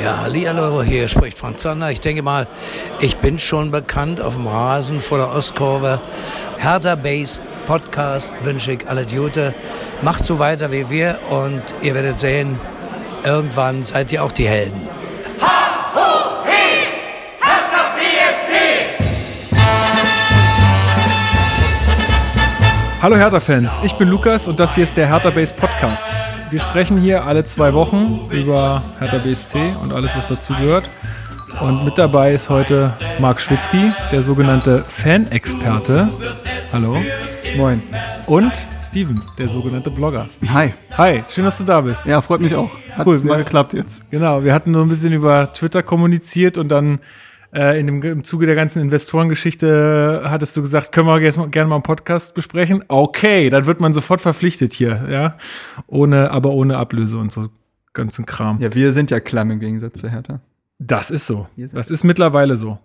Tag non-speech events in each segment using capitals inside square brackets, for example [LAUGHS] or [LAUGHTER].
Ja, hallihallo, hier spricht Frank Zander. Ich denke mal, ich bin schon bekannt auf dem Rasen vor der Ostkurve. Hertha Base Podcast wünsche ich alle Gute. Macht so weiter wie wir und ihr werdet sehen, irgendwann seid ihr auch die Helden. Hallo Hertha-Fans, ich bin Lukas und das hier ist der Hertha Base Podcast. Wir sprechen hier alle zwei Wochen über Hertha BSC und alles, was dazugehört. Und mit dabei ist heute Marc Schwitzky, der sogenannte Fan-Experte. Hallo. Moin. Und Steven, der sogenannte Blogger. Hi. Hi, schön, dass du da bist. Ja, freut mich auch. Hat Cool, mal geklappt jetzt. Genau, wir hatten nur ein bisschen über Twitter kommuniziert und dann äh, in dem, im Zuge der ganzen Investorengeschichte hattest du gesagt, können wir gerne gerne mal einen Podcast besprechen? Okay, dann wird man sofort verpflichtet hier, ja. Ohne, aber ohne Ablöse und so ganzen Kram. Ja, wir sind ja klamm im Gegensatz zu Hertha. Das ist so. Das ist mittlerweile so.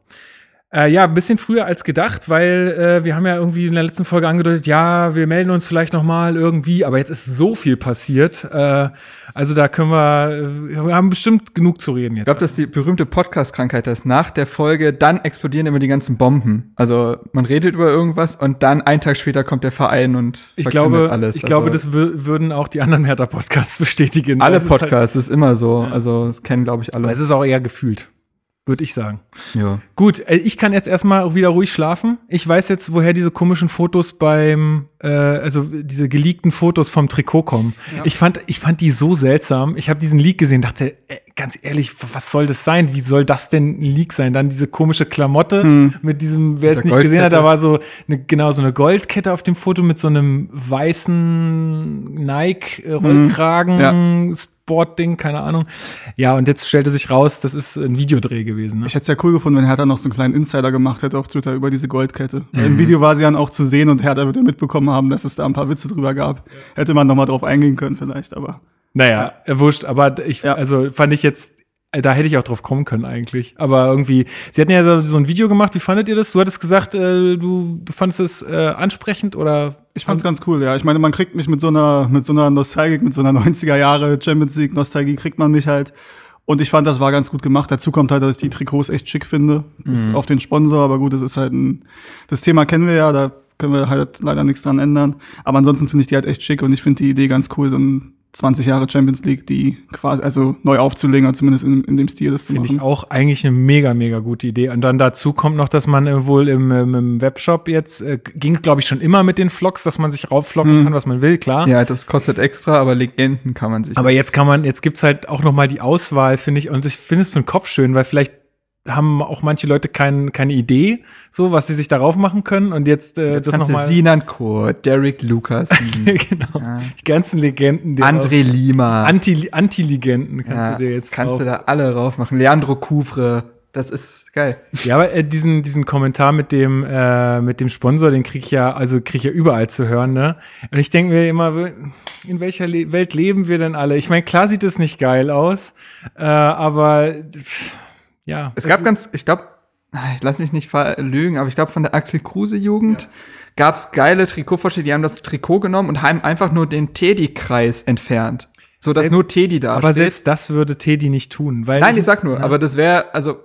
Äh, ja, ein bisschen früher als gedacht, weil äh, wir haben ja irgendwie in der letzten Folge angedeutet, ja, wir melden uns vielleicht noch mal irgendwie, aber jetzt ist so viel passiert. Äh, also da können wir, äh, wir haben bestimmt genug zu reden Ich jetzt. glaube, das ist die berühmte Podcast-Krankheit, dass nach der Folge dann explodieren immer die ganzen Bomben. Also man redet über irgendwas und dann einen Tag später kommt der Verein und Ich glaube, alles. ich glaube, also, das wür- würden auch die anderen Hertha-Podcasts [LAUGHS] bestätigen. alle Es ist halt- Podcasts ist immer so. Also das kennen, glaube ich, aber alle. es ist auch eher gefühlt, würde ich sagen. Ja. Gut, äh, ich kann jetzt erstmal wieder ruhig schlafen. Ich weiß jetzt, woher diese komischen Fotos beim, äh, also diese geleakten Fotos vom Trikot kommen. Ich fand, ich fand die so seltsam. Ich habe diesen Leak gesehen, dachte, äh, ganz ehrlich, was soll das sein? Wie soll das denn ein Leak sein? Dann diese komische Klamotte mit diesem, wer es nicht gesehen hat, da war so eine, genau so eine Goldkette auf dem Foto mit so einem weißen Nike äh, Rollkragen. Sportding, keine Ahnung. Ja, und jetzt stellte sich raus, das ist ein Videodreh gewesen. Ne? Ich hätte es ja cool gefunden, wenn Hertha noch so einen kleinen Insider gemacht hätte auf Twitter über diese Goldkette. Weil Im Video war sie dann auch zu sehen und Hertha wird ja mitbekommen haben, dass es da ein paar Witze drüber gab. Hätte man noch mal drauf eingehen können vielleicht, aber Naja, äh, wurscht, aber ich, Ja. also fand ich jetzt, da hätte ich auch drauf kommen können eigentlich. Aber irgendwie, sie hatten ja so, so ein Video gemacht, wie fandet ihr das? Du hattest gesagt, äh, du, du fandest es äh, ansprechend oder? Ich fand's ganz cool, ja. Ich meine, man kriegt mich mit so einer, mit so einer Nostalgik, mit so einer 90er Jahre Champions League Nostalgie kriegt man mich halt. Und ich fand, das war ganz gut gemacht. Dazu kommt halt, dass ich die Trikots echt schick finde. Bis auf den Sponsor, aber gut, das ist halt ein, das Thema kennen wir ja, da können wir halt leider nichts dran ändern. Aber ansonsten finde ich die halt echt schick und ich finde die Idee ganz cool, so ein 20 Jahre Champions League, die quasi, also neu aufzulegen, oder zumindest in, in dem Stil das zu Finde ich machen. auch eigentlich eine mega, mega gute Idee. Und dann dazu kommt noch, dass man äh, wohl im, ähm, im Webshop jetzt, äh, ging glaube ich schon immer mit den Vlogs, dass man sich raufflocken kann, was man will, klar. Ja, das kostet extra, aber Legenden kann man sich. Aber jetzt kann man, jetzt gibt's halt auch noch mal die Auswahl, finde ich. Und ich finde es für den Kopf schön, weil vielleicht haben auch manche Leute kein, keine Idee, so was sie sich darauf machen können. Und jetzt äh, Jetzt das kannst noch du mal Sinan Kurt, Derek Lukas, [LAUGHS] genau. Die ganzen Legenden. die André Lima. Anti, Anti-Legenden kannst Ja, du dir jetzt kannst drauf. du da alle drauf machen. Leandro Couvre, das ist geil. Ja, aber äh, diesen, diesen Kommentar mit dem, äh, mit dem Sponsor, den krieg ich ja, also krieg ich ja überall zu hören, ne? Und ich denke mir immer, in welcher Le Welt leben wir denn alle? Ich meine, klar sieht es nicht geil aus, äh, aber pff, ja. Es gab ganz, ich glaube, ich lass mich nicht lügen, aber ich glaube von der Axel Kruse Jugend gab's geile Trikotvorschläge, die haben das Trikot genommen und haben einfach nur den Teddy-Kreis entfernt. So dass Selbst- nur Teddy da aber steht. selbst das würde Teddy nicht tun, weil Nein, ich sag nur, aber das wäre, also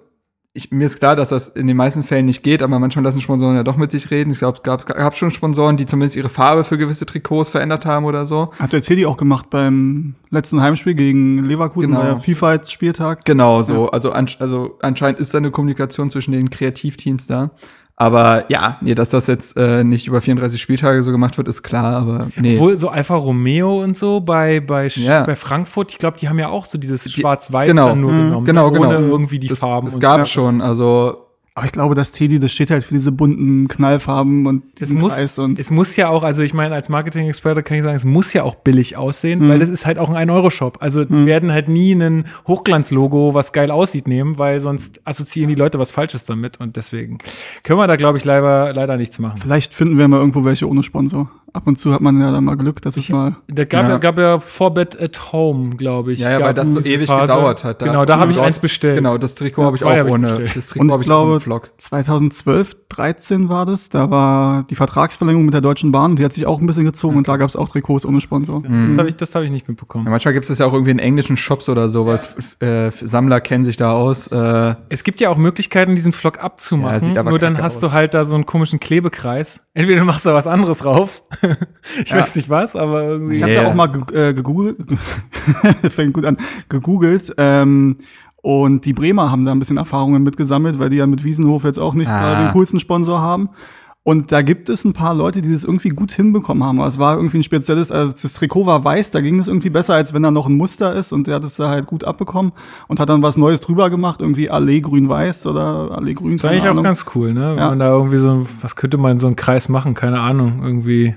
ich, mir ist klar, dass das in den meisten Fällen nicht geht, aber manchmal lassen Sponsoren ja doch mit sich reden. Ich glaube, es gab, gab schon Sponsoren, die zumindest ihre Farbe für gewisse Trikots verändert haben oder so. Hat der Teddy auch gemacht beim letzten Heimspiel gegen Leverkusen, Genau. ja FIFA-Spieltag. Genau, so. Also, an, also anscheinend ist da eine Kommunikation zwischen den Kreativteams da. Aber ja, nee, dass das jetzt äh, nicht über 34 Spieltage so gemacht wird, ist klar, aber nee. Obwohl so Alfa Romeo und so bei, bei, Ja. bei Frankfurt, ich glaube, die haben ja auch so dieses Schwarz-Weiß genau, dann nur mhm, genommen, genau, ne? genau. ohne irgendwie die das, Farben. Das und- gab schon, also Aber ich glaube, das Teddy, das steht halt für diese bunten Knallfarben und Es diesen muss, Kreis und es muss ja auch, also ich meine, als Marketing-Experte kann ich sagen, es muss ja auch billig aussehen, weil das ist halt auch ein 1-Euro-Shop. Also die werden halt nie ein Hochglanz-Logo, was geil aussieht, nehmen, weil sonst assoziieren die Leute was Falsches damit und deswegen können wir da, glaube ich, leider, leider nichts machen. vielleicht finden wir mal irgendwo welche ohne Sponsor. Ab und zu hat man ja dann mal Glück, dass es mal. Da gab ja. Ja. gab ja Four Bed at Home, glaube ich. Ja, ja, weil das so ewig Phase. gedauert hat. Da- genau, da habe ich eins bestellt. Genau, das Trikot Ja, habe ich auch hab ich ohne. bestellt. Das Trikot Und habe ich ich glaube, Vlog. 2012, 13 war das. Da war die Vertragsverlängerung mit der Deutschen Bahn. Die hat sich auch ein bisschen gezogen und da gab es auch Trikots ohne Sponsor. Das habe ich, das hab ich nicht mitbekommen. Ja, manchmal gibt es ja auch irgendwie in englischen Shops oder sowas. Äh, Sammler kennen sich da aus. Äh, Es gibt ja auch Möglichkeiten, diesen Vlog Ja, abzumachen. sieht aber nur dann hast aus. du halt da so einen komischen Klebekreis. Entweder du machst da was anderes drauf. [LAUGHS] ich Ja. weiß nicht was, aber irgendwie. Ich habe Yeah. da auch mal ge äh, gegoogelt, [LAUGHS] fängt gut an, gegoogelt. Ähm, und die Bremer haben da ein bisschen Erfahrungen mitgesammelt, weil die ja mit Wiesenhof jetzt auch nicht Ah. gerade den coolsten Sponsor haben. Und da gibt es ein paar Leute, die das irgendwie gut hinbekommen haben. Aber es war irgendwie ein spezielles, also das Trikot war weiß, da ging es irgendwie besser, als wenn da noch ein Muster ist. Und der hat es da halt gut abbekommen und hat dann was Neues drüber gemacht, irgendwie Allee grün-weiß oder Allee grün, Das ist eigentlich auch ganz cool, ne? Wenn Ja. man da irgendwie so, was könnte man in so einen Kreis machen? Keine Ahnung. Irgendwie,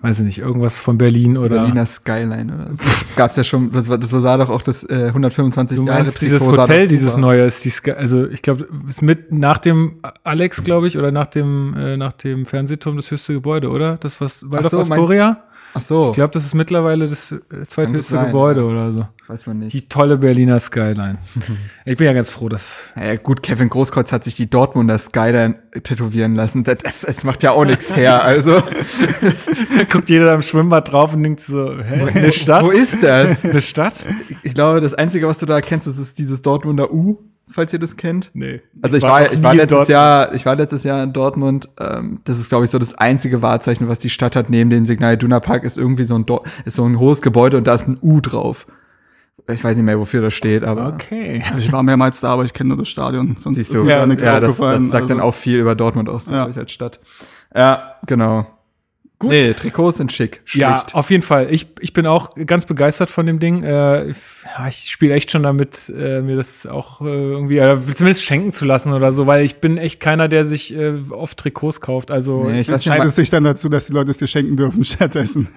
weiß ich nicht, irgendwas von Berlin oder. Berliner Skyline oder gab's ja schon, das, war, das sah doch auch das äh, 125 Du Jahre meinst dieses Trikot sah Hotel, dieses neue ist die Sky, also ich glaube, ist mit nach dem Alex, glaube ich, oder nach dem äh, nach dem Fernsehturm das höchste Gebäude, oder? Das was Waldorf so, mein- Astoria? Ach so, Ich glaube, das ist mittlerweile das äh, zweithöchste sein, Gebäude ja. oder so. weiß man nicht. Die tolle Berliner Skyline. [LAUGHS] ich bin ja ganz froh, dass Ja, gut, Kevin Großkreuz hat sich die Dortmunder Skyline tätowieren lassen. Das, das, das macht ja auch nichts [LAUGHS] her. Also, da guckt jeder am Schwimmbad drauf und denkt so, hä, eine Stadt? wo ist das? eine Stadt? Ich glaube, das Einzige, was du da kennst, das ist dieses Dortmunder U, falls ihr das kennt. Nee. Also ich war, noch ich war letztes. Jahr, ich war letztes Jahr in Dortmund. Ähm, das ist, glaube ich, so das einzige Wahrzeichen, was die Stadt hat. Neben dem Signal Iduna Park ist irgendwie so ein, Dor ist so ein hohes Gebäude und da ist ein U drauf. Ich weiß nicht mehr, wofür das steht, aber Okay. Also ich war mehrmals da, aber ich kenne nur das Stadion. Sonst siehst ist du, mir Ja, nichts ja, das, aufgefallen. das sagt dann Also- auch viel über Dortmund aus, glaube Ja. ich, als Stadt. Ja, genau. Gut. Nee, Trikots sind schick, schlicht. Ja, auf jeden Fall. Ich, ich bin auch ganz begeistert von dem Ding. Äh, ich spiele echt schon damit, äh, mir das auch äh, irgendwie, äh, zumindest schenken zu lassen oder so, weil ich bin echt keiner, der sich äh, oft Trikots kauft. Also, Nee, ich entscheidest dich dann dazu, dass die Leute es dir schenken dürfen [LAUGHS] stattdessen.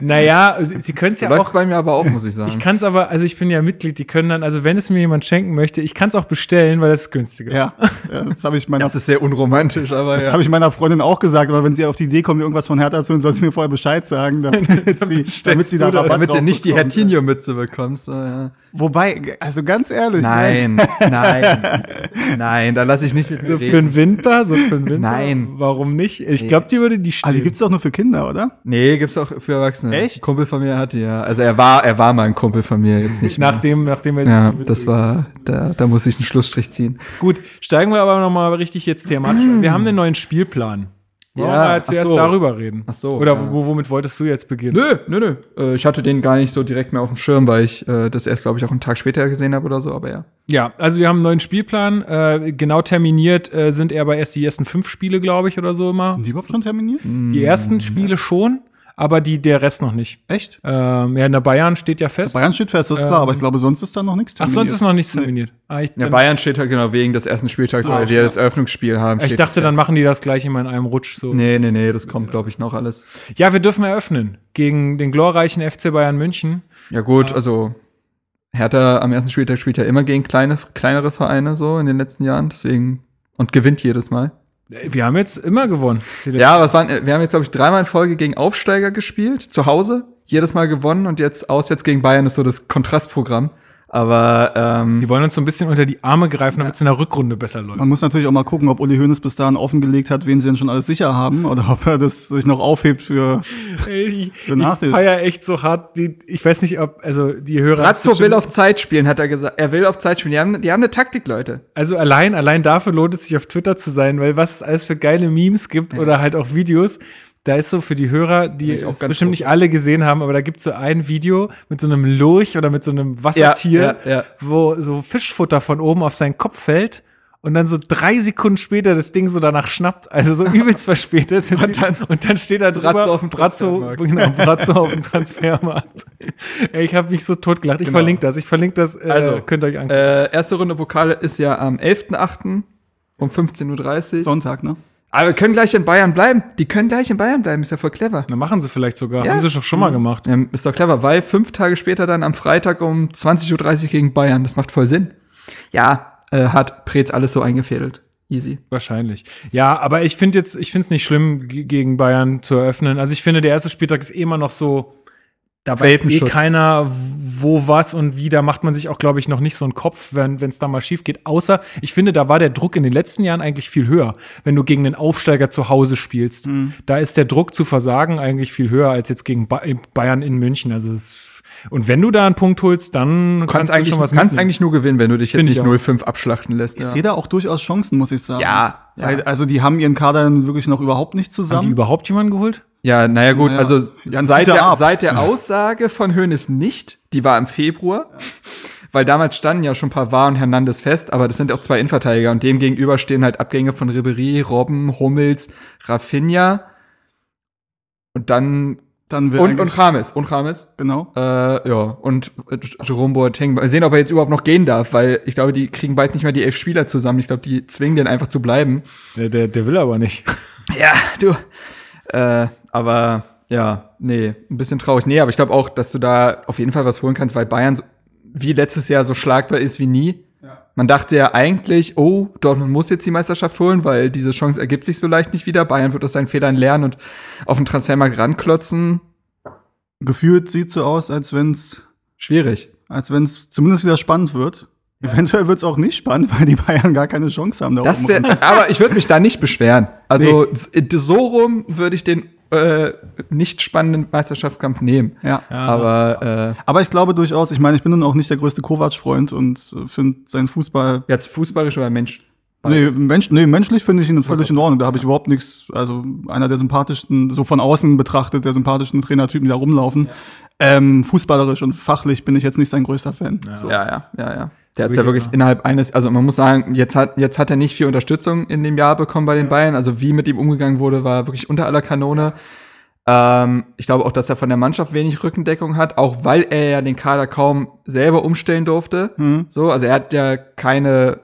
naja, sie sie können es ja läuft auch. bei mir aber auch, muss ich sagen. Ich kann es aber, also ich bin ja Mitglied, die können dann, also wenn es mir jemand schenken möchte, ich kann es auch bestellen, weil das ist günstiger. ja, ja, das habe ich meiner das ist sehr unromantisch, aber Das ja. habe ich meiner Freundin auch gesagt, aber wenn sie auf die Idee kommt, mir irgendwas von Hertha holen, soll sie mir vorher Bescheid sagen, [LAUGHS] damit sie, damit sie da du da- Rabatt damit du nicht die bekommt. Hertinho-Mütze bekommst. So, ja. Wobei, also ganz ehrlich. ne? Nein, nein, [LAUGHS] nein, da lasse ich nicht mit mir So für reden. den Winter, so für den Winter. Nein. Warum nicht? Ich glaube, die würde die Ah, die stehen. gibt's doch nur für Kinder, oder? Nee, gibt's auch für Erwachsene. Echt? Ein Kumpel von mir hat die, ja. Also er war, er war mal ein Kumpel von mir, jetzt nicht mehr. Nachdem, nachdem er Ja, das war, da, da muss ich einen Schlussstrich ziehen. Gut, steigen wir aber nochmal richtig jetzt thematisch. ein. Wir haben einen neuen Spielplan. Wollen Ja, wir mal zuerst so. darüber reden? Ach so, Oder ja. wo, womit wolltest du jetzt beginnen? Nö, nö, nö. Äh, ich hatte den gar nicht so direkt mehr auf dem Schirm, weil ich äh, das erst, glaube ich, auch einen Tag später gesehen habe oder so, aber ja. Ja, also wir haben einen neuen Spielplan. Äh, genau terminiert äh, sind er aber erst die ersten fünf Spiele, glaube ich, oder so immer. Sind die überhaupt schon terminiert? Die ersten Spiele schon, aber die, der Rest noch nicht. Echt? Ähm, ja, in der Bayern steht ja fest. Bayern steht fest, das ist klar, aber ich glaube, sonst ist da noch nichts Ach, terminiert. sonst ist noch nichts terminiert. Ah, ich, Ja, Bayern steht halt genau wegen des ersten Spieltags, weil die ja das Eröffnungsspiel haben. ich dachte, dann machen die das gleich immer in einem Rutsch so. Nee, nee, nee, das kommt, glaube ich, noch alles. Ja, wir dürfen eröffnen gegen den glorreichen FC Bayern München. Ja, gut, also Hertha am ersten Spieltag spielt ja immer gegen kleine, kleinere Vereine so in den letzten Jahren, deswegen und gewinnt jedes Mal. Wir haben jetzt immer gewonnen. Ja, aber es waren, wir haben jetzt, glaube ich, dreimal in Folge gegen Aufsteiger gespielt, zu Hause, jedes Mal gewonnen und jetzt auswärts gegen Bayern ist so das Kontrastprogramm. Aber ähm, Die wollen uns so ein bisschen unter die Arme greifen, damit es in der Rückrunde besser läuft. Man muss natürlich auch mal gucken, ob Uli Hoeneß bis dahin offengelegt hat, wen sie denn schon alles sicher haben oder ob er das sich noch aufhebt für. Ich, ich Nachteil. feier echt so hart. Die, ich weiß nicht, ob, also die Hörer. Razzo will auf Zeit spielen, hat er gesagt. Er will auf Zeit spielen. Die haben, die haben eine Taktik, Leute. Also allein, allein dafür lohnt es sich auf Twitter zu sein, weil was es alles für geile Memes gibt oder halt auch Videos. Da ist so für die Hörer, die ich auch es bestimmt groß. nicht alle gesehen haben, aber da gibt es so ein Video mit so einem Lurch oder mit so einem Wassertier, Ja, ja, ja. wo so Fischfutter von oben auf seinen Kopf fällt und dann so drei Sekunden später das Ding so danach schnappt, also so [LAUGHS] übelst verspätet. und, dann, und dann steht da drüber Bratzo auf dem Bratzo, Transfermarkt. genau, Bratzo auf dem [LAUGHS] Transfermarkt. Ey, ich habe mich so totgelacht. Ich Genau. verlinke das. Ich verlinke das. Äh, Also, könnt ihr euch angucken. Äh, erste Runde Pokale ist ja am 11.8. um 15.30 Uhr. Sonntag, ne? Aber wir können gleich in Bayern bleiben. Die können gleich in Bayern bleiben. Ist ja voll clever. Na, machen sie vielleicht sogar. Ja. Haben sie doch schon mal gemacht. Ähm, ist doch clever, weil fünf Tage später dann am Freitag um 20.30 Uhr gegen Bayern. Das macht voll Sinn. Ja, äh, hat Preetz alles so eingefädelt. Easy. Wahrscheinlich. Ja, aber ich finde jetzt, ich finde es nicht schlimm, gegen Bayern zu eröffnen. Also ich finde, der erste Spieltag ist eh immer noch so, da weiß eh keiner, wo was und wie. Da macht man sich auch, glaube ich, noch nicht so einen Kopf, wenn es da mal schief geht. Außer, ich finde, da war der Druck in den letzten Jahren eigentlich viel höher. Wenn du gegen einen Aufsteiger zu Hause spielst, Mhm. da ist der Druck zu versagen eigentlich viel höher als jetzt gegen ba Bayern in München. Also es, und wenn du da einen Punkt holst, dann Du kannst, du eigentlich, schon was kannst mitnehmen. eigentlich nur gewinnen, wenn du dich jetzt Finde nicht ich auch. 0-5 abschlachten lässt. Ich ja. sehe da auch durchaus Chancen, muss ich sagen. Ja, ja. Weil, also die haben ihren Kader wirklich noch überhaupt nicht Haben die zusammen. überhaupt jemanden geholt? Ja, naja gut, Naja, also seit der, seit [LAUGHS] der Aussage von Hoeneß nicht, die war im Februar, weil damals standen ja schon Pavard und Hernandez fest, aber das sind auch zwei Innenverteidiger und dem gegenüber stehen halt Abgänge von Ribery, Robben, Hummels, Rafinha und dann Dann und, und James, und James. Genau. Äh, ja, und äh, Jerome Boateng. Mal sehen, ob er jetzt überhaupt noch gehen darf, weil ich glaube, die kriegen bald nicht mehr die elf Spieler zusammen. Ich glaube, die zwingen den einfach zu bleiben. Der, der, der will aber nicht. Ja, du. Äh, aber ja, nee, ein bisschen traurig. Nee, aber ich glaube auch, dass du da auf jeden Fall was holen kannst, weil Bayern so, wie letztes Jahr so schlagbar ist wie nie. Man dachte ja eigentlich, oh, Dortmund muss jetzt die Meisterschaft holen, weil diese Chance ergibt sich so leicht nicht wieder. Bayern wird aus seinen Fehlern lernen und auf den Transfermarkt ranklotzen. Gefühlt sieht so aus, als wenn's, Schwierig. als wenn's zumindest wieder spannend wird. Eventuell wird's auch nicht spannend, [LAUGHS] weil die Bayern gar keine Chance haben. Da Das wär, aber ich würde mich da nicht beschweren. Also s- so rum würde ich den äh, nicht spannenden Meisterschaftskampf nehmen. Ja. Aber äh, Aber ich glaube durchaus, ich meine, ich bin nun auch nicht der größte Kovac-Freund und äh, finde seinen Fußball jetzt fußballisch oder Mensch? Nee, Mensch, nee, menschlich finde ich ihn völlig in Ordnung. Da habe ich überhaupt nichts, also einer der sympathischsten, so von außen betrachtet, der sympathischsten Trainertypen, die da rumlaufen. Ähm, fußballerisch und fachlich bin ich jetzt nicht sein größter Fan. So. Ja, ja, ja, ja. Der hat ja wirklich innerhalb eines, also man muss sagen, jetzt hat, jetzt hat er nicht viel Unterstützung in dem Jahr bekommen bei den Bayern. Also wie mit ihm umgegangen wurde, war wirklich unter aller Kanone. Ähm, ich glaube auch, dass er von der Mannschaft wenig Rückendeckung hat, auch weil er ja den Kader kaum selber umstellen durfte. Mhm. So, also er hat ja keine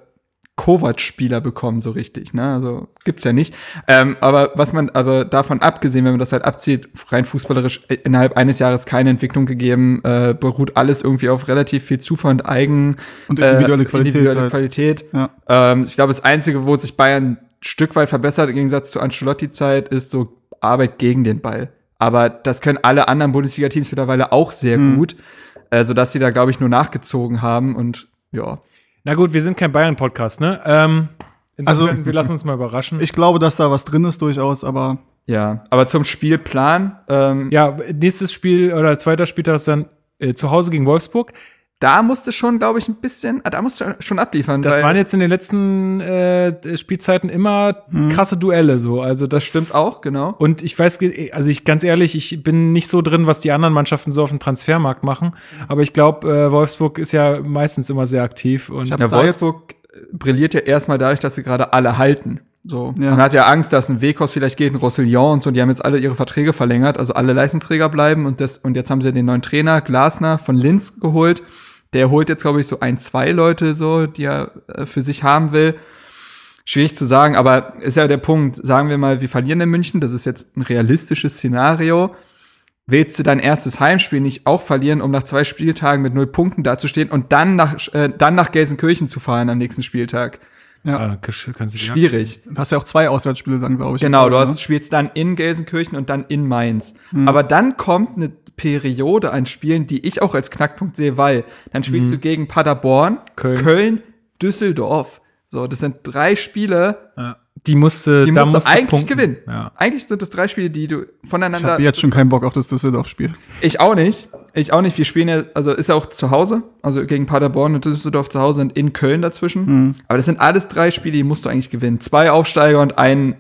Kovac-Spieler bekommen, so richtig, ne? Also gibt's ja nicht. Ähm, aber was man, aber davon abgesehen, wenn man das halt abzieht, rein fußballerisch äh, innerhalb eines Jahres keine Entwicklung gegeben, äh, beruht alles irgendwie auf relativ viel Zufall und Eigen Und individuelle Qualität Individuelle halt. Qualität. Ja. Ähm, ich glaube, das Einzige, wo sich Bayern ein Stück weit verbessert im Gegensatz zur Ancelotti-Zeit, ist so Arbeit gegen den Ball. Aber das können alle anderen Bundesliga-Teams mittlerweile auch sehr Hm. gut, äh, sodass sie da, glaube ich, nur nachgezogen haben und ja. Na gut, wir sind kein Bayern-Podcast, ne? Ähm, Also- wir lassen uns mal überraschen. Ich glaube, dass da was drin ist durchaus, aber Ja, aber zum Spielplan, ähm, ja, nächstes Spiel oder zweiter Spieltag ist dann äh, zu Hause gegen Wolfsburg. Da musste schon, glaube ich, ein bisschen, ah, da musste schon- schon abliefern. Das weil- waren jetzt in den letzten äh, Spielzeiten immer krasse Duelle so. Also das, stimmt auch, genau. Und ich weiß, also ich ganz ehrlich, ich bin nicht so drin, was die anderen Mannschaften so auf dem Transfermarkt machen. Aber ich glaube, äh, Wolfsburg ist ja meistens immer sehr aktiv. Und Ja, Wolfsburg brilliert ja erstmal dadurch, dass sie gerade alle halten. So. Ja. Man hat ja Angst, dass ein Wekos vielleicht geht, ein Roussillon und so, und die haben jetzt alle ihre Verträge verlängert, also alle Leistungsträger bleiben und das, und jetzt haben sie den neuen Trainer, Glasner, von Linz geholt. Der holt jetzt, glaube ich, so ein, zwei Leute so, die er äh, für sich haben will. Schwierig zu sagen, aber ist ja der Punkt, sagen wir mal, wir verlieren in München, das ist jetzt ein realistisches Szenario. Willst du dein erstes Heimspiel nicht auch verlieren, um nach zwei Spieltagen mit null Punkten dazustehen und dann nach, äh, dann nach Gelsenkirchen zu fahren am nächsten Spieltag? äh, kannst du ja. Schwierig. du hast ja auch zwei Auswärtsspiele dann, glaube ich. Genau, du Ne? hast, spielst dann in Gelsenkirchen und dann in Mainz. Mhm. Aber dann kommt eine Periode an Spielen, die ich auch als Knackpunkt sehe, weil dann spielst du gegen Paderborn, Mhm. Köln. Köln, Düsseldorf. So, das sind drei Spiele, Ja. Die musste, die da musst musst du du eigentlich punkten. gewinnen. Ja. Eigentlich sind das drei Spiele, die du Ich voneinander. habe jetzt schon keinen Bock auf das Düsseldorf-Spiel. Ich auch nicht. Ich auch nicht. Wir spielen ja, also ist ja auch zu Hause, also gegen Paderborn und Düsseldorf zu Hause und in Köln dazwischen. Mhm. Aber das sind alles drei Spiele, die musst du eigentlich gewinnen. Zwei Aufsteiger und ein,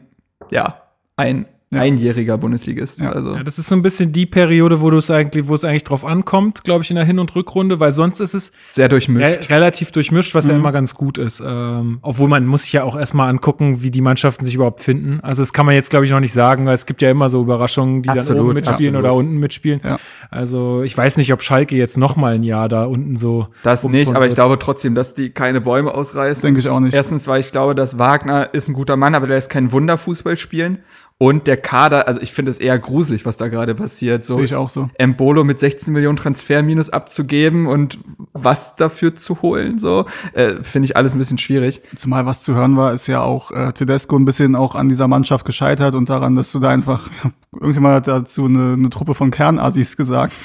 ja, ein Ja. einjähriger Bundesligist. Ja. Also Ja, das ist so ein bisschen die Periode, wo du es eigentlich, wo es eigentlich drauf ankommt, glaube ich, in der Hin- und Rückrunde, weil sonst ist es sehr re durchmischt. relativ durchmischt, was ja immer ganz gut ist. Ähm, obwohl man muss sich ja auch erstmal angucken, wie die Mannschaften sich überhaupt finden. Also das kann man jetzt, glaube ich, noch nicht sagen, weil es gibt ja immer so Überraschungen, die dann Absolut, oben mitspielen absolut. oder unten mitspielen. Ja. Also ich weiß nicht, ob Schalke jetzt noch mal ein Jahr da unten so. Das nicht, aber ich glaube trotzdem, dass die keine Bäume ausreißen. Denke ich auch nicht. Erstens, weil ich glaube, dass Wagner ist ein guter Mann, aber der ist kein Wunderfußball spielen. Und der Kader, also ich finde es eher gruselig, was da gerade passiert. So Sehe ich auch so. Embolo mit 16 Millionen Transferminus abzugeben und was dafür zu holen, so äh, finde ich alles ein bisschen schwierig. Zumal was zu hören war, ist ja auch äh, Tedesco ein bisschen auch an dieser Mannschaft gescheitert und daran, dass du da einfach, irgendjemand hat dazu eine, eine Truppe von Kernassis gesagt. [LAUGHS]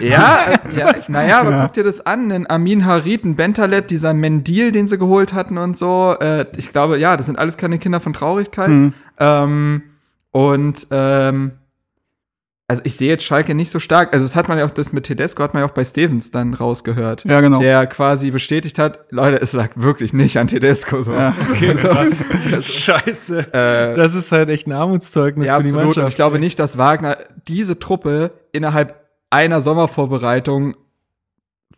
Ja, ja naja, aber guck dir das an. Ein Amin Harid, ein Bentaleb, dieser Mendil, den sie geholt hatten und so. Äh, ich glaube, ja, das sind alles keine Kinder von Traurigkeit. Mhm. Ähm, und ähm, also ich sehe jetzt Schalke nicht so stark. Also das hat man ja auch, das mit Tedesco hat man ja auch bei Stevens dann rausgehört. Ja, genau. Der quasi bestätigt hat, Leute, es lag wirklich nicht an Tedesco so. Ja. [LAUGHS] Okay, krass. [LAUGHS] Scheiße. das ist halt echt ein Armutszeugnis Ja, für die absolut. Mannschaft. Und ich glaube nicht, dass Wagner diese Truppe innerhalb einer Sommervorbereitung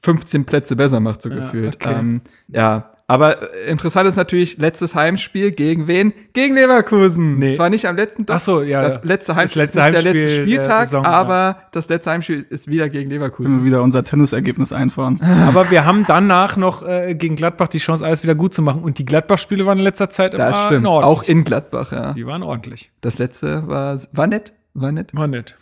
15 Plätze besser macht, so Ja, gefühlt. okay. Ähm, ja. Aber äh, interessant ist natürlich letztes Heimspiel gegen wen? Gegen Leverkusen. Nee. Zwar nicht am letzten Ach so, ja. Das letzte Heimspiel letzte ist nicht der Heimspiel letzte der Spieltag, Saison, aber das letzte Heimspiel ist wieder gegen Leverkusen. Immer wieder unser Tennisergebnis einfahren. [LAUGHS] Aber wir haben danach noch äh, gegen Gladbach die Chance, alles wieder gut zu machen. Und die Gladbach-Spiele waren in letzter Zeit immer Das stimmt. in Ordnung. Auch in Gladbach, ja. die waren ordentlich. Das letzte war, war nett. War nett. War nett.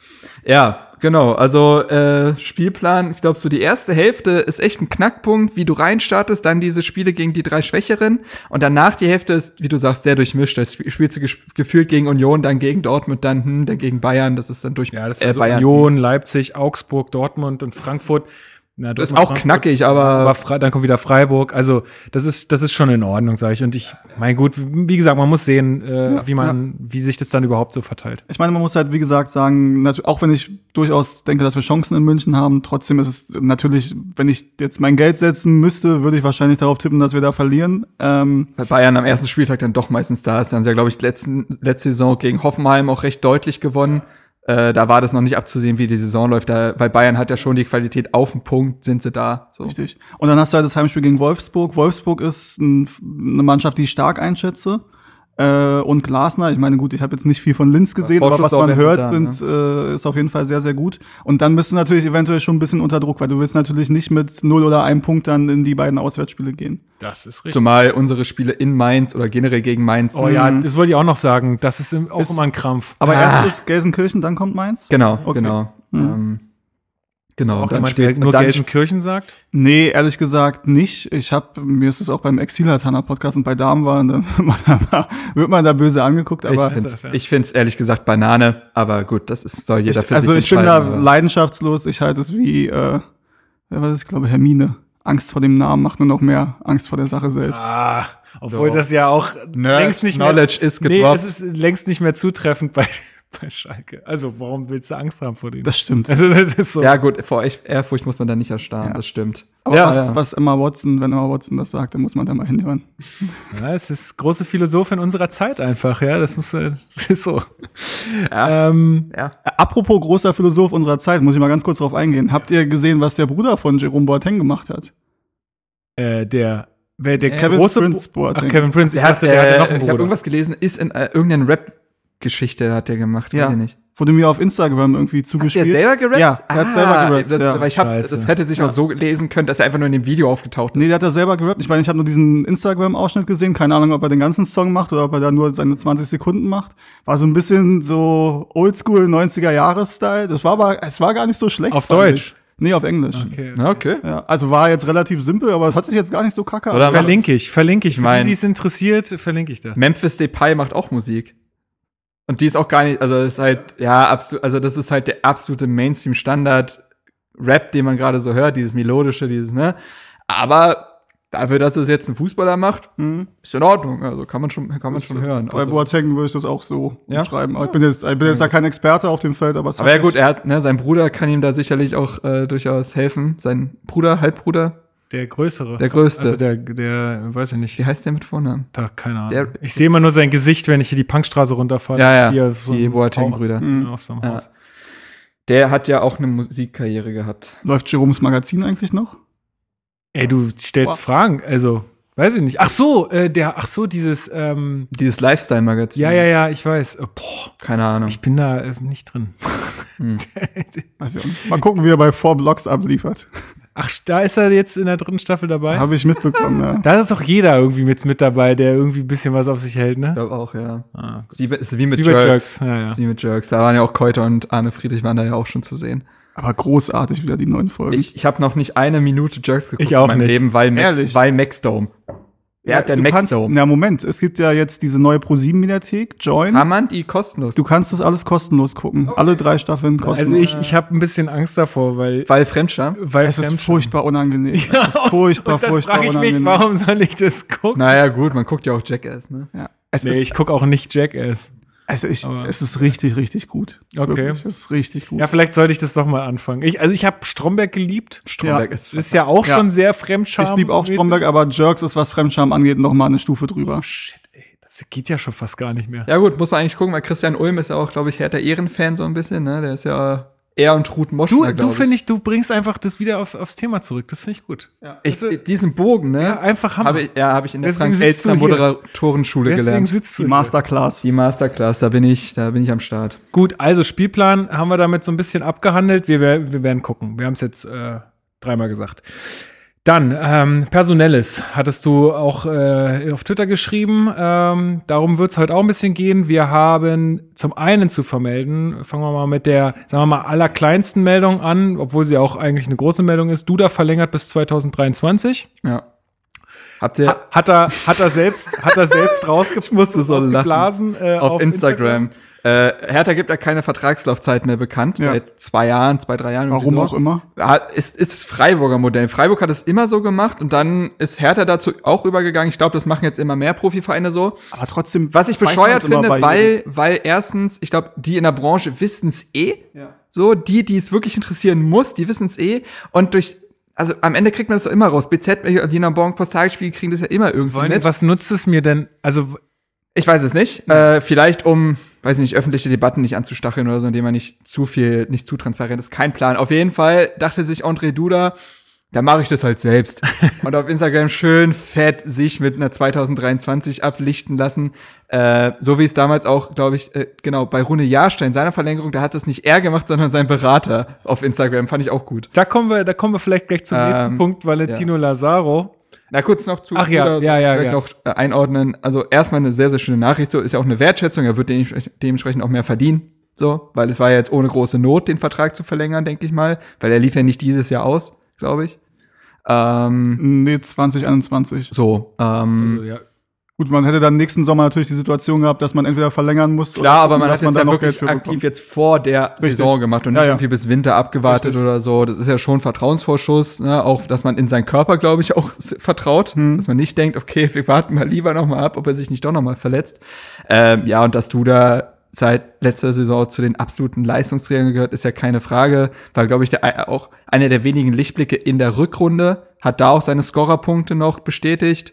Ja, genau. Also äh, Spielplan, ich glaube, so die erste Hälfte ist echt ein Knackpunkt, wie du reinstartest, dann diese Spiele gegen die drei Schwächeren und danach die Hälfte ist, wie du sagst, sehr durchmischt. Das Sp- spielst du gefühlt gegen Union, dann gegen Dortmund, dann hm, dann gegen Bayern. Das ist dann durch Ja, das ist äh, also Bayern. Union, Leipzig, Augsburg, Dortmund und Frankfurt. Na, Das ist auch Frankfurt, knackig, aber, Aber Fre dann kommt wieder Freiburg. Also das ist das ist schon in Ordnung, sage ich. Und ich, mein gut, wie gesagt, man muss sehen, äh, wie man, wie sich das dann überhaupt so verteilt. Ich meine, man muss halt, wie gesagt, sagen, auch wenn ich durchaus denke, dass wir Chancen in München haben, trotzdem ist es natürlich, wenn ich jetzt mein Geld setzen müsste, würde ich wahrscheinlich darauf tippen, dass wir da verlieren. Ähm, weil Bayern am ersten Spieltag dann doch meistens da ist. Da haben sie ja, glaube ich, letzten, letzte Saison gegen Hoffenheim auch recht deutlich gewonnen. Äh, da war das noch nicht abzusehen, wie die Saison läuft. Da, weil Bayern hat ja schon die Qualität auf den Punkt, sind sie da. So. Richtig. Und dann hast du halt das Heimspiel gegen Wolfsburg. Wolfsburg ist ein, eine Mannschaft, die ich stark einschätze. Äh, und Glasner, ich meine, gut, ich habe jetzt nicht viel von Linz gesehen, aber was man hört, da, sind, äh, ist auf jeden Fall sehr, sehr gut. Und dann bist du natürlich eventuell schon ein bisschen unter Druck, weil du willst natürlich nicht mit null oder einem Punkt dann in die beiden Auswärtsspiele gehen. Das ist richtig. Zumal unsere Spiele in Mainz oder generell gegen Mainz. Oh ja, das wollte ich auch noch sagen. Das ist im- auch Ist- immer ein Krampf. Aber Ah. erst ist Gelsenkirchen, dann kommt Mainz? Genau, Okay. genau. Mhm. Ähm, genau. auch dann jemand, der nur dann Gelsenkirchen sagt. Nee, ehrlich gesagt nicht. Ich habe mir ist es auch beim Exilataner Podcast und bei Damen waren, [LAUGHS] da wird man da böse angeguckt, Ich aber find's, ja. ich find's ehrlich gesagt Banane, aber gut, das ist, soll jeder für also sich ich bin da aber- leidenschaftslos. Ich halte es wie, äh, wer war das? Ich glaube Hermine. Angst vor dem Namen macht nur noch mehr Angst vor der Sache selbst. Ah, obwohl Doch. das ja auch Nerd längst nicht mehr, Knowledge is nee, gedroppt. es ist längst nicht mehr zutreffend bei, [LAUGHS] bei Schalke. Also warum willst du Angst haben vor denen? Das stimmt. also das ist so. Ja, gut, vor Ehrfurcht muss man da nicht erstarren, Ja. das stimmt. Aber ja, was, ja. was Emma Watson, wenn Emma Watson das sagt, dann muss man da mal hinhören. Ja, es ist große Philosophin unserer Zeit einfach, ja. Das muss äh, das ist so. Ähm, ja. Äh, Apropos großer Philosoph unserer Zeit, muss ich mal ganz kurz drauf eingehen. Habt ihr gesehen, was der Bruder von Jerome Boateng gemacht hat? äh, der, wer der Kevin große Prince Ach, Boateng. Kevin Prince, ich Der dachte, hat, der hatte äh, noch einen ich habe Bruder. irgendwas gelesen, ist in äh, irgendeiner Rap-Geschichte hat der gemacht, Ja. weiß ich nicht. Wurde mir auf Instagram irgendwie Hat der zugespielt. selber gerappt? Ja, er hat selber gerappt, Das, ja. Aber ich hab's, Scheiße. das hätte sich auch so lesen können, dass er einfach nur in dem Video aufgetaucht ist. Nee, der hat er selber gerappt. Ich meine, ich habe nur diesen Instagram-Ausschnitt gesehen. Keine Ahnung, ob er den ganzen Song macht oder ob er da nur seine 20 Sekunden macht. War so ein bisschen so Oldschool 90er-Jahres-Style. Das war aber, es war gar nicht so schlecht. Auf Deutsch? Ich. Nee, auf Englisch. Okay. Ja, okay. Ja, also war jetzt relativ simpel, aber hat sich jetzt gar nicht so kacke Oder. Verlinke ich, verlinke ich. Für mein- die, die es interessiert, verlinke ich das. Memphis Depay macht auch Musik. Und die ist auch gar nicht, also das ist halt, ja, absolut, also das ist halt der absolute Mainstream-Standard-Rap, den man gerade so hört, dieses melodische, dieses, ne? Aber dafür, dass es jetzt ein Fußballer macht, ist in Ordnung. Also kann man schon, kann man schon hören. Bei Also, Boateng würde ich das auch so Ja? beschreiben. Aber ich bin jetzt, ich bin jetzt da kein Experte auf dem Feld, aber es aber ja gut, er hat, ne, sein Bruder kann ihm da sicherlich auch äh, durchaus helfen. Sein Bruder, Halbbruder, Der größere. Der größte. Also der, der, weiß ich nicht. wie heißt der mit Vornamen? Da, keine Ahnung. Der- ich sehe immer nur sein Gesicht, wenn ich hier die Punkstraße runterfahre. Ja, ja, Hier so die Boateng-Brüder. Ja, Auf so einem Ja. Haus. Der hat ja auch eine Musikkarriere gehabt. läuft Jeroms Magazin eigentlich noch? Ey, du stellst Boah. Fragen, also, weiß ich nicht. Ach so, äh, der, ach so, dieses, ähm, Dieses Lifestyle-Magazin. ja, ja, ja, ich weiß. Äh, boah, Keine Ahnung. ich bin da äh, nicht drin. [LAUGHS] Auch nicht. Mal gucken, wie er bei Four Blocks abliefert. Ach, da ist er jetzt in der dritten Staffel dabei? Habe ich mitbekommen, ja. Da ist doch jeder irgendwie mit, mit dabei, der irgendwie ein bisschen was auf sich hält, ne? Ich glaube auch, ja. Ah, Ist wie, ist wie mit Wie bei Jerks. Jerks, ja, ja. Ist wie mit Jerks. Da waren ja auch Keuter und Arne Friedrich waren da ja auch schon zu sehen. Aber großartig wieder die neuen Folgen. Ich, ich habe noch nicht eine Minute Jerks geguckt Ich auch in meinem nicht. Leben, weil Max, Ehrlich? weil Maxdome. Wer hat denn du kannst, na Moment, es gibt ja jetzt diese neue Pro7-Mediathek, Join. Kann man die kostenlos? Du kannst das alles kostenlos gucken. Alle drei Staffeln kostenlos. Also ich, ich habe ein bisschen Angst davor, weil, weil Fremdscham? weil es ist furchtbar unangenehm. es [LAUGHS] ist furchtbar, Und dann furchtbar frage ich mich, unangenehm. warum soll ich das gucken? Naja, gut, man guckt ja auch Jackass, ne? ja. es, Nee, ist, ich gucke auch nicht Jackass. Also ich, aber- es ist richtig, richtig gut. Okay. Wirklich, es ist richtig gut. Ja, vielleicht sollte ich das doch mal anfangen. Ich, also ich habe Stromberg geliebt. Stromberg Ja. ist Ist ja auch Ja. schon sehr Fremdscham. ich liebe auch Stromberg, aber Jerks ist, was Fremdscham angeht, noch mal eine Stufe drüber. Shit, ey, das geht ja schon fast gar nicht mehr. Ja gut, muss man eigentlich gucken, weil Christian Ulm ist ja auch, glaube ich, härter Ehrenfan so ein bisschen, ne? Der ist ja er und Ruth Moschner, Du, du finde ich, du bringst einfach das wieder auf, aufs Thema zurück. Das finde ich gut. Ich, diesen Bogen, ne? Ja, einfach Hammer. Habe ich, ja, habe ich in der Deswegen Frank Elstner. Moderatorenschule Deswegen gelernt. sitzt du Die hier. Masterclass. Die Masterclass, da bin ich, da bin ich am Start. Gut, also Spielplan haben wir damit so ein bisschen abgehandelt. Wir, wir werden gucken. Wir haben es jetzt äh, dreimal gesagt. Dann, ähm, Personelles hattest du auch äh, auf Twitter geschrieben. Ähm, darum wird es heute auch ein bisschen gehen. Wir haben zum einen zu vermelden, fangen wir mal mit der, sagen wir mal, allerkleinsten Meldung an, obwohl sie auch eigentlich eine große Meldung ist. Duda verlängert bis 2023. Ja. Habt ihr Ha- Hat er, hat er selbst, hat er selbst rausge musste so rausgeblasen, äh, auf, Instagram. Äh, Hertha gibt ja keine Vertragslaufzeit mehr bekannt, Ja. seit zwei Jahren, zwei, drei Jahren. Warum auch immer. Ist, ist das Freiburger Modell. Freiburg hat es immer so gemacht und dann ist Hertha dazu auch übergegangen. Ich glaube, das machen jetzt immer mehr Profivereine so. Aber trotzdem. Was ich bescheuert finde, weil, weil erstens, ich glaube, die in der Branche wissen es eh. Ja. So, die, die es wirklich interessieren muss, die wissen es eh. Und durch, also am Ende kriegt man das doch immer raus. BZ, die in der Bank Postalspiel kriegen das ja immer irgendwie Wollen, mit. was nutzt es mir denn? Also, Ich weiß es nicht. Äh, vielleicht um, weiß ich nicht, öffentliche Debatten nicht anzustacheln oder so, indem man nicht zu viel, nicht zu transparent ist. Kein Plan. Auf jeden Fall dachte sich André Duda, da mache ich das halt selbst. [LAUGHS] Und auf Instagram schön fett sich mit einer 2023 ablichten lassen. Äh, so wie es damals auch, glaube ich, äh, genau, bei Rune Jahrstein, seiner Verlängerung, da hat das nicht er gemacht, sondern sein Berater auf Instagram. Fand ich auch gut. da kommen wir, da kommen wir vielleicht gleich zum Ähm, nächsten Punkt, Valentino Lazaro. Na, kurz noch zu Ach ja, ja, ja, vielleicht ja. noch äh, einordnen. Also erstmal eine sehr, sehr schöne Nachricht. So ist ja auch eine Wertschätzung. Er wird dementsprechend- dementsprechend auch mehr verdienen. So, weil es war ja jetzt ohne große Not, den Vertrag zu verlängern, denke ich mal. Weil er lief ja nicht dieses Jahr aus, glaube ich. Ähm, Nee, 2021. so, ähm, Also, ja. Gut, man hätte dann nächsten Sommer natürlich die Situation gehabt, dass man entweder verlängern muss klar, aber man hat jetzt da ja noch wirklich aktiv bekommt. jetzt vor der Richtig. Saison gemacht und Ja, nicht ja. irgendwie bis Winter abgewartet Richtig. oder so. Das ist ja schon Vertrauensvorschuss, ne? auch dass man in seinen Körper, glaube ich, [LAUGHS] auch vertraut, Hm. dass man nicht denkt, okay, wir warten mal lieber noch mal ab, ob er sich nicht doch noch mal verletzt. Ähm, ja, und dass du da seit letzter Saison zu den absoluten Leistungsträgern gehört, ist ja keine Frage. War, glaube ich, der, auch einer der wenigen Lichtblicke in der Rückrunde. Hat da auch seine Scorerpunkte noch bestätigt.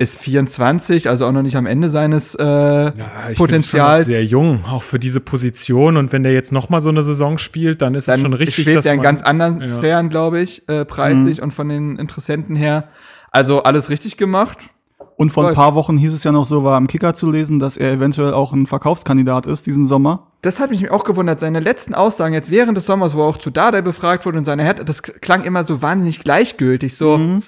Ist 24, also auch noch nicht am Ende seines äh, Ja, ich es schon Potenzials. noch sehr jung, auch für diese Position. Und wenn der jetzt noch mal so eine Saison spielt, dann ist es dann schon richtig, schwebt dass er in ganz anderen Ja. Sphären, glaube ich, äh, preislich und von den Interessenten her. Also alles richtig gemacht. Und vor ein paar Wochen hieß es ja noch so, war am Kicker zu lesen, dass er eventuell auch ein Verkaufskandidat ist diesen Sommer. Das hat mich auch gewundert. Seine letzten Aussagen jetzt während des Sommers, wo er auch zu Dada befragt wurde und seine Hertha, das klang immer so wahnsinnig gleichgültig. So, Mhm.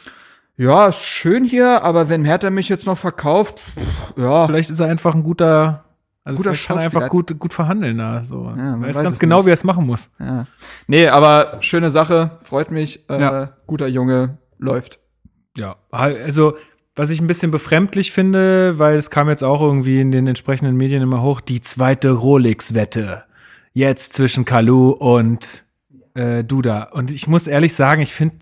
ja, schön hier, aber wenn Hertha mich jetzt noch verkauft, pff, ja. Vielleicht ist er einfach ein guter, also Guter kann er einfach gut, gut verhandeln da. So. man er weiß weiß ganz genau, nicht. wie er es machen muss. ja. Nee, aber schöne Sache, freut mich. Äh, Ja. Guter Junge, läuft. Ja, also was ich ein bisschen befremdlich finde, weil es kam jetzt auch irgendwie in den entsprechenden Medien immer hoch, die zweite Rolex-Wette. Jetzt zwischen Kalu und äh, Duda. Und ich muss ehrlich sagen, ich finde,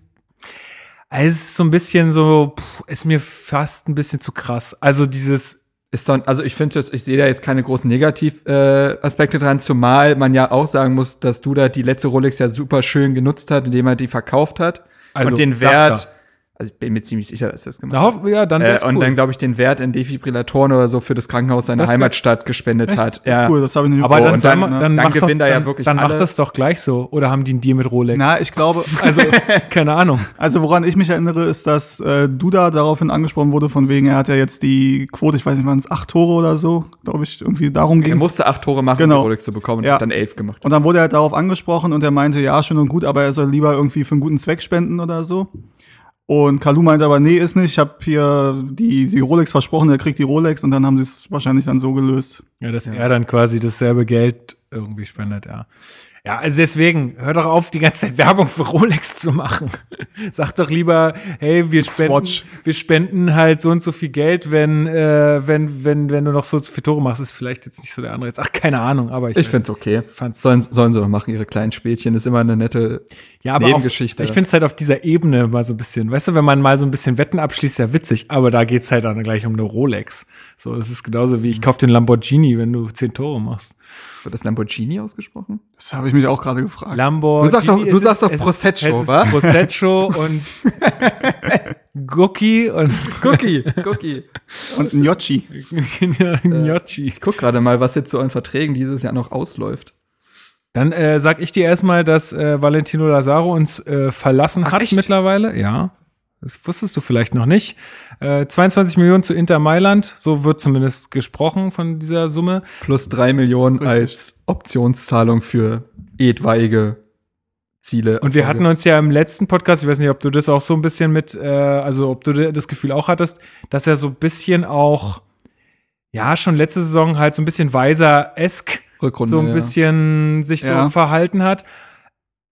es ist so ein bisschen so, pff, ist mir fast ein bisschen zu krass. Also dieses, Ist dann, also ich finde jetzt, ich sehe da jetzt keine großen Negativaspekte äh, Aspekte dran, zumal man ja auch sagen muss, dass Duda die letzte Rolex ja super schön genutzt hat, indem er die verkauft hat Also, und den Wert, Also ich bin mir ziemlich sicher, dass er das gemacht Na, hat. hoff, ja, dann Äh, wär's und cool. dann, glaube ich, den Wert in Defibrillatoren oder so für das Krankenhaus seiner Das Heimatstadt gespendet hat. Das Ja. ist cool, das habe ich nicht aber So, dann, und dann- ne, dann, dann macht doch, gewinnt er ja dann, wirklich dann macht das doch gleich so. Oder haben die einen Deal mit Rolex? Na, ich glaube, [LAUGHS] Also, keine Ahnung. also woran ich mich erinnere, ist, dass äh, Duda daraufhin angesprochen wurde, von wegen, er hat ja jetzt die Quote, ich weiß nicht, waren es acht Tore oder so, glaube ich, irgendwie darum Er ging musste acht Tore machen, Genau. um die Rolex zu bekommen und Ja. hat dann elf gemacht. Und dann wurde er halt darauf angesprochen und er meinte, ja, schön und gut, aber er soll lieber irgendwie für einen guten Zweck spenden oder so. Und Kalu meinte aber, nee, ist nicht, ich habe hier die, die Rolex versprochen, er kriegt die Rolex und dann haben sie es wahrscheinlich dann so gelöst. Ja, dass er dann quasi dasselbe Geld irgendwie spendet, ja. Ja, also deswegen, hör doch auf, die ganze Zeit Werbung für Rolex zu machen. [LAUGHS] Sag doch lieber, hey, wir spenden, Swatch. wir spenden halt so und so viel Geld, wenn, äh, wenn, wenn, wenn du noch so und so viele Tore machst, ist vielleicht jetzt nicht so der andere. Jetzt, ach, keine Ahnung, aber ich, Ich find's okay. fand's- Sollen, sollen sie doch machen, ihre kleinen Spielchen. ist immer eine nette ja, aber auf, Nebengeschichte. ich finde es halt auf dieser Ebene mal so ein bisschen, weißt du, wenn man mal so ein bisschen Wetten abschließt, ja witzig, aber da geht's halt dann gleich um eine Rolex. So, das ist genauso wie ich kauf den Lamborghini, wenn du zehn Tore machst. Wird das Lamborghini ausgesprochen? Das habe ich mich auch gerade gefragt. Lamborghini. Du sagst doch- du es sagst doch es Prosecco, es ist wa? Prosecco und [LAUGHS] Gucki und Cookie, [LAUGHS] Cookie. Und Gnocchi. Gnocchi. Ich guck gerade mal, was jetzt so an Verträgen dieses Jahr noch ausläuft. Dann äh, sag ich dir erstmal, dass äh, Valentino Lazaro uns äh, verlassen Ach, hat echt? mittlerweile. Ja. Das wusstest du vielleicht noch nicht. Äh, 22 Millionen zu Inter Mailand, so wird zumindest gesprochen von dieser Summe. Plus drei Millionen als Optionszahlung für etwaige Ziele. Und wir hatten uns ja im letzten Podcast, ich weiß nicht, ob du das auch so ein bisschen mit, äh, also ob du das Gefühl auch hattest, dass er so ein bisschen auch, ja, schon letzte Saison halt so ein bisschen weiser-esk so ein ja. bisschen sich so Ja. verhalten hat.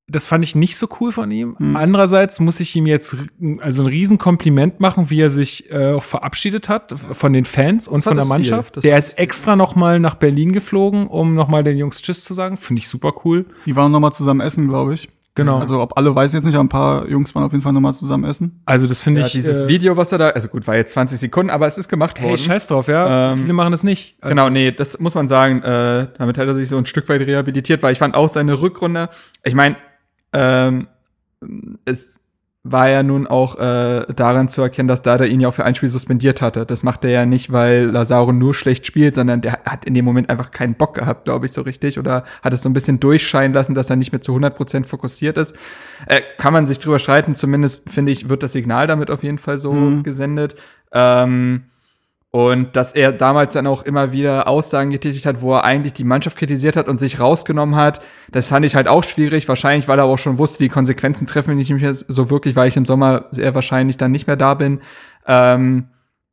Das fand ich nicht so cool von ihm. Hm. Andererseits muss ich ihm jetzt also ein Riesenkompliment machen, wie er sich äh, auch verabschiedet hat von den Fans und von der. Mannschaft. Der ist extra noch mal nach Berlin geflogen, um noch mal den Jungs Tschüss zu sagen. Finde ich super cool. Die waren noch mal zusammen essen, glaube ich. Genau. Also ob alle weiß ich jetzt nicht, aber ein paar Jungs waren auf jeden Fall noch mal zusammen essen. Also das finde Ja, ich. dieses äh, Video, was er da, also gut, war jetzt 20 Sekunden, aber es ist gemacht worden. Hey, scheiß drauf, ja. Ähm, Viele machen das nicht. Also, Genau, nee, das muss man sagen. Äh, damit hat er sich so ein Stück weit rehabilitiert, weil ich fand auch seine Rückrunde, ich meine, ähm, es war ja nun auch äh, daran zu erkennen, dass Dada ihn ja auch für ein Spiel suspendiert hatte. Das macht er ja nicht, weil Lazaro nur schlecht spielt, sondern der hat in dem Moment einfach keinen Bock gehabt, glaube ich, so richtig. Oder hat es so ein bisschen durchscheinen lassen, dass er nicht mehr zu 100% fokussiert ist. Äh, kann man sich drüber streiten, zumindest finde ich, wird das Signal damit auf jeden Fall so gesendet. Ähm, und dass er damals dann auch immer wieder Aussagen getätigt hat, wo er eigentlich die Mannschaft kritisiert hat und sich rausgenommen hat. Das fand ich halt auch schwierig. Wahrscheinlich, weil er auch schon wusste, die Konsequenzen treffen mich nicht mehr so wirklich, weil ich im Sommer sehr wahrscheinlich dann nicht mehr da bin. Ähm,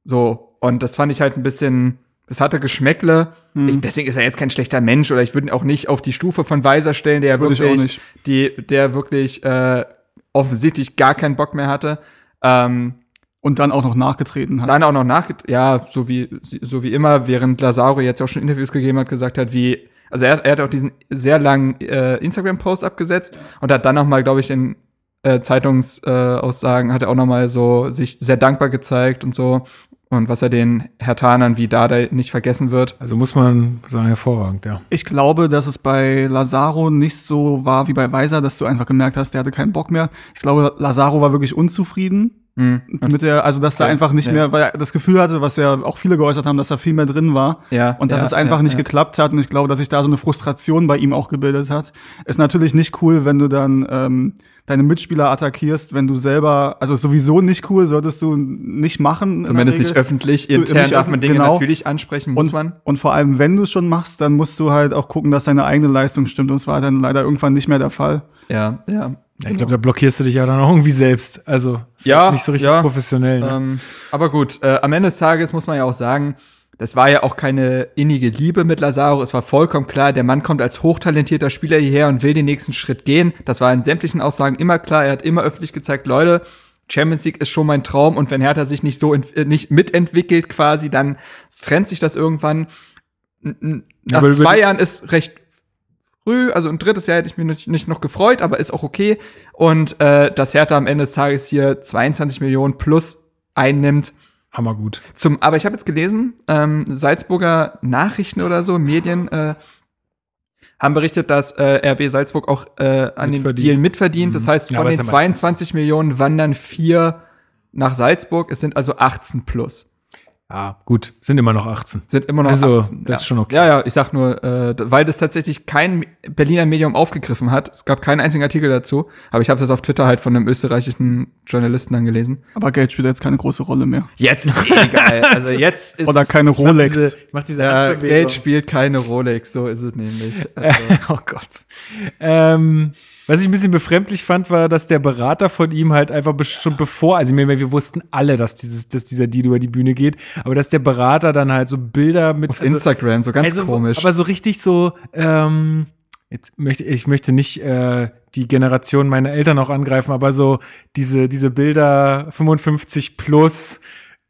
so. Und das fand ich halt ein bisschen, das hatte Geschmäckle. Ich, deswegen ist er jetzt kein schlechter Mensch oder ich würde ihn auch nicht auf die Stufe von Weiser stellen, der Würde wirklich, die, der wirklich äh, offensichtlich gar keinen Bock mehr hatte. Ähm, Und dann auch noch nachgetreten hat. dann auch noch nach, ja, so wie, so wie immer, während Lazaro jetzt auch schon Interviews gegeben hat, gesagt hat, wie, also er, er hat auch diesen sehr langen äh, Instagram-Post abgesetzt und hat dann noch mal, glaube ich, in äh, Zeitungsaussagen äh, Aussagen hat er auch noch mal so sich sehr dankbar gezeigt und so und was er den Hertanern wie Dada nicht vergessen wird. also muss man sagen, hervorragend, ja. Ich glaube, dass es bei Lazaro nicht so war wie bei Weiser, dass du einfach gemerkt hast, der hatte keinen Bock mehr. Ich glaube, Lazaro war wirklich unzufrieden Mhm. mit der, also dass da Ja, einfach nicht ja. mehr, weil er das Gefühl hatte, was ja auch viele geäußert haben, dass da viel mehr drin war. Ja, Und dass ja, es einfach nicht geklappt hat. Und ich glaube, dass sich da so eine Frustration bei ihm auch gebildet hat. Ist natürlich nicht cool, wenn du dann ähm, deine Mitspieler attackierst, wenn du selber, also sowieso nicht cool, solltest du nicht machen. Zumindest nicht öffentlich. Intern nicht darf man Dinge genau. natürlich ansprechen, muss Und, man. und vor allem, wenn du es schon machst, dann musst du halt auch gucken, dass deine eigene Leistung stimmt. Und es war dann leider irgendwann nicht mehr der Fall. Ja, ja. Ja, Ich glaube, da blockierst du dich ja dann auch irgendwie selbst. Also ist Ja, nicht so richtig ja. professionell. Ne? Ähm, aber gut, äh, am Ende des Tages muss man ja auch sagen, das war ja auch keine innige Liebe mit Lazaro. Es war vollkommen klar, der Mann kommt als hochtalentierter Spieler hierher und will den nächsten Schritt gehen. Das war in sämtlichen Aussagen immer klar. Er hat immer öffentlich gezeigt, Leute, Champions League ist schon mein Traum und wenn Hertha sich nicht so äh, nicht mitentwickelt quasi, dann trennt sich das irgendwann. Nach zwei Jahren ist recht früh, also ein drittes Jahr hätte ich mich nicht, nicht noch gefreut, aber ist auch okay. Und äh, dass Hertha am Ende des Tages hier 22 Millionen plus einnimmt. Hammergut. Zum, aber ich habe jetzt gelesen, ähm, Salzburger Nachrichten oder so, Medien äh, haben berichtet, dass äh, RB Salzburg auch äh, an Mitverdient. Deal mitverdient. Das heißt, Ja, von aber den ja meistens 22 Millionen wandern vier nach Salzburg. Es sind also 18 plus. Ah, gut, sind immer noch 18. Sind immer noch Also, 18. das ja. ist schon okay. Ja, ja, ich sag nur, äh, weil das tatsächlich kein Berliner Medium aufgegriffen hat. Es gab keinen einzigen Artikel dazu, aber ich habe das auf Twitter halt von einem österreichischen Journalisten dann gelesen. Aber Geld spielt jetzt keine große Rolle mehr. Jetzt ist eh egal. [LAUGHS] Also jetzt ist Oder keine Rolex. Diese, ich mach diese ja. Geld spielt keine Rolex, so ist es nämlich. [LAUGHS] Also, oh Gott. Ähm, was ich ein bisschen befremdlich fand, war, dass der Berater von ihm halt einfach schon bevor, also meine, wir wussten alle, dass dieses, dass dieser Deal über die Bühne geht, aber dass der Berater dann halt so Bilder mit auf Instagram, so ganz also, komisch. Aber so richtig so, ähm, jetzt möchte ich möchte nicht äh, die Generation meiner Eltern auch angreifen, aber so diese diese Bilder 55 plus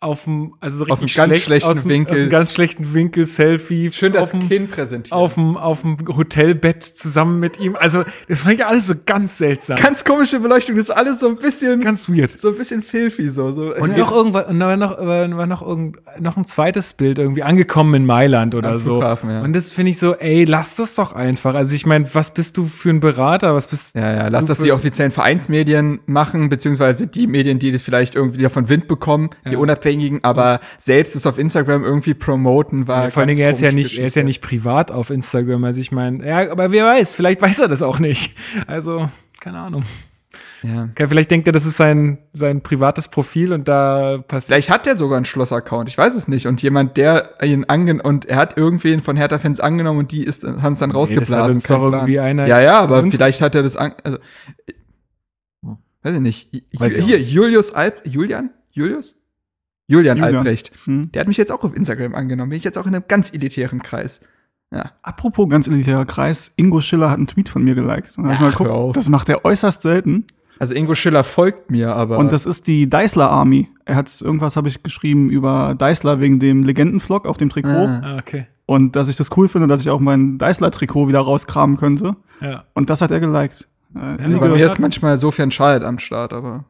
auf dem also so Aus einem ganz schlecht, schlechten aus dem, Winkel. aus einem ganz schlechten Winkel Selfie Schön das auf dem, Kind präsentiert. auf dem auf dem Hotelbett zusammen mit ihm. Also das fand ich alles so ganz seltsam, ganz komische Beleuchtung, das war alles so ein bisschen, ganz weird. so ein bisschen filthy, so. so Und noch irgendwas, und da war noch, war noch, irgend, noch ein zweites Bild irgendwie angekommen in Mailand oder Am so. Flughafen, ja. Und das finde ich so, ey, lass das doch einfach. Also ich meine, was bist du für ein Berater? Was bist Ja, ja, lass das die offiziellen Vereinsmedien machen, beziehungsweise die Medien, die das vielleicht irgendwie davon Wind bekommen, die Unabhängigen, aber selbst es auf Instagram irgendwie promoten war. Ja, vor allen Dingen, er ist ja nicht, er ist ja nicht privat auf Instagram. Also ich meine, ja, aber wer weiß, vielleicht weiß er das auch nicht. Also, keine Ahnung. Ja. Okay, vielleicht denkt er, das ist sein, sein privates Profil und da passiert. Vielleicht hat er sogar einen Schloss-Account, ich weiß es nicht. Und jemand, der ihn angen und er hat irgendwen von Hertha-Fans angenommen und die ist, haben es dann das rausgeblasen. hat kein doch Plan. irgendwie einer- Ja, ja, aber vielleicht hat er das an, also, weiß ich nicht. Weiß hier, Julius Alp, Julian? Julius? Julian, Julian. Albrecht. Hm. Der hat mich jetzt auch auf Instagram angenommen. Bin ich jetzt auch in einem ganz elitären Kreis. Ja. Apropos ganz elitärer Kreis, Ingo Schiller hat einen Tweet von mir geliked. Und dann hab ich mal Ach, hör auf. geguckt, das macht er äußerst selten. Also Ingo Schiller folgt mir, aber. Und das ist die Deisler Army. Er hat irgendwas habe ich geschrieben über Deisler wegen dem Legendenvlog auf dem Trikot. Ah. Ah, okay. Und dass ich das cool finde, dass ich auch mein Deisler-Trikot wieder rauskramen könnte. Ja. Und das hat er geliked. Äh, Ja, bei mir ist manchmal Sofern Schalt am Start, aber.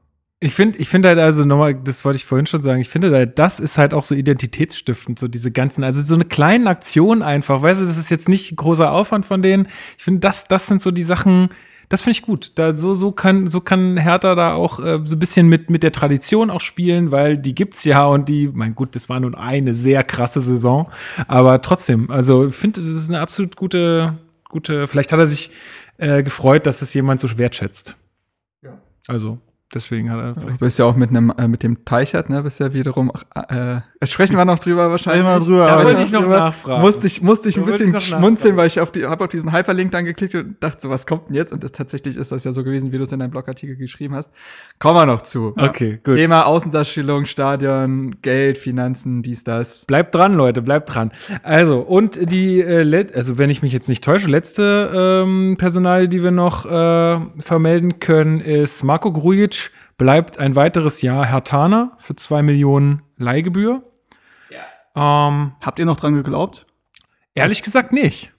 Ich finde, ich finde halt also nochmal, das wollte ich vorhin schon sagen, ich finde halt, das ist halt auch so identitätsstiftend, so diese ganzen, also so eine kleine Aktion einfach, weißt du, das ist jetzt nicht großer Aufwand von denen. Ich finde, das, das sind so die Sachen, das finde ich gut. Da so, so kann, so kann Hertha da auch äh, so ein bisschen mit, mit der Tradition auch spielen, weil die gibt's ja und die, mein gut, das war nun eine sehr krasse Saison, aber trotzdem, also ich finde, das ist eine absolut gute, gute, vielleicht hat er sich äh, gefreut, dass das jemand so wertschätzt. Ja. Also, deswegen hat er vielleicht Du bist ja auch mit einem, äh, mit dem Teichert, ne, bist ja wiederum, äh, sprechen wir noch drüber wahrscheinlich. Wir drüber, Da wollte ich noch noch nachfragen. Musste ich, musste ich Da ein bisschen ich schmunzeln, weil ich auf die, habe auf diesen Hyperlink dann geklickt und dachte so, was kommt denn jetzt? Und das tatsächlich ist das ja so gewesen, wie du es in deinem Blogartikel geschrieben hast. Kommen wir noch zu. Okay, gut. Thema Außendarstellung, Stadion, Geld, Finanzen, dies, das. Bleibt dran, Leute, bleibt dran. Also, und die, äh, let- also wenn ich mich jetzt nicht täusche, letzte ähm, Personal, die wir noch äh, vermelden können, ist Marco Grujic bleibt ein weiteres Jahr Hertaner für zwei Millionen Leihgebühr. Ja. Ähm, Habt ihr noch dran geglaubt? ehrlich gesagt nicht.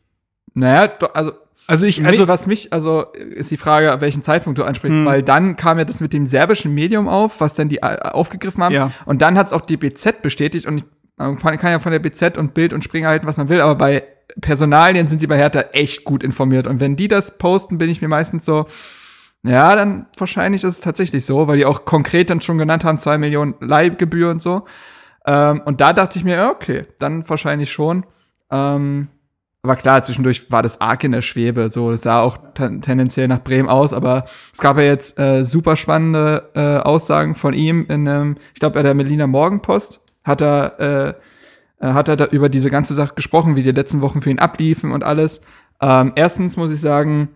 Naja, also Also ich, Also also was mich, also ist die Frage, ab welchen Zeitpunkt du ansprichst, Hm. weil dann kam ja das mit dem serbischen Medium auf, was dann die äh, aufgegriffen haben. Ja. Und dann hat es auch die BZ bestätigt und ich, man kann ja von der BZ und Bild und Springer halten, was man will, aber bei Personalien sind sie bei Hertha echt gut informiert. Und wenn die das posten, bin ich mir meistens so, ja, dann wahrscheinlich ist es tatsächlich so, weil die auch konkret dann schon genannt haben, zwei Millionen Leihgebühr und so. Ähm, und da dachte ich mir, okay, dann wahrscheinlich schon. Ähm, aber klar, zwischendurch war das arg in der Schwebe. So, es sah auch ten tendenziell nach Bremen aus, aber es gab ja jetzt äh, super spannende äh, Aussagen von ihm in einem, ich glaube, bei der Berliner Morgenpost hat er, äh, hat er da über diese ganze Sache gesprochen, wie die letzten Wochen für ihn abliefen und alles. Ähm, erstens muss ich sagen,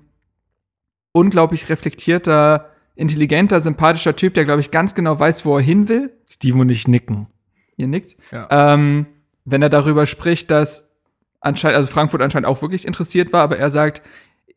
unglaublich reflektierter, intelligenter, sympathischer Typ, der, glaube ich, ganz genau weiß, wo er hin will. Steve und ich nicken. Ihr nickt. Ja. Ähm, wenn er darüber spricht, dass anscheinend, also Frankfurt anscheinend auch wirklich interessiert war, aber er sagt,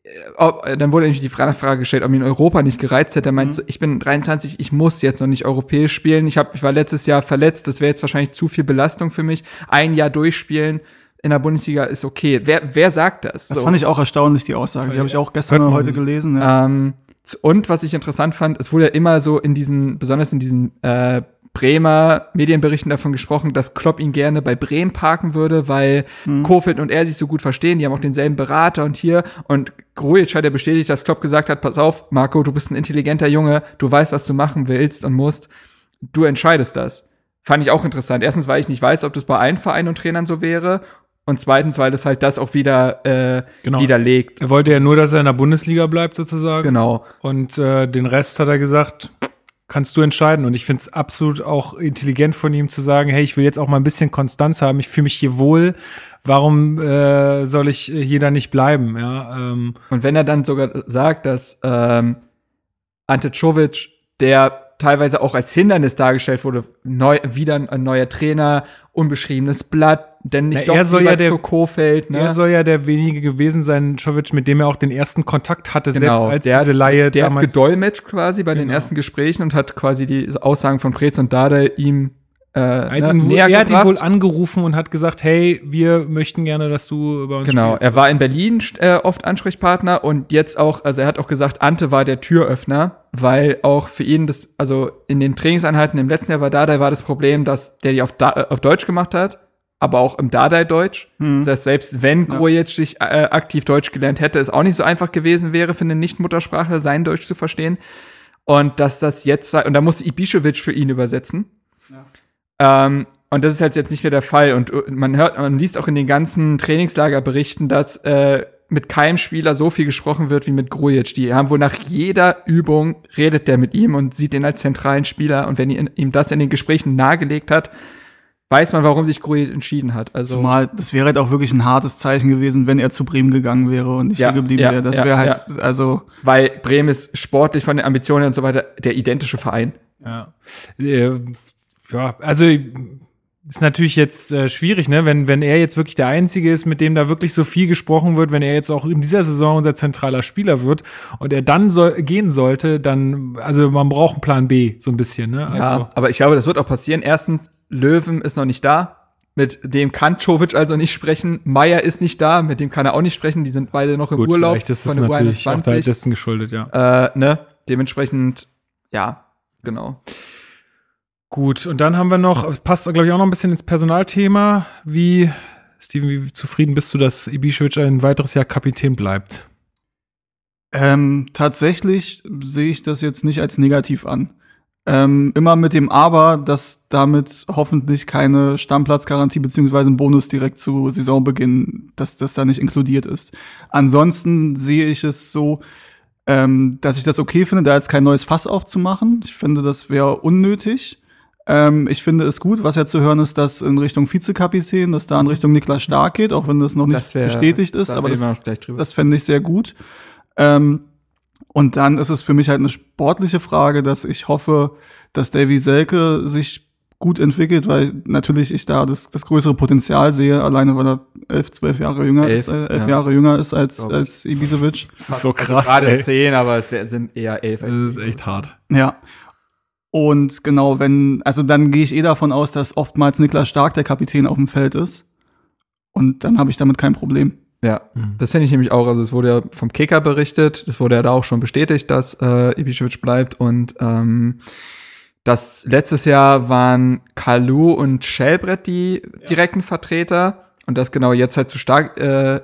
äh, ob, dann wurde nämlich die Fra- Frage gestellt, ob ihn Europa nicht gereizt hätte. Er meint, so, ich bin 23, ich muss jetzt noch nicht europäisch spielen. Ich, hab, ich war letztes Jahr verletzt, das wäre jetzt wahrscheinlich zu viel Belastung für mich. Ein Jahr durchspielen in der Bundesliga ist okay. Wer, wer sagt das? Das fand ich auch erstaunlich, die Aussage. Die habe ich auch gestern oder man- heute gelesen. Ja. Ähm, und was ich interessant fand, es wurde ja immer so in diesen, besonders in diesen äh, Bremer Medienberichten davon gesprochen, dass Klopp ihn gerne bei Bremen parken würde, weil Kofeld und er sich so gut verstehen. Die haben auch denselben Berater und hier. Und Grujic hat ja bestätigt, dass Klopp gesagt hat, pass auf, Marco, du bist ein intelligenter Junge, du weißt, was du machen willst und musst. du entscheidest das. Fand ich auch interessant. Erstens, weil ich nicht weiß, ob das bei allen Vereinen und Trainern so wäre. Und zweitens, weil das halt das auch wieder äh, Genau. widerlegt. Er wollte ja nur, dass er in der Bundesliga bleibt, sozusagen. Genau. Und äh, den Rest hat er gesagt, kannst du entscheiden. Und ich finde es absolut auch intelligent von ihm zu sagen, hey, ich will jetzt auch mal ein bisschen Konstanz haben, ich fühle mich hier wohl. Warum äh, soll ich hier dann nicht bleiben? Ja, ähm, Und wenn er dann sogar sagt, dass ähm, Ante Czovic, der teilweise auch als Hindernis dargestellt wurde, neu, wieder ein neuer Trainer, unbeschriebenes Blatt, denn nicht Na, er soll ja der- zu Kofeld, ne? Er soll ja der wenige gewesen sein, Jovic, mit dem er auch den ersten Kontakt hatte, Genau, selbst als der diese Laie der damals. gedolmetscht quasi bei den Genau. ersten Gesprächen und hat quasi die Aussagen von Preetz und Dade ihm äh, Er hat, ne, ihn, er hat ihn wohl angerufen und hat gesagt, hey, wir möchten gerne, dass du bei uns Genau, spielst. er war in Berlin äh, oft Ansprechpartner und jetzt auch, also er hat auch gesagt, Ante war der Türöffner, weil auch für ihn das, also in den Trainingseinheiten im letzten Jahr war Dardai war das Problem, dass der die auf, da, äh, auf Deutsch gemacht hat, aber auch im Dardai-Deutsch. Das heißt, selbst wenn Grujic sich äh, aktiv Deutsch gelernt hätte, es auch nicht so einfach gewesen wäre, für einen Nicht-Muttersprachler sein Deutsch zu verstehen. Und dass das jetzt, sei- und da musste Ibišević für ihn übersetzen. Ähm, und das ist halt jetzt nicht mehr der Fall. Und man hört, man liest auch in den ganzen Trainingslagerberichten, dass äh, mit keinem Spieler so viel gesprochen wird wie mit Grujic. Die haben wohl nach jeder Übung redet der mit ihm und sieht ihn als zentralen Spieler. Und wenn ihm das in den Gesprächen nahegelegt hat, weiß man, warum sich Grujic entschieden hat. Also Zumal, das wäre halt auch wirklich ein hartes Zeichen gewesen, wenn er zu Bremen gegangen wäre und nicht Ja, hier geblieben ja, wäre. Das ja, wäre halt, also, weil Bremen ist sportlich von den Ambitionen und so weiter der identische Verein. Ja. Äh, ja, also ist natürlich jetzt äh, schwierig, ne? Wenn, wenn er jetzt wirklich der Einzige ist, mit dem da wirklich so viel gesprochen wird, wenn er jetzt auch in dieser Saison unser zentraler Spieler wird und er dann soll, gehen sollte, dann, also man braucht einen Plan B, so ein bisschen, ne? Also, Ja, aber ich glaube, das wird auch passieren. Erstens, Löwen ist noch nicht da. Mit dem kann Czovic also nicht sprechen. Meier ist nicht da, mit dem kann er auch nicht sprechen. Die sind beide noch im gut, Urlaub vielleicht ist es der natürlich auch U21. der dessen geschuldet, ja. Äh, ne? Dementsprechend, ja, genau. Gut, und dann haben wir noch, es passt, glaube ich, auch noch ein bisschen ins Personalthema. Wie, Steven, wie zufrieden bist du, dass Ibišević ein weiteres Jahr Kapitän bleibt? ähm, tatsächlich sehe ich das jetzt nicht als negativ an. Ähm, immer mit dem Aber, dass damit hoffentlich keine Stammplatzgarantie beziehungsweise ein Bonus direkt zu Saisonbeginn, dass das da nicht inkludiert ist. Ansonsten sehe ich es so, ähm, dass ich das okay finde, da jetzt kein neues Fass aufzumachen. Ich finde, das wäre unnötig. Ähm, ich finde es gut, was ja zu hören ist, dass in Richtung Vizekapitän, dass da in Richtung Niklas Stark geht, auch wenn das noch nicht wär- bestätigt ist, aber das das fände ich sehr gut. Ähm, und dann ist es für mich halt eine sportliche Frage, dass ich hoffe, dass Davy Selke sich gut entwickelt, weil natürlich ich da das, das größere Potenzial sehe, alleine weil er elf, zwölf Jahre jünger Elf, ist, äh, elf ja. Jahre jünger ist als, als Ibisevic. [LAUGHS] Das ist so Also Gerade zehn, aber es sind eher elf. als Das ist echt hart. Ja. Und genau, wenn, also dann gehe ich eh davon aus, dass oftmals Niklas Stark der Kapitän auf dem Feld ist. Und dann habe ich damit kein Problem. Ja, Mhm. das finde ich nämlich auch. Also es wurde ja vom Kicker berichtet, das wurde ja da auch schon bestätigt, dass äh, Ibišević bleibt und ähm, das letztes Jahr waren Kalu und Schellbrett die direkten Vertreter und das genau jetzt halt zu stark äh,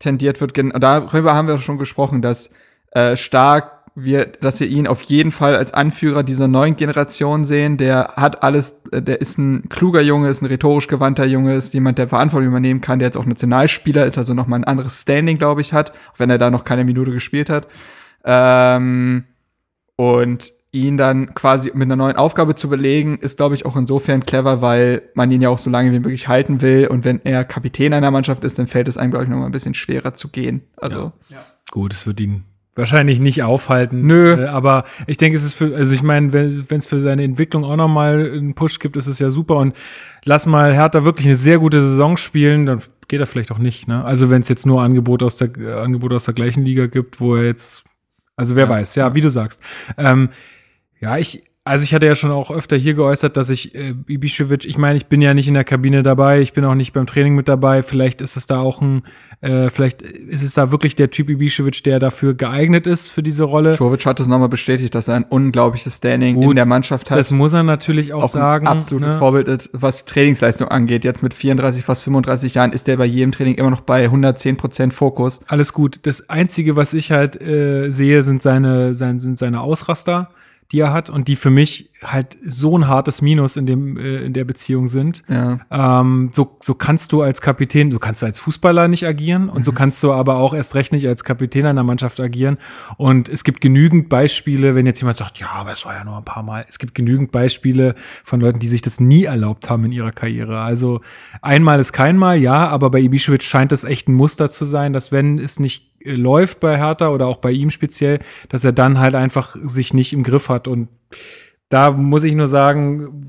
tendiert wird. Darüber haben wir schon gesprochen, dass äh, stark wir, dass wir ihn auf jeden Fall als Anführer dieser neuen Generation sehen. Der hat alles, äh, der ist ein kluger Junge, ist ein rhetorisch gewandter Junge, ist jemand, der Verantwortung übernehmen kann, der jetzt auch Nationalspieler ist, also noch mal ein anderes Standing, glaube ich, hat, auch wenn er da noch keine Minute gespielt hat. Ähm, und ihn dann quasi mit einer neuen Aufgabe zu belegen, ist, glaube ich, auch insofern clever, weil man ihn ja auch so lange wie möglich halten will. Und wenn er Kapitän einer Mannschaft ist, dann fällt es einem, glaube ich, noch mal ein bisschen schwerer zu gehen. Also, Gut, es wird ihn wahrscheinlich nicht aufhalten. Nö. Äh, aber ich denke, es ist für, also ich meine, wenn es für seine Entwicklung auch nochmal einen Push gibt, ist es ja super. Und lass mal Hertha wirklich eine sehr gute Saison spielen, dann geht er vielleicht auch nicht. Ne? Also wenn es jetzt nur Angebot aus der äh, Angebot aus der gleichen Liga gibt, wo er jetzt, also wer weiß, ja, wie du sagst. Ähm, ja, ich, also ich hatte ja schon auch öfter hier geäußert, dass ich äh, Ibišević, ich meine, ich bin ja nicht in der Kabine dabei, ich bin auch nicht beim Training mit dabei. Vielleicht ist es da auch ein, äh, vielleicht ist es da wirklich der Typ Ibišević, der dafür geeignet ist für diese Rolle. Schovic hat es nochmal bestätigt, dass er ein unglaubliches Standing Gut, in der Mannschaft hat. Das muss er natürlich auch, auch sagen. ein absolutes ne? Vorbild ist, was Trainingsleistung angeht. Jetzt mit 34, fast 35 Jahren ist der bei jedem Training immer noch bei 110 Prozent Fokus. Alles gut. Das Einzige, was ich halt äh, sehe, sind seine, sein, sind seine Ausraster. Die er hat und die für mich halt so ein hartes Minus in dem äh, in der Beziehung sind. Ja. Ähm, so so kannst du als Kapitän, du kannst als Fußballer nicht agieren und so kannst du aber auch erst recht nicht als Kapitän einer Mannschaft agieren. Und es gibt genügend Beispiele, wenn jetzt jemand sagt, ja, aber es war ja nur ein paar Mal. Es gibt genügend Beispiele von Leuten, die sich das nie erlaubt haben in ihrer Karriere. Also einmal ist kein Mal, ja, aber bei Ibišević scheint es echt ein Muster zu sein, dass wenn es nicht läuft bei Hertha oder auch bei ihm speziell, dass er dann halt einfach sich nicht im Griff hat. Und da muss ich nur sagen,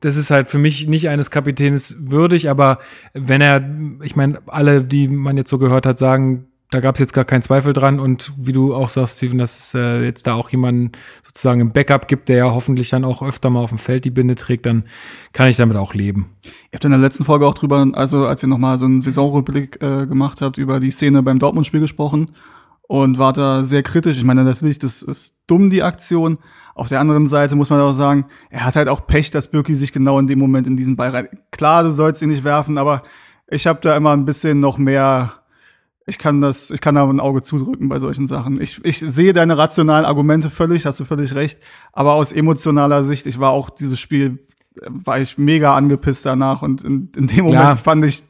das ist halt für mich nicht eines Kapitäns würdig, aber wenn er, ich meine, alle, die man jetzt so gehört hat, sagen, da gab es jetzt gar keinen Zweifel dran und wie du auch sagst, Steven, dass es äh, jetzt da auch jemanden sozusagen im Backup gibt, der ja hoffentlich dann auch öfter mal auf dem Feld die Binde trägt, dann kann ich damit auch leben. Ihr habt in der letzten Folge auch drüber, also als ihr nochmal so einen Saisonrückblick äh, gemacht habt, über die Szene beim Dortmund-Spiel gesprochen und war da sehr kritisch. Ich meine, natürlich, das ist dumm, die Aktion. Auf der anderen Seite muss man auch sagen, er hat halt auch Pech, dass Birki sich genau in dem Moment in diesen Ball rein. Klar, du sollst ihn nicht werfen, aber ich habe da immer ein bisschen noch mehr ich kann das, ich kann da ein Auge zudrücken bei solchen Sachen. Ich, ich sehe deine rationalen Argumente völlig, hast du völlig recht. Aber aus emotionaler Sicht, ich war auch dieses Spiel, war ich mega angepisst danach und in, in dem Moment Ja. fand ich,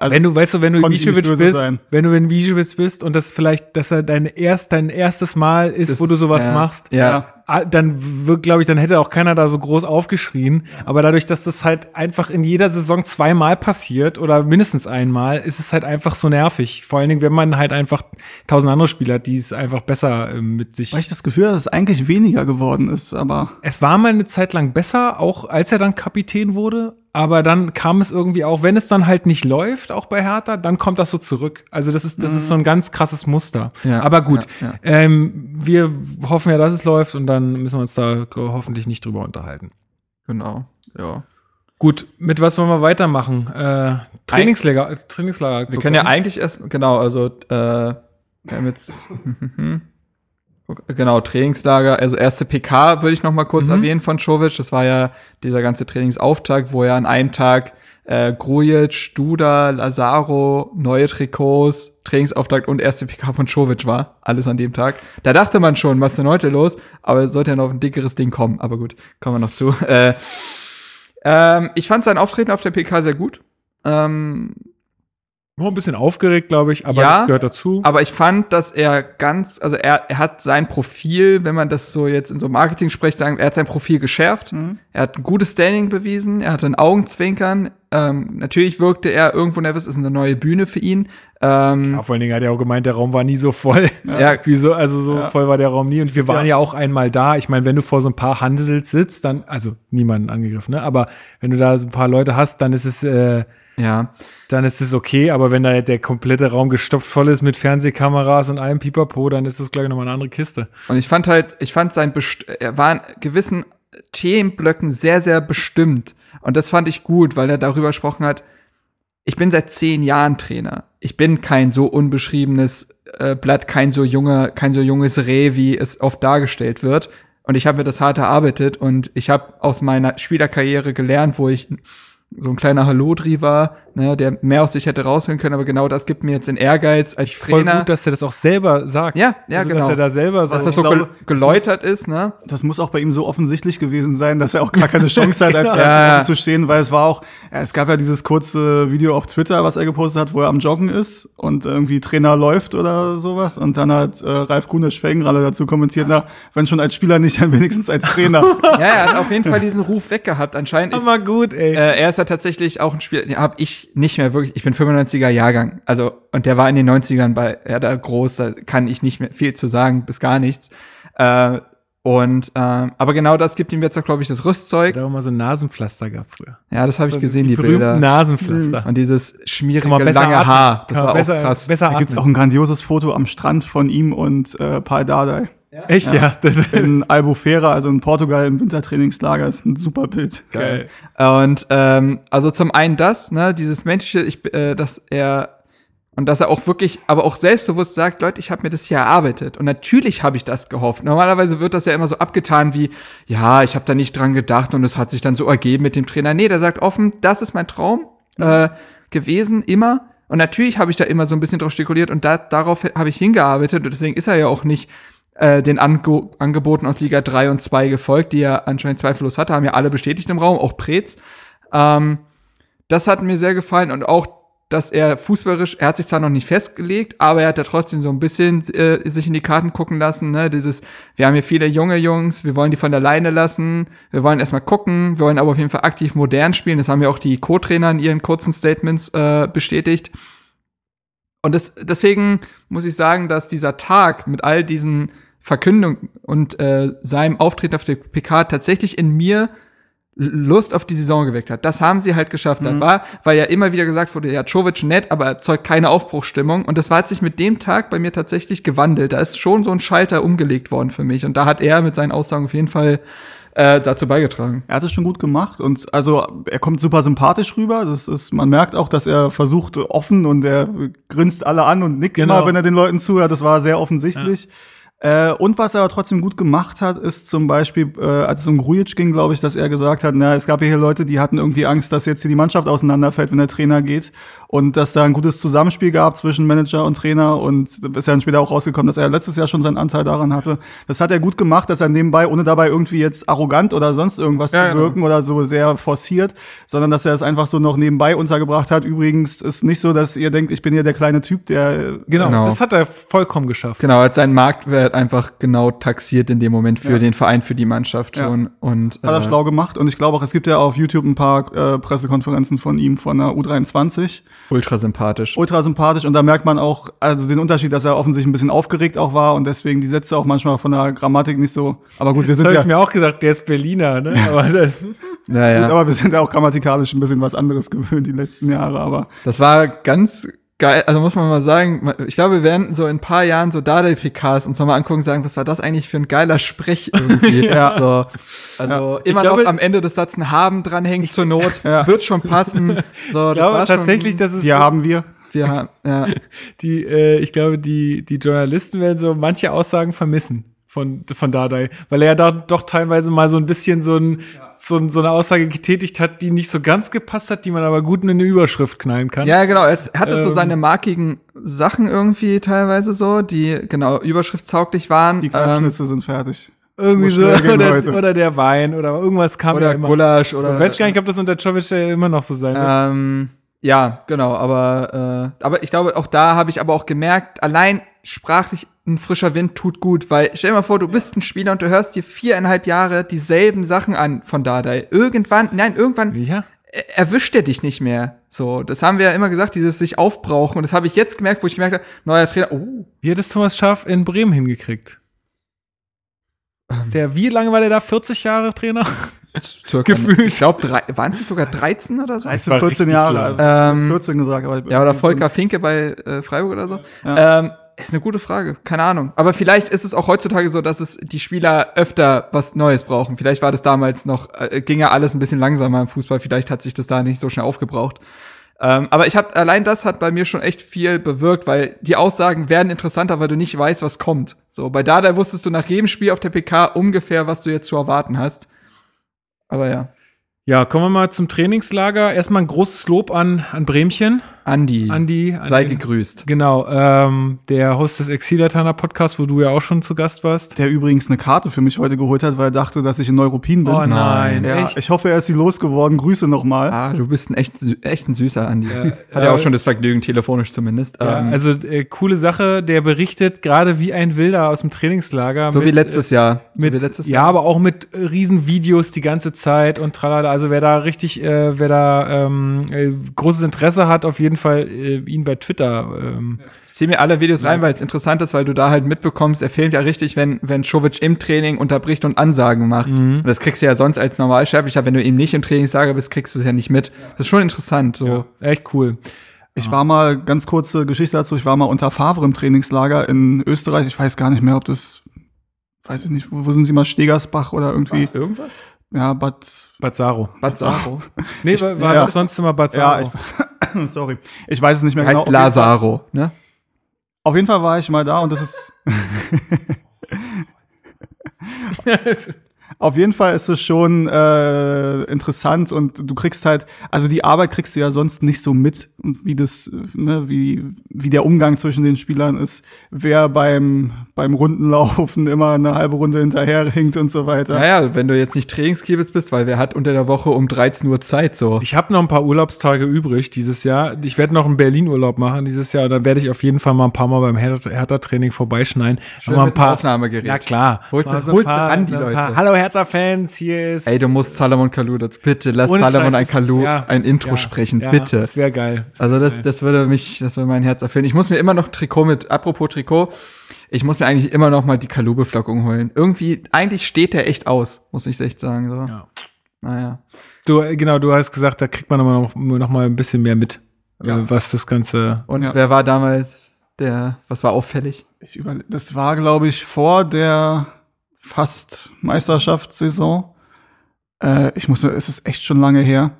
also, wenn du, weißt du, wenn du Ibišević bist, sein. wenn du in Ibišević bist und das vielleicht, dass er dein erst, dein erstes Mal ist, Das- wo du sowas ja. machst, Ja. dann wird, glaube ich, dann hätte auch keiner da so groß aufgeschrien. Aber dadurch, dass das halt einfach in jeder Saison zweimal passiert oder mindestens einmal, ist es halt einfach so nervig. Vor allen Dingen, wenn man halt einfach tausend andere Spieler hat, die es einfach besser ähm, mit sich. weil ich das Gefühl habe, dass es eigentlich weniger geworden ist, aber Es war mal eine Zeit lang besser, auch als er dann Kapitän wurde. Aber dann kam es irgendwie auch, wenn es dann halt nicht läuft, auch bei Hertha, dann kommt das so zurück. Also das ist, das ist so ein ganz krasses Muster. Ja, Aber gut, ja, ja. Ähm, wir hoffen ja, dass es läuft und dann müssen wir uns da hoffentlich nicht drüber unterhalten. Genau. Ja. Gut, mit was wollen wir weitermachen? Äh, Trainingslager, Trainingslager. Wir können ja eigentlich erst, genau, also äh, wir haben jetzt [LAUGHS] genau Trainingslager, also erste PK würde ich noch mal kurz Mhm. erwähnen von Jovic. Das war ja dieser ganze Trainingsauftakt, wo er an einem Tag äh, Grujic, Duda, Lazaro, neue Trikots, Trainingsauftakt und erste PK von Jovic war. Alles an dem Tag. Da dachte man schon, was ist denn heute los? Aber es sollte ja noch ein dickeres Ding kommen. Aber gut, kommen wir noch zu. [LAUGHS] Äh, ähm, ich fand sein Auftreten auf der PK sehr gut. Ähm, Noch ein bisschen aufgeregt, glaube ich, aber Ja, das gehört dazu. Aber ich fand, dass er ganz, also er, er hat sein Profil, wenn man das so jetzt in so Marketing spricht, sagen, er hat sein Profil geschärft. Er hat ein gutes Standing bewiesen, er hatte ein Augenzwinkern. Ähm, natürlich wirkte er irgendwo nervös, ist eine neue Bühne für ihn. Ähm, Ja, vor allen Dingen hat er auch gemeint, der Raum war nie so voll. Ja. [LAUGHS] Wieso, also so Ja. voll war der Raum nie. Und wir waren Ja. ja auch einmal da. Ich meine, wenn du vor so ein paar Handels sitzt, dann, also niemanden angegriffen, ne? Aber wenn du da so ein paar Leute hast, dann ist es, äh, ja. dann ist es okay. Aber wenn da der komplette Raum gestopft voll ist mit Fernsehkameras und allem Pipapo, dann ist das, glaube ich, nochmal eine andere Kiste. Und ich fand halt, ich fand sein, Best er war in gewissen Themenblöcken sehr, sehr bestimmt. Und das fand ich gut, weil er darüber gesprochen hat, ich bin seit zehn Jahren Trainer. Ich bin kein so unbeschriebenes äh, Blatt, kein so junger, kein so junges Reh, wie es oft dargestellt wird. Und ich habe mir das hart erarbeitet und ich habe aus meiner Spielerkarriere gelernt, wo ich so ein kleiner Hallodri war, ne, der mehr aus sich hätte rausholen können, aber genau das gibt mir jetzt den Ehrgeiz als Voll Trainer. gut, dass er das auch selber sagt. ja, ja, also, genau. Dass er da selber so. dass das so ich glaube, gel geläutert ist, ne? das muss auch bei ihm so offensichtlich gewesen sein, dass er auch gar keine Chance hat, [LAUGHS] als Ja. Einzelner zu stehen, weil es war auch, ja, es gab ja dieses kurze Video auf Twitter, was er gepostet hat, wo er am Joggen ist und irgendwie Trainer läuft oder sowas und dann hat äh, Ralf Kuhne-Schwengralle dazu kommentiert, na, wenn schon als Spieler nicht, dann wenigstens als Trainer. [LAUGHS] Ja, er hat auf jeden Fall diesen Ruf weggehabt. Anscheinend ist, Aber gut, ey. äh, er ist ja tatsächlich auch ein Spieler, den habe ich nicht mehr wirklich, ich bin 95er Jahrgang, also, und der war in den 90ern bei Hertha groß, da kann ich nicht mehr viel zu sagen, bis gar nichts. Äh, und, ähm, aber genau das gibt ihm jetzt auch, glaube ich, das Rüstzeug. da auch mal so ein Nasenpflaster gab früher. Ja, das habe ich gesehen, die, berühmten Bilder. Nasenpflaster. Und dieses schmierige, lange atmen. Haar, das war besser, auch krass. Besser Da gibt's auch ein grandioses Foto am Strand von ihm und äh, Paul Dardai. Echt, ja. Das ist In Albufeira, also in Portugal im Wintertrainingslager, ist ein super Bild. geil. Und ähm, also zum einen das, ne, dieses menschliche, ich, äh, dass er und dass er auch wirklich, aber auch selbstbewusst sagt, Leute, ich habe mir das hier erarbeitet. Und natürlich habe ich das gehofft. Normalerweise wird das ja immer so abgetan wie, ja, ich habe da nicht dran gedacht und es hat sich dann so ergeben mit dem Trainer. Nee, der sagt offen, das ist mein Traum äh, gewesen, immer. Und natürlich habe ich da immer so ein bisschen drauf spekuliert und da, darauf habe ich hingearbeitet und deswegen ist er ja auch nicht äh, den Ange Angeboten aus Liga 3 und 2 gefolgt, die er anscheinend zweifellos hatte, haben ja alle bestätigt im Raum, auch Preetz. Ähm, das hat mir sehr gefallen und auch, dass er fußballerisch, er hat sich zwar noch nicht festgelegt, aber er hat ja trotzdem so ein bisschen äh, sich in die Karten gucken lassen, ne, dieses, wir haben hier viele junge Jungs, wir wollen die von der Leine lassen, wir wollen erstmal gucken, wir wollen aber auf jeden Fall aktiv modern spielen, das haben ja auch die Co-Trainer in ihren kurzen Statements äh, bestätigt. Und das, deswegen muss ich sagen, dass dieser Tag mit all diesen Verkündungen und äh, seinem Auftreten auf der PK tatsächlich in mir Lust auf die Saison geweckt hat. Das haben sie halt geschafft. Da war, weil ja immer wieder gesagt wurde, ja, Jovic nett, aber erzeugt keine Aufbruchsstimmung. Und das war, hat sich mit dem Tag bei mir tatsächlich gewandelt. Da ist schon so ein Schalter umgelegt worden für mich. Und da hat er mit seinen Aussagen auf jeden Fall äh, dazu beigetragen. Er hat es schon gut gemacht und also er kommt super sympathisch rüber. Das ist, man merkt auch, dass er versucht offen und er grinst alle an und nickt Genau. immer, wenn er den Leuten zuhört. Das war sehr offensichtlich. Äh, und was er aber trotzdem gut gemacht hat, ist zum Beispiel, äh, als es um Grujic ging, glaube ich, dass er gesagt hat, na, es gab ja hier Leute, die hatten irgendwie Angst, dass jetzt hier die Mannschaft auseinanderfällt, wenn der Trainer geht. Und dass da ein gutes Zusammenspiel gab zwischen Manager und Trainer. Und ist ja dann später auch rausgekommen, dass er letztes Jahr schon seinen Anteil daran hatte. Das hat er gut gemacht, dass er nebenbei, ohne dabei irgendwie jetzt arrogant oder sonst irgendwas Ja, zu genau. wirken oder so sehr forciert, sondern dass er es einfach so noch nebenbei untergebracht hat. Übrigens ist nicht so, dass ihr denkt, ich bin hier der kleine Typ, der Genau, Genau. das hat er vollkommen geschafft. Genau, hat seinen Marktwert einfach genau taxiert in dem Moment für Ja. den Verein, für die Mannschaft Ja. schon. Und Hat er äh, schlau gemacht und ich glaube auch, es gibt ja auf YouTube ein paar äh, Pressekonferenzen von ihm von der U23. ultra sympathisch. Ultra sympathisch und da merkt man auch also den Unterschied, dass er offensichtlich ein bisschen aufgeregt auch war und deswegen die Sätze auch manchmal von der Grammatik nicht so. Aber gut, wir Das sind habe ja, ich mir auch gesagt, der ist Berliner, ne? Aber das, [LAUGHS] Ja, ja. gut, aber wir sind ja auch grammatikalisch ein bisschen was anderes gewöhnt die letzten Jahre. Aber Das war ganz geil, also muss man mal sagen, ich glaube, wir werden so in ein paar Jahren so Dardai-PKs uns nochmal angucken und sagen, was war das eigentlich für ein geiler Sprech irgendwie. [LAUGHS] Ja. so, also immer glaube- noch am Ende des Satzes ein Haben dranhängen zur Not, [LAUGHS] Ja. wird schon passen. [LAUGHS] So, ich das glaube war schon- tatsächlich, dass es hier haben wir. wir haben, ja. die, äh, ich glaube, die, die Journalisten werden so manche Aussagen vermissen von, von Dardai, weil er ja da doch teilweise mal so ein bisschen so, ein, so, ein, so eine Aussage getätigt hat, die nicht so ganz gepasst hat, die man aber gut in eine Überschrift knallen kann. Ja, genau. Er hatte so Ähm. seine markigen Sachen irgendwie teilweise so, die genau überschriftstauglich waren. Die ähm, Kalbschnitze sind fertig. Irgendwie so, oder, oder der Wein oder irgendwas kam ja oder immer. Gulasch oder. ich weiß gar nicht, ob das unter ja immer noch so sein wird. Ähm, ja, genau, aber, äh, aber ich glaube, auch da habe ich aber auch gemerkt, allein sprachlich ein frischer Wind tut gut, weil stell dir mal vor, du bist ein Spieler und du hörst dir viereinhalb Jahre dieselben Sachen an von Dardai. Irgendwann, nein, irgendwann Ja. er- erwischt er dich nicht mehr. So, das haben wir ja immer gesagt, dieses sich aufbrauchen. Und das habe ich jetzt gemerkt, wo ich gemerkt habe, neuer Trainer, oh, Wie hat es Thomas Schaaf in Bremen hingekriegt? Ist der, wie lange war der da? 40 Jahre Trainer? [LAUGHS] circa, Gefühlt. Ich glaube, waren es sogar 13 oder so? Es war sind 14 richtig Jahre. Ähm, 14 gesagt, aber Ja, oder Volker Finke bei äh, Freiburg oder so. Ja. Ähm, ist eine gute Frage. Keine Ahnung. Aber vielleicht ist es auch heutzutage so, dass es die Spieler öfter was Neues brauchen. Vielleicht war das damals noch, äh, ging ja alles ein bisschen langsamer im Fußball. Vielleicht hat sich das da nicht so schnell aufgebraucht. Ähm, aber ich habe allein das hat bei mir schon echt viel bewirkt, weil die Aussagen werden interessanter, weil du nicht weißt, was kommt. So bei Dada wusstest du nach jedem Spiel auf der PK ungefähr, was du jetzt zu erwarten hast. Aber ja, Ja, kommen wir mal zum Trainingslager. Erstmal ein großes Lob an, an Bremchen. Andi, Andi. Andi sei gegrüßt. Genau, ähm, der Host des Exilatana Podcast, wo du ja auch schon zu Gast warst. Der übrigens eine Karte für mich heute geholt hat, weil er dachte, dass ich in Neuruppin bin. Oh nein, Ja, echt? ich hoffe, er ist sie losgeworden. Grüße nochmal. Ah, du bist ein echt, echt ein süßer Andi. [LAUGHS] Hat äh, ja auch schon das Vergnügen, telefonisch zumindest. Ja, Ähm, also äh, coole Sache, der berichtet gerade wie ein Wilder aus dem Trainingslager. so mit, wie letztes Jahr. So mit, wie letztes ja, aber auch mit äh, riesen Videos die ganze Zeit und tralala. Also wer da richtig, äh, wer da ähm, äh, großes Interesse hat, auf jeden Fall äh, ihn bei Twitter. Ähm, Ich zieh mir alle Videos rein, weil es interessant ist, weil du da halt mitbekommst, er filmt ja richtig, wenn, wenn Schovic im Training unterbricht und Ansagen macht. Und das kriegst du ja sonst als Normalsterblicher, wenn du eben nicht im Trainingslager bist, kriegst du es ja nicht mit. Das ist schon interessant, so. echt cool. Ich war mal, ganz kurze Geschichte dazu, ich war mal unter Favre im Trainingslager in Österreich. Ich weiß gar nicht mehr, ob das, weiß ich nicht, wo, wo sind sie mal, Stegersbach oder irgendwie, Irgendwas? Ja, Bad, Bazzaro. Bazaro. [LAUGHS] Nee, war, war ja. sonst immer ja, Bazzaro. ich, [COUGHS] sorry, ich weiß es nicht mehr Heißt genau. Fall- Lazaro, ne? Auf jeden Fall war ich mal da und das ist. [LAUGHS] [LAUGHS] Auf jeden Fall ist es schon äh, interessant und du kriegst halt, also die Arbeit kriegst du ja sonst nicht so mit und wie das, ne, wie, wie der Umgang zwischen den Spielern ist, wer beim, beim Rundenlaufen immer eine halbe Runde hinterher hinkt und so weiter. Naja, wenn du jetzt nicht Trainingskiebitz bist, weil wer hat unter der Woche um 13 Uhr Zeit so? Ich habe noch ein paar Urlaubstage übrig dieses Jahr. Ich werde noch einen Berlin-Urlaub machen dieses Jahr. Dann werde ich auf jeden Fall mal ein paar Mal beim Hertha- Hertha-Training vorbeischneiden. Schön Noch mal mit dem Aufnahmegerät. Ja klar. Holst du- Mal holst du ein ran, die so ein Leute. Hallo Hertha-Fans, hier ist. Ey, du musst Salomon Kalou dazu. Bitte lass Salomon ein das- Kalou ja, ein Intro ja, sprechen, ja, bitte. Das wäre geil. Das Also wär das, geil. das würde mich, das würde mein Herz erfüllen. Ich muss mir immer noch Trikot mit, apropos Trikot, ich muss mir eigentlich immer noch mal die Kalou-Beflockung holen. Irgendwie, eigentlich steht der echt aus, muss ich echt sagen. So. Ja. Naja. Du, äh, genau, du hast gesagt, da kriegt man noch, noch mal ein bisschen mehr mit, Ja. äh, was das Ganze. Und Ja. wer war damals der, was war auffällig? Ich überle das war, glaube ich, vor der fast Meisterschaftssaison. Äh, ich muss, es ist echt schon lange her.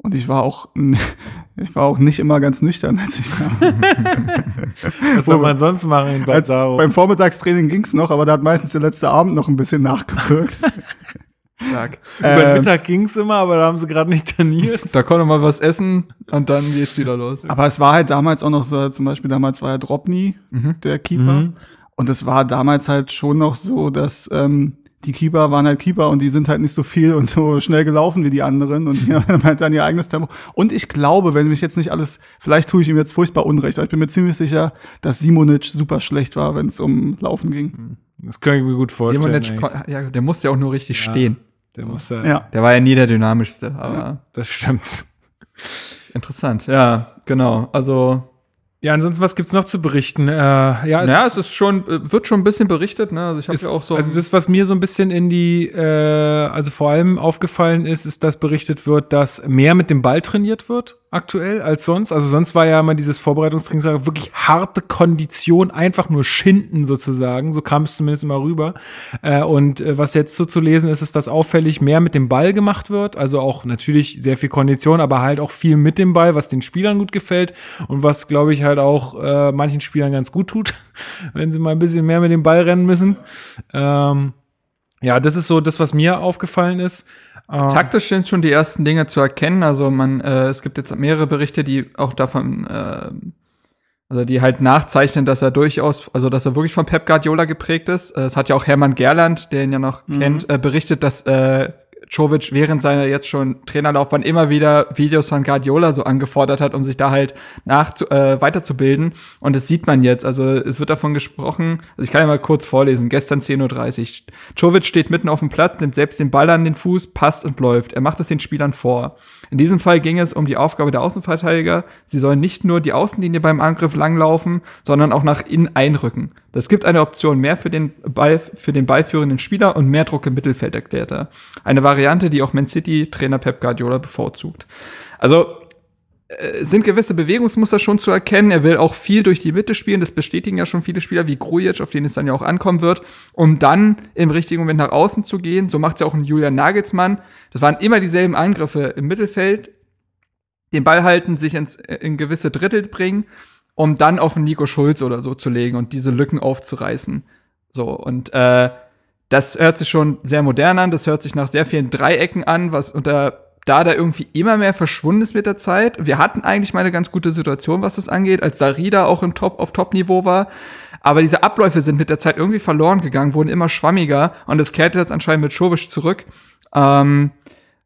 Und ich war auch, [LAUGHS] ich war auch nicht immer ganz nüchtern, als ich. [LAUGHS] Was soll man sonst machen in Balsaro? beim Vormittagstraining ging's noch, aber da hat meistens der letzte Abend noch ein bisschen nachgewirkt. [LAUGHS] Stark. Über den Ähm, Mittag ging's immer, aber da haben sie gerade nicht trainiert. Da konnte man was essen und dann geht's wieder los. Aber es war halt damals auch noch so, zum Beispiel damals war ja Dropny, der Keeper. Mhm. Und es war damals halt schon noch so, dass ähm, die Keeper waren halt Keeper und die sind halt nicht so viel und so schnell gelaufen wie die anderen und die [LAUGHS] haben halt dann ihr eigenes Tempo. Und ich glaube, wenn mich jetzt nicht alles, vielleicht tue ich ihm jetzt furchtbar Unrecht, aber ich bin mir ziemlich sicher, dass Simonic super schlecht war, wenn es um Laufen ging. Das kann ich mir gut vorstellen. Simonic, ja, der musste ja auch nur richtig Ja. stehen. Der muss ja, Ja. Der war ja nie der dynamischste, aber das stimmt. interessant. Ja, genau. Also Ja, ansonsten, was gibt's noch zu berichten? Äh, ja, es Ja, ist- es ist schon, äh, wird schon ein bisschen berichtet, ne? Also ich habe ja auch so. also das, was mir so ein bisschen in die, äh, also vor allem aufgefallen ist, ist, dass berichtet wird, dass mehr mit dem Ball trainiert wird aktuell als sonst. Also sonst war ja immer dieses Vorbereitungstraining wirklich harte Kondition, einfach nur Schinden sozusagen. So kam es zumindest immer rüber. Äh, und äh, was jetzt so zu lesen ist, ist, dass auffällig mehr mit dem Ball gemacht wird. Also auch natürlich sehr viel Kondition, aber halt auch viel mit dem Ball, was den Spielern gut gefällt und was, glaube ich, halt auch äh, manchen Spielern ganz gut tut, [LAUGHS] wenn sie mal ein bisschen mehr mit dem Ball rennen müssen. Ähm, ja, das ist so das, was mir aufgefallen ist. Ähm, Taktisch sind schon die ersten Dinge zu erkennen. Also man, äh, es gibt jetzt mehrere Berichte, die auch davon, äh, also die halt nachzeichnen, dass er durchaus, also dass er wirklich von Pep Guardiola geprägt ist. Äh, Es hat ja auch Hermann Gerland, der ihn ja noch kennt, äh, berichtet, dass äh, Czovic während seiner jetzt schon Trainerlaufbahn immer wieder Videos von Guardiola so angefordert hat, um sich da halt nach äh, weiterzubilden. Und das sieht man jetzt. Also es wird davon gesprochen, also ich kann ja mal kurz vorlesen, gestern 10.30 Uhr. Czovic steht mitten auf dem Platz, nimmt selbst den Ball an den Fuß, passt und läuft. Er macht es den Spielern vor. In diesem Fall ging es um die Aufgabe der Außenverteidiger. Sie sollen nicht nur die Außenlinie beim Angriff langlaufen, sondern auch nach innen einrücken. Das gibt eine Option mehr für den Ball, für den ballführenden Spieler und mehr Druck im Mittelfeld, erklärt er. Eine Variante, die auch Man City Trainer Pep Guardiola bevorzugt. Also, äh, sind gewisse Bewegungsmuster schon zu erkennen. Er will auch viel durch die Mitte spielen. Das bestätigen ja schon viele Spieler wie Grujic, auf den es dann ja auch ankommen wird, um dann im richtigen Moment nach außen zu gehen. So macht es ja auch ein Julian Nagelsmann. Das waren immer dieselben Angriffe im Mittelfeld. Den Ball halten, sich ins, in gewisse Drittel bringen, um dann auf einen Nico Schulz oder so zu legen und diese Lücken aufzureißen. So, und äh, das hört sich schon sehr modern an. Das hört sich nach sehr vielen Dreiecken an, was unter da da irgendwie immer mehr verschwunden ist mit der Zeit. Wir hatten eigentlich mal eine ganz gute Situation, was das angeht, als Darida auch im Top auf Top-Niveau war. Aber diese Abläufe sind mit der Zeit irgendwie verloren gegangen, wurden immer schwammiger und das kehrt jetzt anscheinend mit Schowisch zurück. Ähm,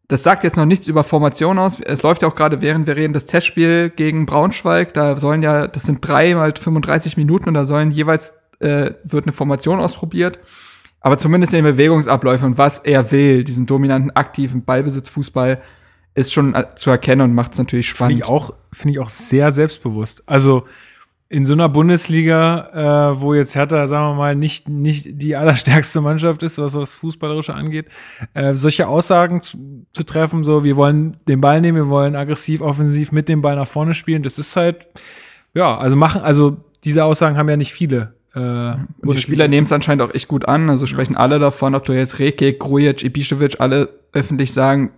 das sagt jetzt noch nichts über Formation aus. Es läuft ja auch gerade, während wir reden, das Testspiel gegen Braunschweig. Da sollen ja, das sind drei mal 35 Minuten und da sollen jeweils, äh, wird eine Formation ausprobiert. Aber zumindest in den Bewegungsabläufen und was er will, diesen dominanten, aktiven Ballbesitzfußball, ist schon äh, zu erkennen und macht es natürlich Finde spannend. ich auch, finde ich auch sehr selbstbewusst. Also in so einer Bundesliga, äh, wo jetzt Hertha, sagen wir mal, nicht, nicht die allerstärkste Mannschaft ist, was das Fußballerische angeht, äh, solche Aussagen zu, zu treffen, so wir wollen den Ball nehmen, wir wollen aggressiv, offensiv mit dem Ball nach vorne spielen, das ist halt, ja, also machen, also diese Aussagen haben ja nicht viele. Äh, Und die Spieler nehmen es anscheinend auch echt gut an. Also sprechen alle davon, ob du jetzt Reke, Grujic, Ibišević alle öffentlich sagen,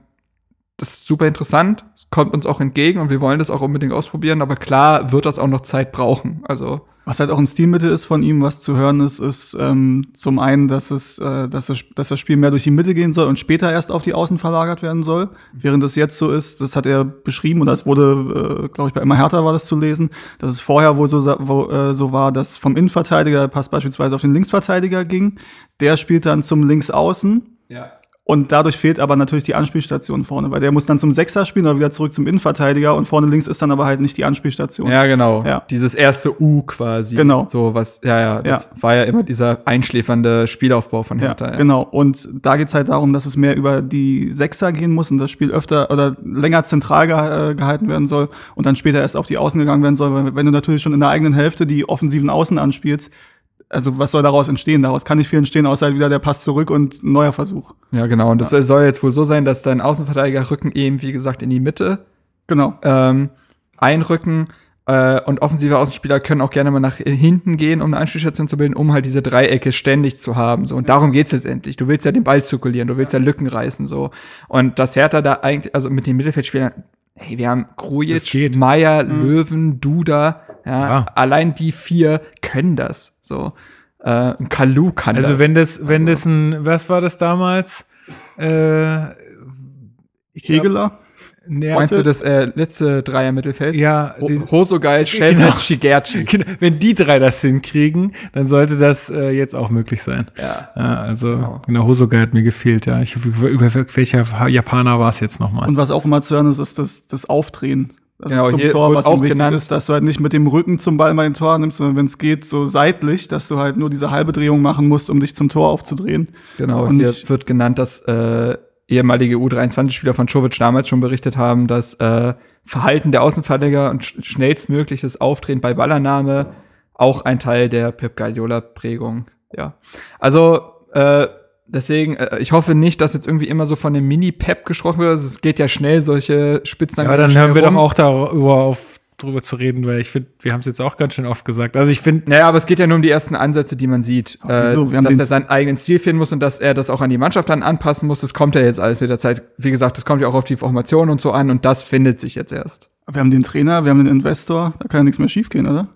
das ist super interessant, es kommt uns auch entgegen und wir wollen das auch unbedingt ausprobieren, aber klar wird das auch noch Zeit brauchen. Also Was halt auch ein Stilmittel ist von ihm, was zu hören ist, ist ähm, zum einen, dass es, äh, dass, es, dass das Spiel mehr durch die Mitte gehen soll und später erst auf die Außen verlagert werden soll. Während es jetzt so ist, das hat er beschrieben und das wurde, äh, glaube ich, bei immer härter war das zu lesen, dass es vorher wohl so, wo, äh, so war, dass vom Innenverteidiger der Pass beispielsweise auf den Linksverteidiger ging. Der spielt dann zum Linksaußen. Ja. Und dadurch fehlt aber natürlich die Anspielstation vorne, weil der muss dann zum Sechser spielen oder wieder zurück zum Innenverteidiger und vorne links ist dann aber halt nicht die Anspielstation. Ja, genau. Ja. Dieses erste U quasi. Genau. So was, ja, ja, das Ja. war ja immer dieser einschläfernde Spielaufbau von Ja, Hertha. Ja, genau. Und da geht's halt darum, dass es mehr über die Sechser gehen muss und das Spiel öfter oder länger zentral ge äh, gehalten werden soll und dann später erst auf die Außen gegangen werden soll. Weil wenn du natürlich schon in der eigenen Hälfte die offensiven Außen anspielst, also was soll daraus entstehen? Daraus kann nicht viel entstehen, außer halt wieder der Pass zurück und ein neuer Versuch. Ja, genau. Und das soll jetzt wohl so sein, dass dein Außenverteidiger Rücken eben, wie gesagt, in die Mitte Genau. ähm, einrücken. Äh, und offensive Außenspieler können auch gerne mal nach hinten gehen, um eine Anspielstation zu bilden, um halt diese Dreiecke ständig zu haben. So. Und darum geht's letztendlich. Du willst ja den Ball zirkulieren, du willst ja, Lücken reißen. so. Und das Hertha da eigentlich, also mit den Mittelfeldspielern, hey, wir haben Das geht. Meier, Löwen, Duda, ja, Ja. allein die vier können das. So. Äh, ein Kalu kann das. Also wenn das, wenn Also- das ein, was war das damals? Äh, Hegeler? Nee, Meinst du das äh, letzte Dreier-Mittelfeld? Ja, Ho die, Hoso geil, Schelmer, Genau. Shigerchi. [LAUGHS] genau, wenn die drei das hinkriegen, dann sollte das äh, jetzt auch möglich sein. Ja. Ja, also Genau. genau, Hosogai hat mir gefehlt, ja. Ich, über, über welcher Japaner war es jetzt nochmal? Und was auch immer zu hören ist, ist das, das Aufdrehen. Also Genau, zum hier Tor, was auch wichtig genannt. ist, dass du halt nicht mit dem Rücken zum Ball bei den Tor nimmst, sondern wenn es geht, so seitlich, dass du halt nur diese halbe Drehung machen musst, um dich zum Tor aufzudrehen. Genau, Und hier ich- wird genannt, dass äh, ehemalige U23-Spieler von Czovic damals schon berichtet haben, dass äh, Verhalten der Außenverteidiger und sch schnellstmögliches Auftreten bei Ballannahme auch ein Teil der Pep Guardiola-Prägung. Ja, also äh, deswegen, äh, ich hoffe nicht, dass jetzt irgendwie immer so von dem Mini-Pep gesprochen wird. Also, es geht ja schnell, solche Spitznamen. Ja, dann hören wir rum. doch auch darüber auf, drüber zu reden, weil ich finde, wir haben es jetzt auch ganz schön oft gesagt. Also ich finde, Naja, aber es geht ja nur um die ersten Ansätze, die man sieht. Äh, Wir haben dass er seinen eigenen Stil finden muss und dass er das auch an die Mannschaft dann anpassen muss. Das kommt ja jetzt alles mit der Zeit. Wie gesagt, das kommt ja auch auf die Formation und so an und das findet sich jetzt erst. Wir haben den Trainer, wir haben den Investor, da kann ja nichts mehr schiefgehen, oder?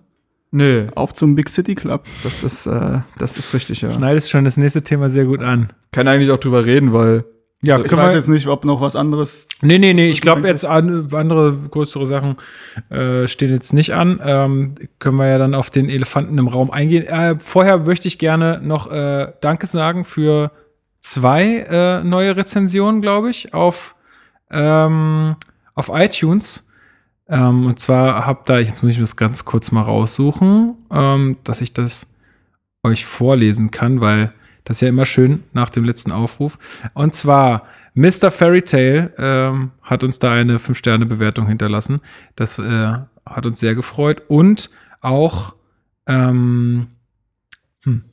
Nö. Auf zum Big City Club. Das ist, äh, das ist richtig, ja. schneidest schon das nächste Thema sehr gut an. Kann eigentlich auch drüber reden, weil. Ja, Ich können weiß wir, jetzt nicht, ob noch was anderes. Nee, nee, nee, ich glaube jetzt an, andere größere Sachen äh, stehen jetzt nicht an. Ähm, können wir ja dann auf den Elefanten im Raum eingehen. Äh, vorher möchte ich gerne noch äh, Danke sagen für zwei äh, neue Rezensionen, glaube ich, auf, ähm, auf iTunes. Ähm, und zwar habt da, jetzt muss ich das ganz kurz mal raussuchen, ähm, dass ich das euch vorlesen kann, weil das ist ja immer schön nach dem letzten Aufruf. Und zwar Mr. Fairy Tale ähm, hat uns da eine 5-Sterne-Bewertung hinterlassen. Das äh, hat uns sehr gefreut. Und auch ähm, hm,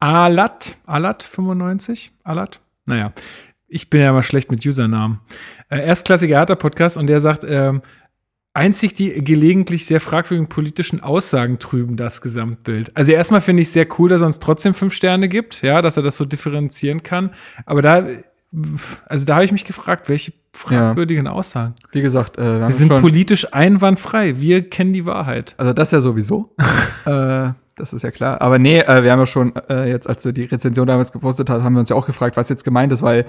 Alat, Alat 95, Alat, naja, ich bin ja mal schlecht mit Usernamen. Äh, erstklassiger Hertha-Podcast und der sagt, ähm, einzig die gelegentlich sehr fragwürdigen politischen Aussagen trüben das Gesamtbild. Also erstmal finde ich sehr cool, dass er uns trotzdem fünf Sterne gibt, ja, dass er das so differenzieren kann. Aber da, also da habe ich mich gefragt, welche fragwürdigen Aussagen. Wie gesagt, äh, wir, Wir sind politisch einwandfrei. Wir kennen die Wahrheit. Also das ja sowieso. [LAUGHS] äh, das ist ja klar. Aber nee, äh, wir haben ja schon äh, jetzt, als du die Rezension damals gepostet hast, haben wir uns ja auch gefragt, was jetzt gemeint ist, weil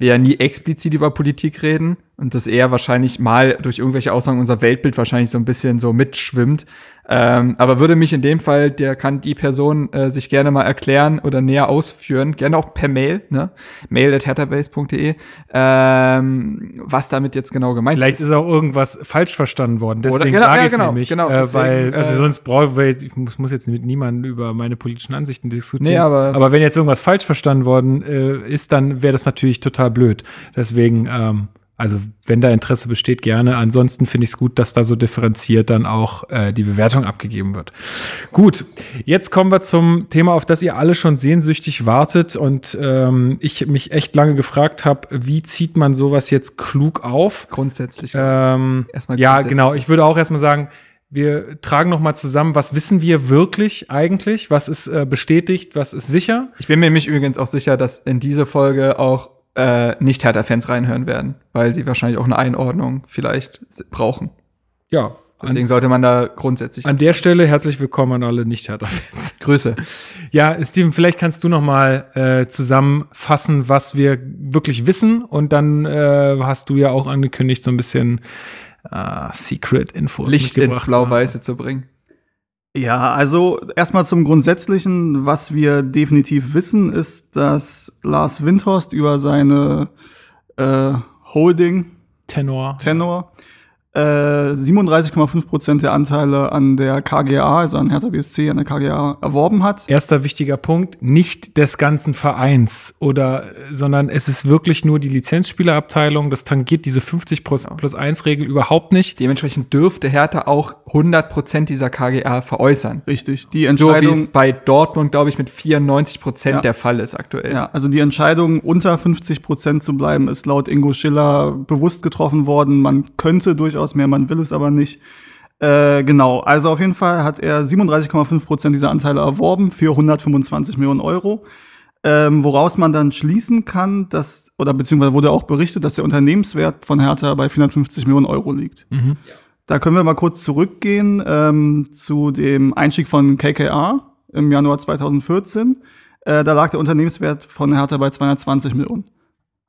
wir ja nie explizit über Politik reden und das eher wahrscheinlich mal durch irgendwelche Aussagen unser Weltbild wahrscheinlich so ein bisschen so mitschwimmt. Ähm, aber würde mich in dem Fall, der kann die Person äh, sich gerne mal erklären oder näher ausführen, gerne auch per Mail, ne? Mail at hatterbase.de, ähm, was damit jetzt genau gemeint Vielleicht ist auch irgendwas falsch verstanden worden. Deswegen genau, sage ja, ich es genau, nämlich. genau, äh, deswegen, weil, also äh, sonst brauche ich, ich muss, muss jetzt mit niemandem über meine politischen Ansichten diskutieren. Nee, aber- aber wenn jetzt irgendwas falsch verstanden worden äh, ist, dann wäre das natürlich total blöd. Deswegen, ähm, also wenn da Interesse besteht, gerne. Ansonsten finde ich es gut, dass da so differenziert dann auch äh, die Bewertung abgegeben wird. Gut, jetzt kommen wir zum Thema, auf das ihr alle schon sehnsüchtig wartet und ähm, ich mich echt lange gefragt habe, wie zieht man sowas jetzt klug auf? grundsätzlich. Ähm, Erstmal ja, grundsätzlich. genau. Ich würde auch erstmal sagen, wir tragen noch mal zusammen, was wissen wir wirklich eigentlich? Was ist äh, bestätigt? Was ist sicher? Ich bin mir nämlich übrigens auch sicher, dass in diese Folge auch äh, nicht Hertha-Fans reinhören werden, weil sie wahrscheinlich auch eine Einordnung vielleicht brauchen. Ja, Deswegen sollte man da grundsätzlich An der Stelle herzlich willkommen an alle Nicht-Hertha-Fans. [LAUGHS] Grüße. Ja, Steven, vielleicht kannst du noch mal äh, zusammenfassen, was wir wirklich wissen. Und dann äh, hast du ja auch angekündigt, so ein bisschen äh, Secret-Infos Licht ins. Blau-Weiße zu bringen. Ja, also erstmal zum Grundsätzlichen. Was wir definitiv wissen, ist, dass Lars Windhorst über seine äh, Holding Tenor. Tenor äh, 37,5 Prozent der Anteile an der KGA, also an Hertha BSC, an der KGA erworben hat. Erster wichtiger Punkt, nicht des ganzen Vereins oder, äh, sondern es ist wirklich nur die Lizenzspielerabteilung. Das tangiert diese 50 plus, plus 1 Regel überhaupt nicht. Dementsprechend dürfte Hertha auch 100% dieser KGA veräußern. Richtig. Die So wie Entscheidung, es bei Dortmund, glaube ich, mit 94% Ja. der Fall ist aktuell. ja, also die Entscheidung, unter 50 Prozent zu bleiben, ist laut Ingo Schiller bewusst getroffen worden. Man könnte durchaus mehr, man will es aber nicht. Äh, genau, also auf jeden Fall hat er 37,5 Prozent dieser Anteile erworben für 125 Millionen Euro. Ähm, woraus man dann schließen kann, dass, oder beziehungsweise wurde auch berichtet, dass der Unternehmenswert von Hertha bei 450 Millionen Euro liegt. Da können wir mal kurz zurückgehen ähm, zu dem Einstieg von KKA im Januar 2014. Äh, da lag der Unternehmenswert von Hertha bei 220 Millionen.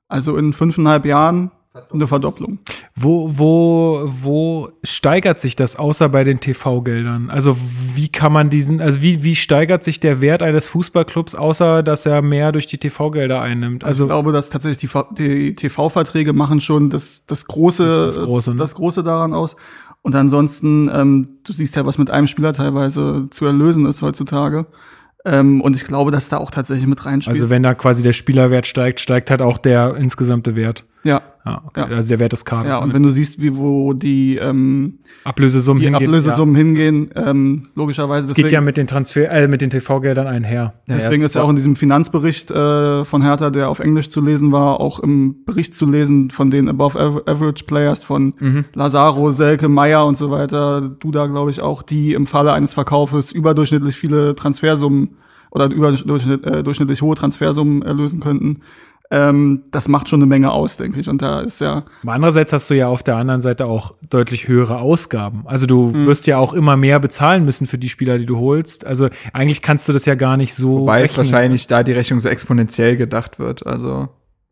Also in fünfeinhalb Jahren eine Verdopplung. Wo, wo, wo steigert sich das außer bei den TV-Geldern? Also wie kann man diesen, also wie, wie steigert sich der Wert eines Fußballclubs, außer dass er mehr durch die TV-Gelder einnimmt? Also ich Also glaube, dass tatsächlich die, TV-Verträge machen schon das, das große, Das das Große, ne? das große daran aus. Und ansonsten, ähm, du siehst ja, was mit einem Spieler teilweise zu erlösen ist heutzutage. Ähm, und ich glaube, dass da auch tatsächlich mit reinspielt. also wenn da quasi der Spielerwert steigt, steigt halt auch der insgesamte Wert. ja, Ja, okay. Ja. Also der Wert des Kaders. ja. Und ne? wenn du siehst, wie wo die, ähm, Ablösesummen die hingehen. Ablösesummen hingehen, ähm, logischerweise. Ja. Es geht ja mit den Transfer, äh, mit den TV-Geldern einher. Ja, Deswegen ja, ist ja auch in diesem Finanzbericht äh, von Hertha, der auf Englisch zu lesen war, auch im Bericht zu lesen von den Above Aver- Average Players von Mhm. Lazaro, Selke, Meyer und so weiter, Duda, glaube ich auch, die im Falle eines Verkaufes überdurchschnittlich viele Transfersummen oder überdurchschnittlich äh, hohe Transfersummen erlösen könnten. Ähm, das macht schon eine Menge aus, denke ich. Und da ist ja Aber andererseits hast du ja auf der anderen Seite auch deutlich höhere Ausgaben. Also du Mhm. wirst ja auch immer mehr bezahlen müssen für die Spieler, die du holst. Also eigentlich kannst du das ja gar nicht so. Wobei es wahrscheinlich da die Rechnung so exponentiell gedacht wird. Also,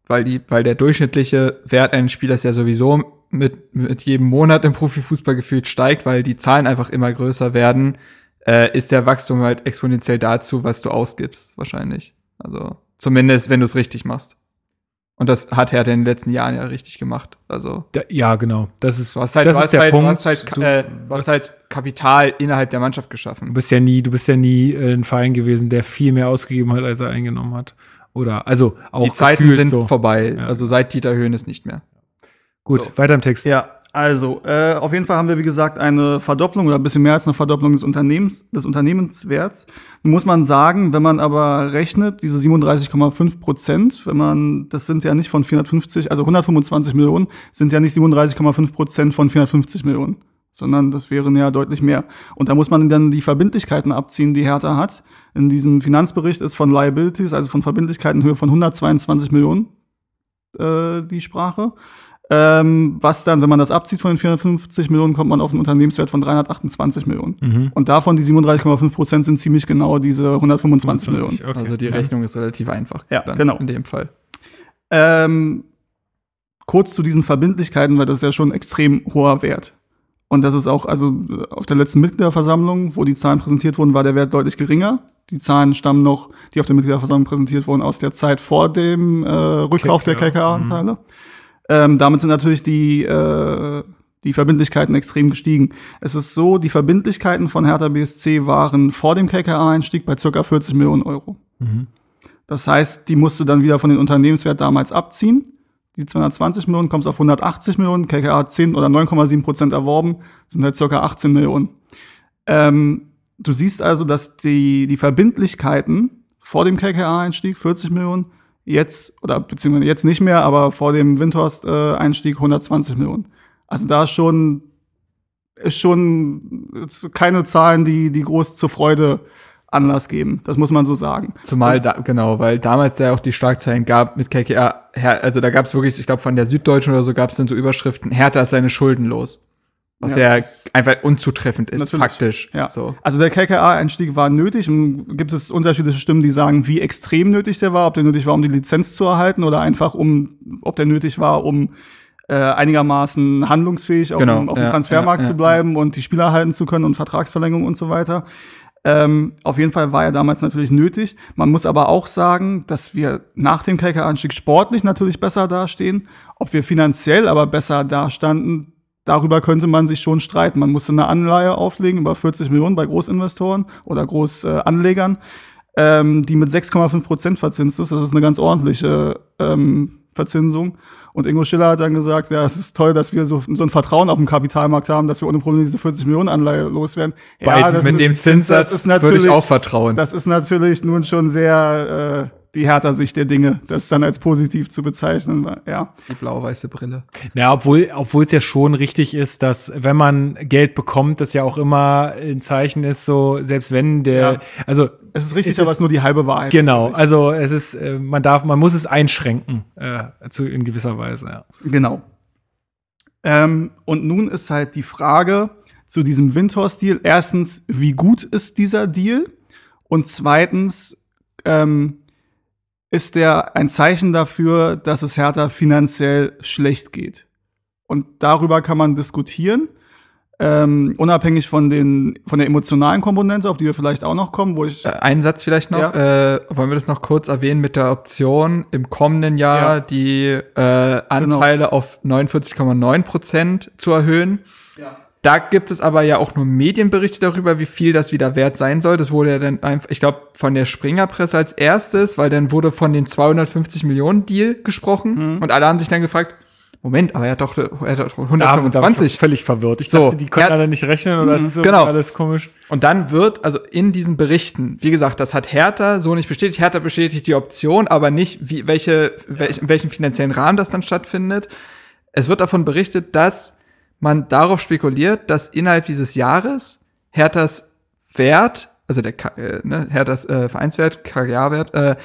weil die, weil der durchschnittliche Wert eines Spielers ja sowieso mit, mit jedem Monat im Profifußball gefühlt steigt, weil die Zahlen einfach immer größer werden, äh, ist der Wachstum halt exponentiell dazu, was du ausgibst, wahrscheinlich. Also, zumindest, wenn du es richtig machst. Und das hat Hertha in den letzten Jahren ja richtig gemacht. Also, Da, ja, genau. Das ist, du hast halt, das du ist hast der halt, Punkt. Du hast halt, du, äh, du hast halt Kapital innerhalb der Mannschaft du geschaffen. bist ja nie, du bist ja nie äh, ein Verein gewesen, der viel mehr ausgegeben hat, als er eingenommen hat. Oder also auch Die Zeiten sind so. vorbei. Ja. Also seit Dieter Höhnes nicht mehr. Gut, So. weiter im Text. Ja, also äh, auf jeden Fall haben wir, wie gesagt, eine Verdopplung oder ein bisschen mehr als eine Verdopplung des Unternehmens, des Unternehmenswerts. Nun muss man sagen, wenn man aber rechnet, diese 37,5 Prozent, wenn man, das sind ja nicht von 450, also 125 Millionen, sind ja nicht 37,5 Prozent von 450 Millionen, sondern das wären ja deutlich mehr. Und da muss man dann die Verbindlichkeiten abziehen, die Hertha hat. In diesem Finanzbericht ist von Liabilities, also von Verbindlichkeiten in Höhe von 122 Millionen äh, die Sprache. Ähm, was dann, wenn man das abzieht von den 450 Millionen, kommt man auf einen Unternehmenswert von 328 Millionen. Mhm. Und davon die 37,5 Prozent sind ziemlich genau diese 125 Millionen. Okay. Also die Ja. Rechnung ist relativ einfach. Ja, dann genau. In dem Fall. Ähm, kurz zu diesen Verbindlichkeiten, weil das ist ja schon ein extrem hoher Wert. Und das ist auch, also auf der letzten Mitgliederversammlung, wo die Zahlen präsentiert wurden, war der Wert deutlich geringer. Die Zahlen stammen noch, die auf der Mitgliederversammlung präsentiert wurden, aus der Zeit vor dem äh, Rückkauf der KKA, KKA-Anteile. Ähm, damit sind natürlich die, äh, die Verbindlichkeiten extrem gestiegen. Es ist so, die Verbindlichkeiten von Hertha BSC waren vor dem KKA-Einstieg bei circa 40 Millionen Euro. Das heißt, die musste dann wieder von den Unternehmenswert damals abziehen. Die 220 Millionen kommt auf 180 Millionen, KKA hat 10 oder 9,7 Prozent erworben, sind halt circa 18 Millionen. Ähm, du siehst also, dass die, die Verbindlichkeiten vor dem KKA-Einstieg 40 Millionen, jetzt, oder beziehungsweise jetzt nicht mehr, aber vor dem Windhorst-Einstieg 120 Millionen. Also da ist schon, ist schon keine Zahlen, die, die groß zur Freude Anlass geben. Das muss man so sagen. Zumal da, genau, weil damals ja auch die Schlagzeilen gab mit KKA, Her- also da gab es wirklich, ich glaube von der Süddeutschen oder so gab es dann so Überschriften, Hertha ist seine Schulden los. Was Ja, ja, einfach unzutreffend ist, Natürlich. faktisch. Ja. So. Also der KKA-Einstieg war nötig und gibt es unterschiedliche Stimmen, die sagen, wie extrem nötig der war, ob der nötig war, um die Lizenz zu erhalten oder einfach um, ob der nötig war, um äh, einigermaßen handlungsfähig auf, Genau, dem, auf dem ja, Transfermarkt ja, zu bleiben und die Spieler halten zu können und Vertragsverlängerung und so weiter. Ähm, auf jeden Fall war er damals natürlich nötig. Man muss aber auch sagen, dass wir nach dem KK-Anstieg sportlich natürlich besser dastehen. Ob wir finanziell aber besser dastanden, darüber könnte man sich schon streiten. Man musste eine Anleihe auflegen über 40 Millionen bei Großinvestoren oder Großanlegern, ähm, die mit 6,5 Prozent verzinst ist. Das ist eine ganz ordentliche ähm, Verzinsung. Und Ingo Schiller hat dann gesagt, ja, es ist toll, dass wir so, so ein Vertrauen auf dem Kapitalmarkt haben, dass wir ohne Probleme diese 40 Millionen Anleihe loswerden. Bei, das mit ist- dem Zinssatz das ist würde natürlich- ich auch vertrauen. Das ist natürlich nun schon sehr äh, die härter Sicht der Dinge, das dann als positiv zu bezeichnen. Ja, die blau-weiße Brille. Ja, obwohl, obwohl es ja schon richtig ist, dass wenn man Geld bekommt, das ja auch immer ein Zeichen ist, so selbst wenn der, Ja. also es ist richtig, Es aber es ist nur die halbe Wahrheit. genau, also es ist, äh, man darf, man muss es einschränken äh, zu in gewisser Weise. Ja. Genau. Ähm, und nun ist halt die Frage zu diesem Windhorst-Deal. Erstens, wie gut ist dieser Deal? Und zweitens, ähm, ist der ein Zeichen dafür, dass es Hertha finanziell schlecht geht? Und darüber kann man diskutieren. Ähm, unabhängig von, den, von der emotionalen Komponente, auf die wir vielleicht auch noch kommen, wo ich Äh, einen Satz vielleicht noch. Äh, wollen wir das noch kurz erwähnen mit der Option im kommenden Jahr Ja. die äh, Anteile auf 49,9 Prozent zu erhöhen? Da gibt es aber ja auch nur Medienberichte darüber, wie viel das wieder wert sein soll. Das wurde ja dann einfach, ich glaube, von der Springerpresse als erstes, weil dann wurde von den 250 Millionen Deal gesprochen Mhm. und alle haben sich dann gefragt, Moment, aber er hat doch, er hat doch Da war ich 125. völlig verwirrt. Ich So, dachte, die können ja. alle nicht rechnen oder es ist so Genau. alles komisch. Und dann wird, also in diesen Berichten, wie gesagt, das hat Hertha so nicht bestätigt. Hertha bestätigt die Option, aber nicht, wie, welche, welch, in welchem finanziellen Rahmen das dann stattfindet. Es wird davon berichtet, dass man darauf spekuliert, dass innerhalb dieses Jahres Herthas Wert, also der äh, ne, Herthas äh, Vereinswert, KGA-Wert, äh,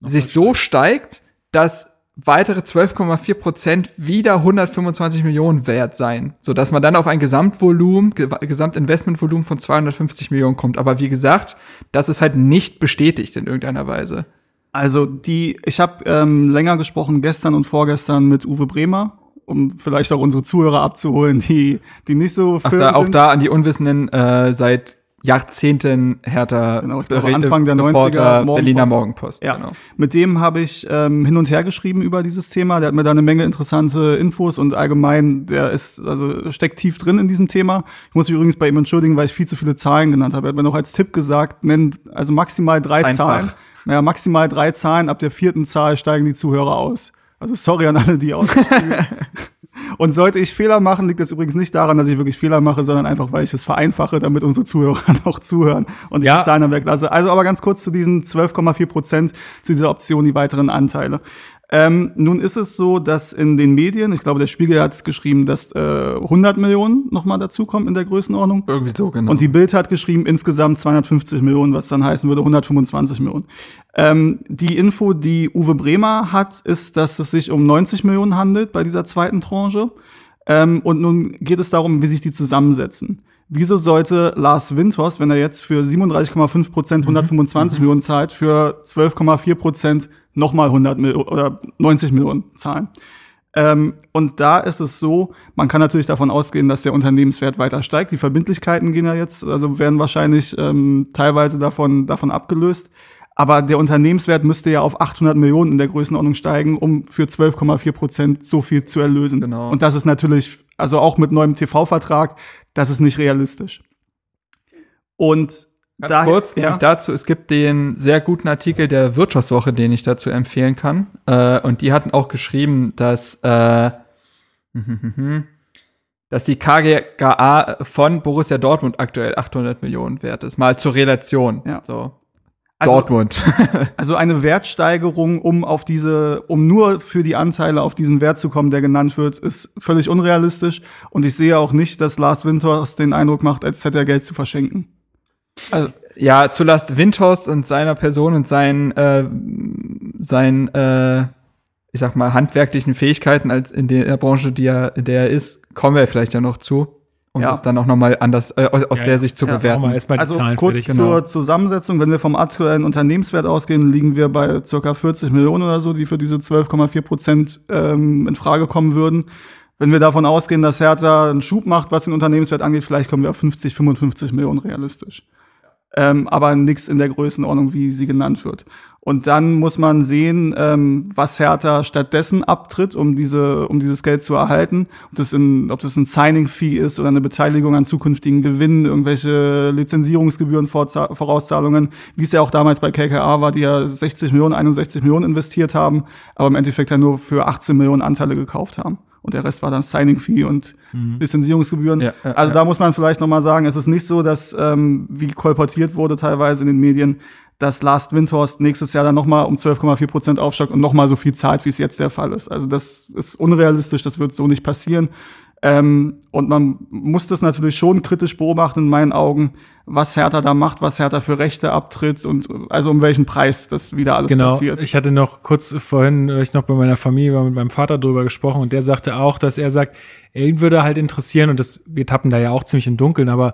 sich so steigt, dass weitere 12,4 Prozent wieder 125 Millionen wert sein, so dass man dann auf ein Gesamtvolumen, Ge Gesamtinvestmentvolumen von 250 Millionen kommt. Aber wie gesagt, das ist halt nicht bestätigt in irgendeiner Weise. Also die, ich habe ähm, länger gesprochen gestern und vorgestern mit Uwe Bremer, um vielleicht auch unsere Zuhörer abzuholen, die die nicht so Ach, da, auch sind. da an die Unwissenden äh, seit Jahrzehnten härter Genau, ich glaube, Anfang der 90er Berliner Morgenpost. Morgenpost. Ja, Genau. mit dem habe ich ähm, hin und her geschrieben über dieses Thema. Der hat mir da eine Menge interessante Infos und allgemein, der ist, also steckt tief drin in diesem Thema. Ich muss mich übrigens bei ihm entschuldigen, weil ich viel zu viele Zahlen genannt habe. Er hat mir noch als Tipp gesagt, nennt also maximal drei Einfach. Zahlen. Naja, maximal drei Zahlen, ab der vierten Zahl steigen die Zuhörer aus. Also sorry an alle, die aus. [LAUGHS] [LAUGHS] Und sollte ich Fehler machen, liegt das übrigens nicht daran, dass ich wirklich Fehler mache, sondern einfach, weil ich es vereinfache, damit unsere Zuhörer [LAUGHS] noch zuhören und ich Ja. die Zahlen dann weglasse. Also aber ganz kurz zu diesen 12,4 Prozent, zu dieser Option, die weiteren Anteile. Ähm, nun ist es so, dass in den Medien, ich glaube, der Spiegel hat geschrieben, dass äh, 100 Millionen nochmal dazukommen in der Größenordnung. Irgendwie so, genau. Und die Bild hat geschrieben, insgesamt 250 Millionen, was dann heißen würde 125 Millionen. Ähm, die Info, die Uwe Bremer hat, ist, dass es sich um 90 Millionen handelt bei dieser zweiten Tranche. Ähm, und nun geht es darum, wie sich die zusammensetzen. Wieso sollte Lars Windhorst, wenn er jetzt für 37,5 Prozent 125 Millionen zahlt, für 12,4 Prozent nochmal 100 Millionen oder 90 Millionen zahlen? Ähm, und da ist es so, man kann natürlich davon ausgehen, dass der Unternehmenswert weiter steigt. Die Verbindlichkeiten gehen ja jetzt, also werden wahrscheinlich ähm, teilweise davon, davon abgelöst. Aber der Unternehmenswert müsste ja auf 800 Millionen in der Größenordnung steigen, um für 12,4 Prozent so viel zu erlösen. Genau. Und das ist natürlich, also auch mit neuem TV-Vertrag, das ist nicht realistisch. Und Ganz daher- kurz, nämlich dazu, es gibt den sehr guten Artikel der Wirtschaftswoche, den ich dazu empfehlen kann. Äh, und die hatten auch geschrieben, dass, äh, [LAUGHS] dass die KGA von Borussia Dortmund aktuell 800 Millionen wert ist. Mal zur Relation. Ja. So. Also- Dortmund. [LAUGHS] Also eine Wertsteigerung, um auf diese, um nur für die Anteile auf diesen Wert zu kommen, der genannt wird, ist völlig unrealistisch. Und ich sehe auch nicht, dass Lars Winters den Eindruck macht, als hätte er Geld zu verschenken. Also, ja, zu Last Windhorst und seiner Person und seinen, äh, seinen, äh, ich sag mal, handwerklichen Fähigkeiten als in der Branche, die er, in der er ist, kommen wir vielleicht ja noch zu. Um Ja. das dann auch nochmal anders äh, aus Ja, der ja. Sicht zu Ja, bewerten. Also Zahlen kurz fertig. genau. zur Zusammensetzung, wenn wir vom aktuellen Unternehmenswert ausgehen, liegen wir bei circa 40 Millionen oder so, die für diese 12,4 Prozent ähm, in Frage kommen würden. Wenn wir davon ausgehen, dass Hertha einen Schub macht, was den Unternehmenswert angeht, vielleicht kommen wir auf 50, 55 Millionen realistisch. Ähm, aber nichts in der Größenordnung, wie sie genannt wird. Und dann muss man sehen, ähm, was Hertha stattdessen abtritt, um diese, um dieses Geld zu erhalten. Ob das, in, ob das ein Signing-Fee ist oder eine Beteiligung an zukünftigen Gewinnen, irgendwelche Lizenzierungsgebühren, Vorauszahlungen, wie es ja auch damals bei KKA war, die ja 60 Millionen, 61 Millionen investiert haben, aber im Endeffekt ja nur für 18 Millionen Anteile gekauft haben. Und der Rest war dann Signing-Fee und Lizenzierungsgebühren. Ja, ja, also ja. da muss man vielleicht noch mal sagen, es ist nicht so, dass, ähm, wie kolportiert wurde teilweise in den Medien, dass Last Windhorst nächstes Jahr dann noch mal um 12,4 Prozent aufstockt und noch mal so viel zahlt, wie es jetzt der Fall ist. Also das ist unrealistisch, das wird so nicht passieren. Ähm, und man muss das natürlich schon kritisch beobachten in meinen Augen, was Hertha da macht, was Hertha für Rechte abtritt und also um welchen Preis das wieder alles Genau, passiert. ich hatte noch kurz vorhin, äh, ich noch bei meiner Familie war mit meinem Vater drüber gesprochen und der sagte auch, dass er sagt, ihn würde halt interessieren und das, wir tappen da ja auch ziemlich im Dunkeln, aber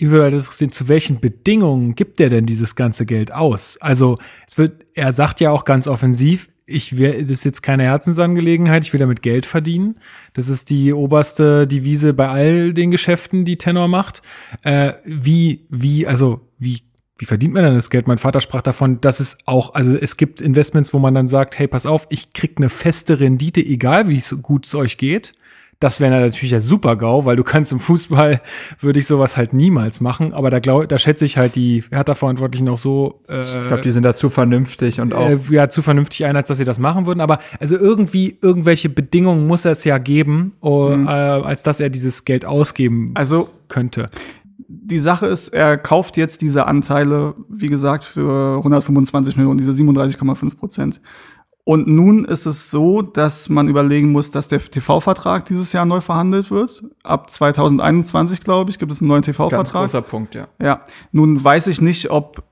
würde halt interessieren, zu welchen Bedingungen gibt er denn dieses ganze Geld aus? Also es wird, er sagt ja auch ganz offensiv, ich will, das ist jetzt keine Herzensangelegenheit, ich will damit Geld verdienen. Das ist die oberste Devise bei all den Geschäften, die Tenor macht. Äh, wie, wie, also wie wie verdient man denn das Geld? Mein Vater sprach davon, dass es auch, also es gibt Investments, wo man dann sagt, hey, pass auf, ich krieg eine feste Rendite, egal wie gut es euch geht. Das wäre natürlich ja super GAU, weil du kannst im Fußball, würde ich sowas halt niemals machen. Aber da, glaub, da schätze ich halt die Hertha-Verantwortlichen auch so, äh, ich glaube, die sind da zu vernünftig und auch äh, ja, zu vernünftig ein, als dass sie das machen würden. Aber also irgendwie, irgendwelche Bedingungen muss es ja geben, oh, äh, als dass er dieses Geld ausgeben Also könnte. die Sache ist, er kauft jetzt diese Anteile, wie gesagt, für 125 Millionen, diese 37,5 Prozent. Und nun ist es so, dass man überlegen muss, dass der TV-Vertrag dieses Jahr neu verhandelt wird. Ab 2021, glaube ich, gibt es einen neuen ganz TV-Vertrag. großer Punkt, ja. Ja, nun weiß ich nicht, ob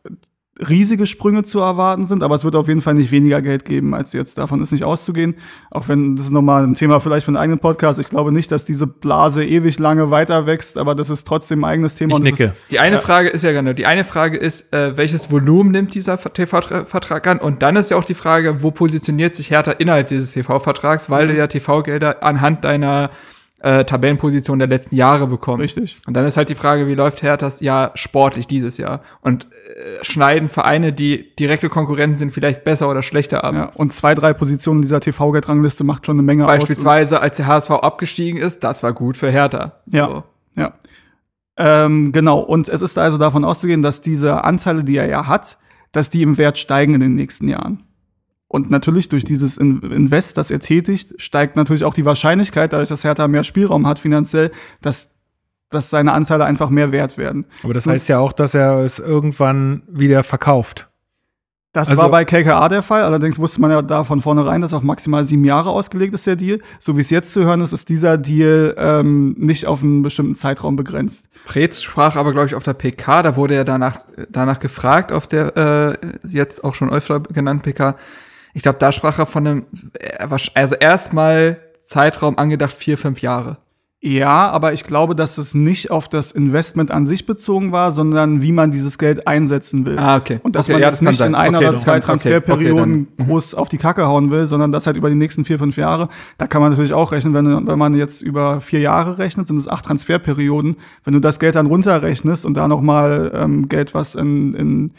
riesige Sprünge zu erwarten sind, aber es wird auf jeden Fall nicht weniger Geld geben als jetzt. Davon ist nicht auszugehen. Auch wenn das ist nochmal ein Thema vielleicht für einen eigenen Podcast. Ich glaube nicht, dass diese Blase ewig lange weiter wächst, aber das ist trotzdem ein eigenes Thema. Ich nicke. Die eine Frage ist ja genau, die eine Frage ist, äh, welches Volumen nimmt dieser TV-Vertrag an? Und dann ist ja auch die Frage, wo positioniert sich Hertha innerhalb dieses TV-Vertrags, weil du ja TV-Gelder anhand deiner äh, Tabellenposition der letzten Jahre bekommst. Richtig. Und dann ist halt die Frage, wie läuft Herthas Jahr sportlich dieses Jahr? Und äh, schneiden Vereine, die direkte Konkurrenten sind, vielleicht besser oder schlechter ab? Ja, und zwei, drei Positionen dieser TV-Geldrangliste macht schon eine Menge aus. Beispielsweise, als der HSV abgestiegen ist, das war gut für Hertha. So. Ja. Ja. Ähm, genau. Und es ist also davon auszugehen, dass diese Anteile, die er ja hat, dass die im Wert steigen in den nächsten Jahren. Und natürlich durch dieses In- Invest, das er tätigt, steigt natürlich auch die Wahrscheinlichkeit, dadurch, dass Hertha mehr Spielraum hat finanziell, dass, dass seine Anteile einfach mehr wert werden. Aber das heißt ja auch, dass er es irgendwann wieder verkauft. Das Also- war bei KKA der Fall. Allerdings wusste man ja da von vornherein, dass auf maximal sieben Jahre ausgelegt ist, der Deal. So wie es jetzt zu hören ist, ist dieser Deal ähm, nicht auf einen bestimmten Zeitraum begrenzt. Preetz sprach aber, glaube ich, auf der PK, da wurde er danach, danach gefragt, auf der äh, jetzt auch schon öfter genannten PK. Ich glaube, da sprach er von einem, war- also erstmal Zeitraum angedacht, vier, fünf Jahre. Ja, aber ich glaube, dass es nicht auf das Investment an sich bezogen war, sondern wie man dieses Geld einsetzen will. Ah, okay. Und dass Okay, man ja, jetzt das nicht sein. in einer Okay, oder zwei Transferperioden okay, dann- groß auf die Kacke hauen will, sondern das halt über die nächsten vier, fünf Jahre. Da kann man natürlich auch rechnen, wenn, wenn man jetzt über vier Jahre rechnet, sind es acht Transferperioden. Wenn du das Geld dann runterrechnest und da noch mal ähm, Geld, was in, in äh,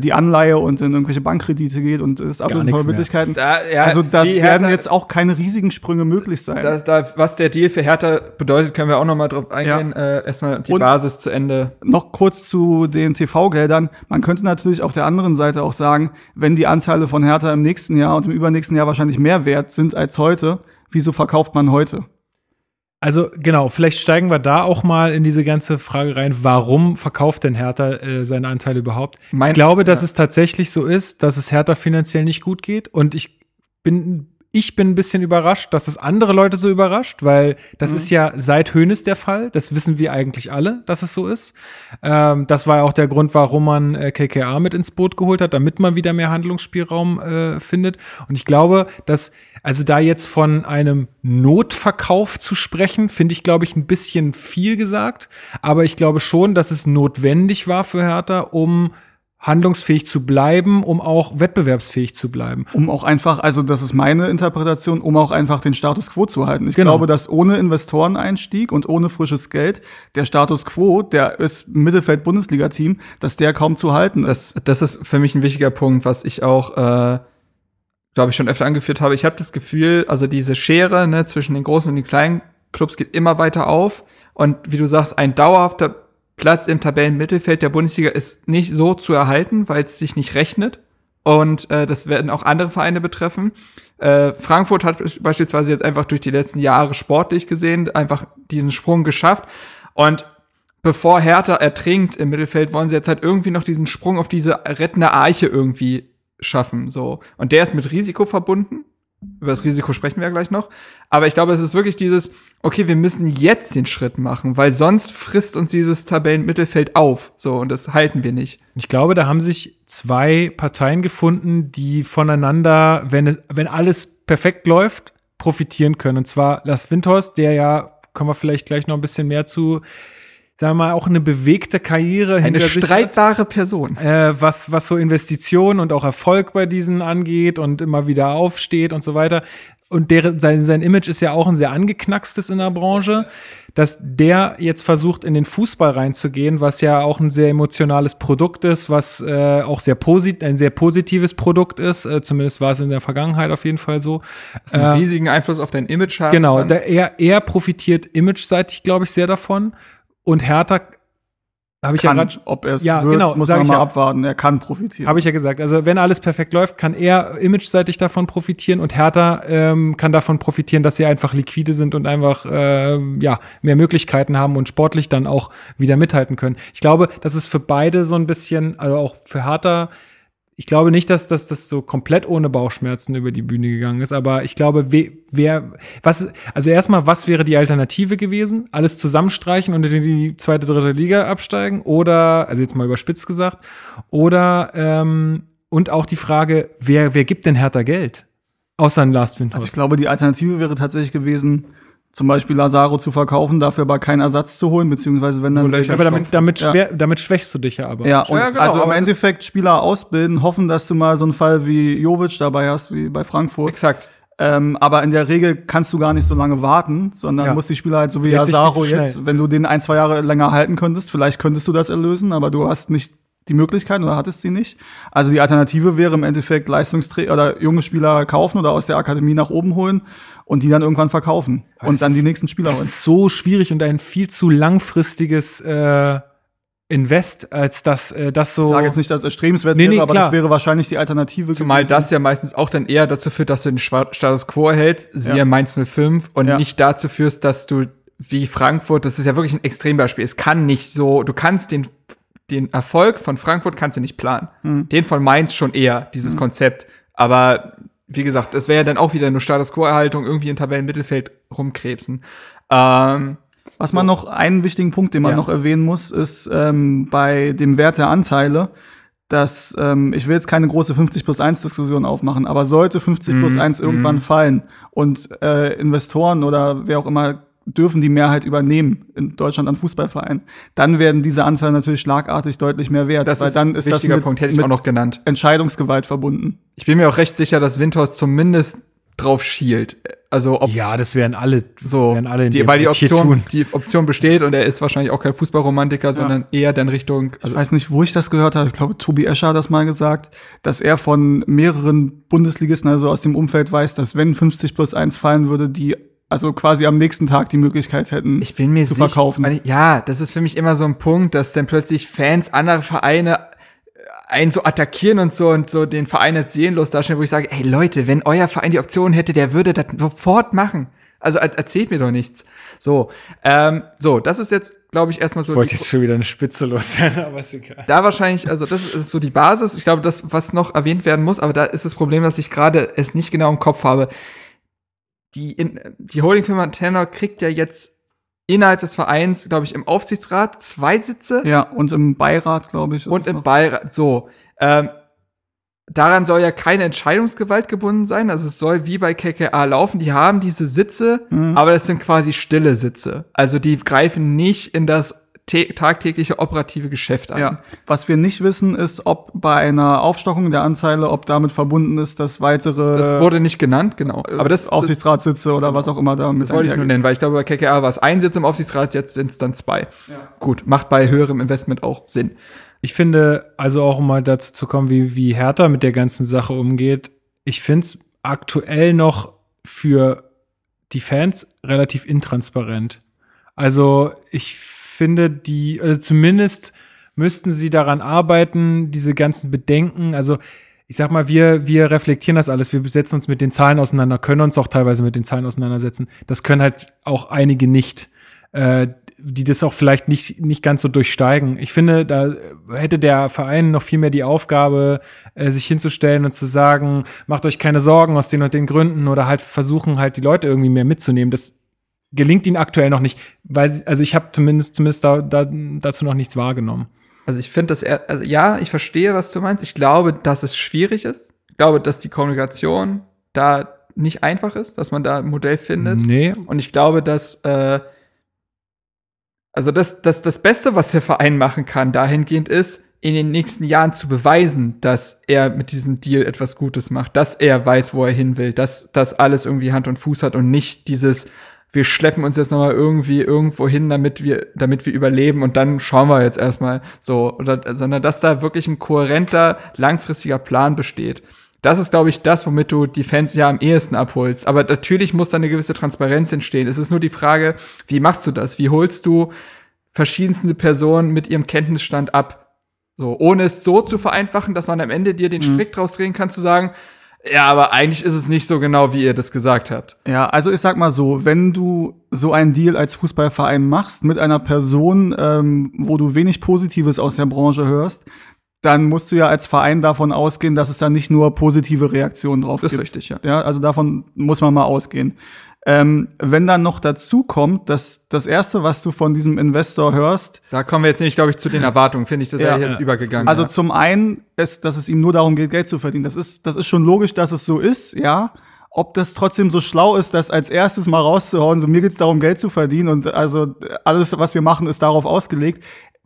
die Anleihe und in irgendwelche Bankkredite geht und es mehr. Möglichkeiten. Da- ja, also da werden Hertha- jetzt auch keine riesigen Sprünge möglich sein. Da, da, was der Deal für Hertha bedeutet, können wir auch noch mal drauf eingehen. Äh, erstmal die Und- Basis zu Ende. noch kurz zu den TV-Geldern. Man könnte natürlich auf der anderen Seite auch sagen, wenn die Anteile von Hertha im nächsten Jahr und im übernächsten Jahr wahrscheinlich mehr wert sind als heute, wieso verkauft man heute? Also genau, vielleicht steigen wir da auch mal in diese ganze Frage rein, warum verkauft denn Hertha äh, seine Anteile überhaupt? Mein- ich glaube, dass ja. es tatsächlich so ist, dass es Hertha finanziell nicht gut geht und ich bin ich bin ein bisschen überrascht, dass es andere Leute so überrascht, weil das Mhm. ist ja seit Hönes der Fall. Das wissen wir eigentlich alle, dass es so ist. Ähm, das war ja auch der Grund, warum man äh, KKA mit ins Boot geholt hat, damit man wieder mehr Handlungsspielraum äh, findet. Und ich glaube, dass also da jetzt von einem Notverkauf zu sprechen, finde ich, glaube ich, ein bisschen viel gesagt. Aber ich glaube schon, dass es notwendig war für Hertha, um handlungsfähig zu bleiben, um auch wettbewerbsfähig zu bleiben. Um auch einfach, also das ist meine Interpretation, um auch einfach den Status quo zu halten. Ich Genau. glaube, dass ohne Investoreneinstieg und ohne frisches Geld der Status quo, der ist Mittelfeld-Bundesliga-Team, dass der kaum zu halten ist. Das, das ist für mich ein wichtiger Punkt, was ich auch, äh, glaube ich, schon öfter angeführt habe. Ich habe das Gefühl, also diese Schere ne, zwischen den großen und den kleinen Clubs geht immer weiter auf. Und wie du sagst, ein dauerhafter Platz im Tabellenmittelfeld der Bundesliga ist nicht so zu erhalten, weil es sich nicht rechnet. Und äh, das werden auch andere Vereine betreffen. Äh, Frankfurt hat beispielsweise jetzt einfach durch die letzten Jahre sportlich gesehen einfach diesen Sprung geschafft. Und bevor Hertha ertrinkt im Mittelfeld, wollen sie jetzt halt irgendwie noch diesen Sprung auf diese rettende Arche irgendwie schaffen. So. Und der ist mit Risiko verbunden. Über das Risiko sprechen wir gleich noch. Aber ich glaube, es ist wirklich dieses, okay, wir müssen jetzt den Schritt machen, weil sonst frisst uns dieses Tabellenmittelfeld auf. So, und das halten wir nicht. Ich glaube, da haben sich zwei Parteien gefunden, die voneinander, wenn, wenn alles perfekt läuft, profitieren können. Und zwar Lars Windhorst, der ja, kommen wir vielleicht gleich noch ein bisschen mehr zu, sagen wir mal, auch eine bewegte Karriere Eine hinter sich hat. streitbare Person. äh, was, was so Investitionen und auch Erfolg bei diesen angeht und immer wieder aufsteht und so weiter. Und der, sein, sein Image ist ja auch ein sehr angeknackstes in der Branche, dass der jetzt versucht, in den Fußball reinzugehen, was ja auch ein sehr emotionales Produkt ist, was äh, auch sehr posit ein sehr positives Produkt ist. Äh, zumindest war es in der Vergangenheit auf jeden Fall so. Das einen riesigen Einfluss auf dein Image haben Genau, da, er, er profitiert imageseitig, glaube ich, sehr davon. Und Hertha, habe ich ja Kann, gerade ob er es Ja, wird, genau, muss man mal ja. abwarten. Er kann profitieren. Habe ich ja gesagt. Also wenn alles perfekt läuft, kann er imageseitig davon profitieren und Hertha ähm, kann davon profitieren, dass sie einfach liquide sind und einfach ähm, ja mehr Möglichkeiten haben und sportlich dann auch wieder mithalten können. Ich glaube, das ist für beide so ein bisschen, also auch für Hertha. Ich glaube nicht, dass, dass das so komplett ohne Bauchschmerzen über die Bühne gegangen ist, aber ich glaube, we, wer, was, also erstmal, was wäre die Alternative gewesen? Alles zusammenstreichen und in die zweite, dritte Liga absteigen? Oder, also jetzt mal überspitzt gesagt, oder, ähm, und auch die Frage, wer, wer gibt denn Hertha Geld? Außer ein Last also ich glaube, die Alternative wäre tatsächlich gewesen, zum Beispiel Lazaro zu verkaufen, dafür aber keinen Ersatz zu holen, beziehungsweise wenn dann aber damit, damit, Ja. schwer, damit schwächst du dich ja aber. Ja, und Ja, genau, also im Endeffekt Spieler ausbilden, hoffen, dass du mal so einen Fall wie Jovic dabei hast, wie bei Frankfurt. Exakt. Ähm, aber in der Regel kannst du gar nicht so lange warten, sondern Ja. musst die Spieler halt so wie Lazaro jetzt, wenn du den ein, zwei Jahre länger halten könntest, vielleicht könntest du das erlösen, aber du hast nicht die Möglichkeit oder hattest sie nicht. Also die Alternative wäre im Endeffekt Leistungsträger oder junge Spieler kaufen oder aus der Akademie nach oben holen und die dann irgendwann verkaufen und das dann die ist- nächsten Spieler Das holen. ist so schwierig und ein viel zu langfristiges äh, Invest, als dass äh, das so. Ich sage jetzt nicht, dass es erstrebenswert Nee, nee, wäre, aber klar. das wäre wahrscheinlich die Alternative Zumal gewesen. das ja meistens auch dann eher dazu führt, dass du den Status quo erhältst, siehe Ja. Mainz 05, und Ja. nicht dazu führst, dass du wie Frankfurt, das ist ja wirklich ein Extrembeispiel, es kann nicht so, du kannst den, den Erfolg von Frankfurt kannst du nicht planen. Hm. Den von Mainz schon eher, dieses Konzept. Aber wie gesagt, das wäre ja dann auch wieder nur Status Quo-Erhaltung, irgendwie im Tabellenmittelfeld rumkrebsen. Ähm, Was man noch, einen wichtigen Punkt, den man Ja. noch erwähnen muss, ist ähm, bei dem Wert der Anteile, dass ähm, ich will jetzt keine große 50 plus 1 Diskussion aufmachen, aber sollte 50 plus Mhm, 1 irgendwann fallen und äh, Investoren oder wer auch immer dürfen die Mehrheit übernehmen in Deutschland an Fußballvereinen, dann werden diese Anteile natürlich schlagartig deutlich mehr wert, das weil ist dann ein ist das wichtiger mit, Punkt, hätte ich auch noch genannt. Entscheidungsgewalt verbunden. Ich bin mir auch recht sicher, dass Windhorst zumindest drauf schielt. Also ob ja, das wären alle, so, werden alle in die, weil die Option, tun. die Option besteht und er ist wahrscheinlich auch kein Fußballromantiker, sondern eher dann Richtung, Ich also weiß nicht, wo ich das gehört habe. Ich glaube, Tobi Escher hat das mal gesagt, dass er von mehreren Bundesligisten, also aus dem Umfeld weiß, dass wenn 50 plus 1 fallen würde, die also quasi am nächsten Tag die Möglichkeit hätten, ich bin mir zu sicher, verkaufen. ich- ja, das ist für mich immer so ein Punkt, dass dann plötzlich Fans anderer Vereine äh, einen so attackieren und so und so den Verein jetzt seelenlos darstellen, wo ich sage, ey Leute, wenn euer Verein die Option hätte, der würde das sofort machen. Also er, erzählt mir doch nichts. So, ähm, so, das ist jetzt, glaube ich, erstmal so. Ich wollte die- jetzt schon wieder eine Spitze loswerden, [LAUGHS] aber ist egal. da wahrscheinlich, also das ist, ist so die Basis. Ich glaube, das, was noch erwähnt werden muss, aber da ist das Problem, dass ich gerade es nicht genau im Kopf habe. Die, in, die Holdingfirma Tenor kriegt ja jetzt innerhalb des Vereins, glaube ich, im Aufsichtsrat zwei Sitze Ja, und im Beirat, glaube ich. und im. Beirat. So, ähm, daran soll ja keine Entscheidungsgewalt gebunden sein. Also es soll wie bei KKA laufen. Die haben diese Sitze, Mhm. aber das sind quasi stille Sitze. Also die greifen nicht in das tagtägliche operative Geschäft ein. Ja. Was wir nicht wissen, ist, ob bei einer Aufstockung der Anteile, ob damit verbunden ist, dass weitere Das wurde nicht genannt, genau. Aber das, das, Aufsichtsratssitze oder was auch immer da mit das wollte ich nur nennen, weil ich glaube, bei KKA war es ein Sitz im Aufsichtsrat, jetzt sind es dann zwei. Gut, macht bei höherem Investment auch Sinn. Ich finde, also auch um mal dazu zu kommen, wie, wie Hertha mit der ganzen Sache umgeht, ich finde es aktuell noch für die Fans relativ intransparent. Also ich finde, die, also zumindest müssten sie daran arbeiten, diese ganzen Bedenken, also ich sag mal, wir, wir reflektieren das alles, wir setzen uns mit den Zahlen auseinander, können uns auch teilweise mit den Zahlen auseinandersetzen. Das können halt auch einige nicht, äh, die das auch vielleicht nicht, nicht ganz so durchsteigen. Ich finde, da hätte der Verein noch viel mehr die Aufgabe, äh, sich hinzustellen und zu sagen, macht euch keine Sorgen aus den und den Gründen oder halt versuchen halt die Leute irgendwie mehr mitzunehmen. Das gelingt ihnen aktuell noch nicht, weil sie, also ich habe zumindest zumindest da, da, dazu noch nichts wahrgenommen. Also ich finde das, eher, also ja, ich verstehe, was du meinst. Ich glaube, dass es schwierig ist. Ich glaube, dass die Kommunikation da nicht einfach ist, dass man da ein Modell findet. Nee, Und ich glaube, dass äh, also das, das, das Beste, was der Verein machen kann, dahingehend ist, in den nächsten Jahren zu beweisen, dass er mit diesem Deal etwas Gutes macht, dass er weiß, wo er hin will, dass das alles irgendwie Hand und Fuß hat und nicht dieses, wir schleppen uns jetzt nochmal irgendwie irgendwo hin, damit wir, damit wir überleben und dann schauen wir jetzt erstmal so, oder, sondern dass da wirklich ein kohärenter, langfristiger Plan besteht. Das ist, glaube ich, das, womit du die Fans ja am ehesten abholst. Aber natürlich muss da eine gewisse Transparenz entstehen. Es ist nur die Frage, wie machst du das? Wie holst du verschiedenste Personen mit ihrem Kenntnisstand ab? So, ohne es so zu vereinfachen, dass man am Ende dir den Strick draus drehen kann, zu sagen, ja, aber eigentlich ist es nicht so genau, wie ihr das gesagt habt. Ja, also ich sag mal so, wenn du so einen Deal als Fußballverein machst mit einer Person, ähm, wo du wenig Positives aus der Branche hörst, dann musst du ja als Verein davon ausgehen, dass es da nicht nur positive Reaktionen drauf Das ist gibt. richtig, ja. Ja, also davon muss man mal ausgehen. Ähm, wenn dann noch dazu kommt, dass das erste, was du von diesem Investor hörst, Da kommen wir jetzt nämlich, glaube ich, zu den Erwartungen, finde ich, das Ja. jetzt übergegangen. also ja. zum einen, ist, dass es ihm nur darum geht, Geld zu verdienen. Das ist, das ist schon logisch, dass es so ist, ja. Ob das trotzdem so schlau ist, das als erstes mal rauszuhauen, so mir geht's darum, Geld zu verdienen und also alles, was wir machen, ist darauf ausgelegt.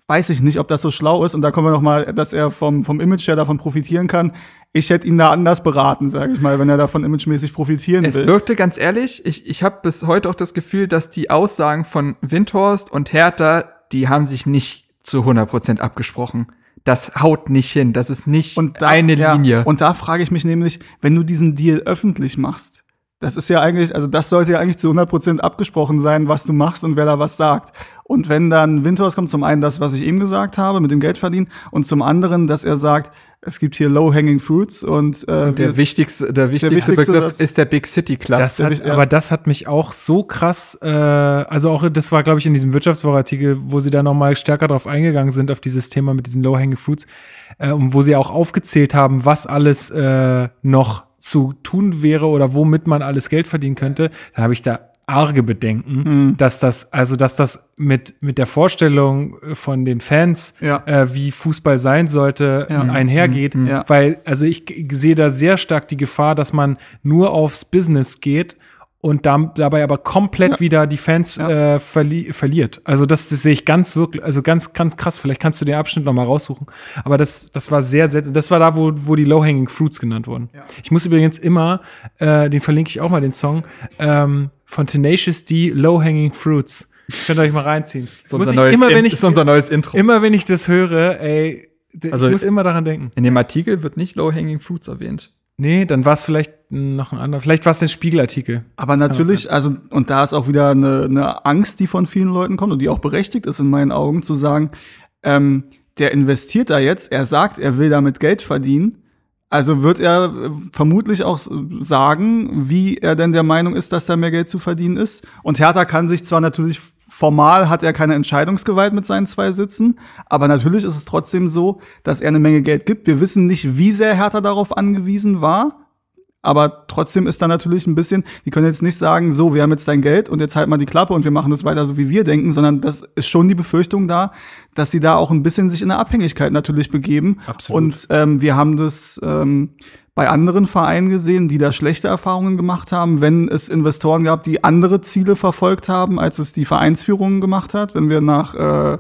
Weiß ich nicht, ob das so schlau ist. Und da kommen wir noch mal, dass er vom, vom Image her davon profitieren kann. Ich hätte ihn da anders beraten, sage ich mal, wenn er davon imagemäßig profitieren Es will. wirkte ganz ehrlich, ich, ich habe bis heute auch das Gefühl, dass die Aussagen von Windhorst und Hertha, die haben sich nicht zu 100% abgesprochen. Das haut nicht hin, das ist nicht da, eine ja, Linie. Und da frage ich mich nämlich, wenn du diesen Deal öffentlich machst, das ist ja eigentlich, also das sollte ja eigentlich zu 100% abgesprochen sein, was du machst und wer da was sagt. Und wenn dann Windhorst kommt, zum einen das, was ich eben gesagt habe, mit dem Geld verdienen, und zum anderen, dass er sagt, es gibt hier low-hanging fruits und, äh, der wir- wichtigste, der wichtigste, wichtigste Begriff ist der Big City Club. Das Der hat, ja. aber das hat mich auch so krass, äh, also auch, das war, glaube ich, in diesem Wirtschaftswochartikel, wo sie da nochmal stärker drauf eingegangen sind, auf dieses Thema mit diesen Low-Hanging Fruits, äh, und wo sie auch aufgezählt haben, was alles äh, noch zu tun wäre oder womit man alles Geld verdienen könnte, da habe ich da arge Bedenken, Mhm. dass das, also dass das mit, mit der Vorstellung von den Fans, Ja. äh, wie Fußball sein sollte, Ja. einhergeht. Ja. Weil, also ich sehe da sehr stark die Gefahr, dass man nur aufs Business geht und dam- dabei aber komplett wieder die Fans äh, verli verliert. Also das, das sehe ich ganz wirklich, also ganz, ganz krass. Vielleicht kannst du den Abschnitt noch mal raussuchen. Aber das, das war sehr, sehr, das war da, wo, wo die Low-Hanging Fruits genannt wurden. Ich muss übrigens immer, äh, den verlinke ich auch mal, den Song, ähm, von Tenacious D, Low-Hanging Fruits. Könnt ihr euch mal reinziehen. [LAUGHS] ist Muss unser, ich neues immer, In- wenn ich, ist unser neues Intro. immer wenn ich das höre, ey, Also- ich muss immer daran denken. In dem Artikel wird nicht Low-Hanging Fruits erwähnt. Nee, dann war es vielleicht noch ein anderer. Vielleicht war es der Spiegelartikel. Aber Das natürlich, also, und da ist auch wieder eine, eine Angst, die von vielen Leuten kommt und die auch berechtigt ist in meinen Augen, zu sagen, ähm, der investiert da jetzt, er sagt, er will damit Geld verdienen, Also wird er äh, vermutlich auch sagen, wie er denn der Meinung ist, dass da mehr Geld zu verdienen ist. Und Hertha kann sich zwar natürlich formal hat er keine Entscheidungsgewalt mit seinen zwei Sitzen, aber natürlich ist es trotzdem so, dass er eine Menge Geld gibt. Wir wissen nicht, wie sehr Hertha darauf angewiesen war. Aber trotzdem ist da natürlich ein bisschen, die können jetzt nicht sagen, so, wir haben jetzt dein Geld und jetzt halt mal die Klappe und wir machen das weiter so, wie wir denken, sondern das ist schon die Befürchtung da, dass sie da auch ein bisschen sich in eine Abhängigkeit natürlich begeben. Absolut. Und ähm, wir haben das ähm, bei anderen Vereinen gesehen, die da schlechte Erfahrungen gemacht haben, wenn es Investoren gab, die andere Ziele verfolgt haben, als es die Vereinsführung gemacht hat. Wenn wir nach äh,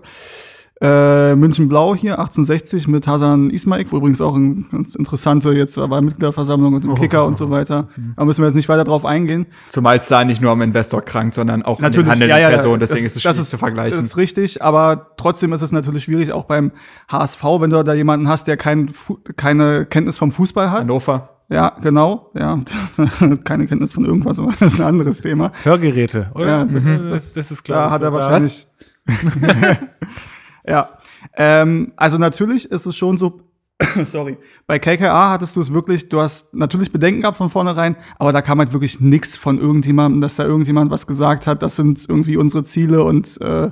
äh, München Blau hier, 1860 mit Hasan Ismail, wo übrigens auch ein ganz interessante, jetzt war Mitgliederversammlung und im Kicker und so weiter. Da müssen wir jetzt nicht weiter drauf eingehen. Zumal es da nicht nur am Investor krankt, sondern auch an den Natürlich, handelnden ja, ja. Personen. Deswegen Das- ist es das schwierig zu vergleichen. Das ist richtig, aber trotzdem ist es natürlich schwierig, auch beim HSV, wenn du da jemanden hast, der kein, keine Kenntnis vom Fußball hat. Hannover. Ja, genau, ja. [LAUGHS] keine Kenntnis von irgendwas, aber das ist ein anderes Thema. Hörgeräte, oder? Ja, das, Mhm. das, das ist klar. Da hat er wahrscheinlich. [LAUGHS] [LAUGHS] ja. Ähm, also natürlich ist es schon so. [COUGHS] Sorry. Bei KKA hattest du es wirklich, du hast natürlich Bedenken gehabt von vornherein, aber da kam halt wirklich nix von irgendjemandem, dass da irgendjemand was gesagt hat, das sind irgendwie unsere Ziele und äh,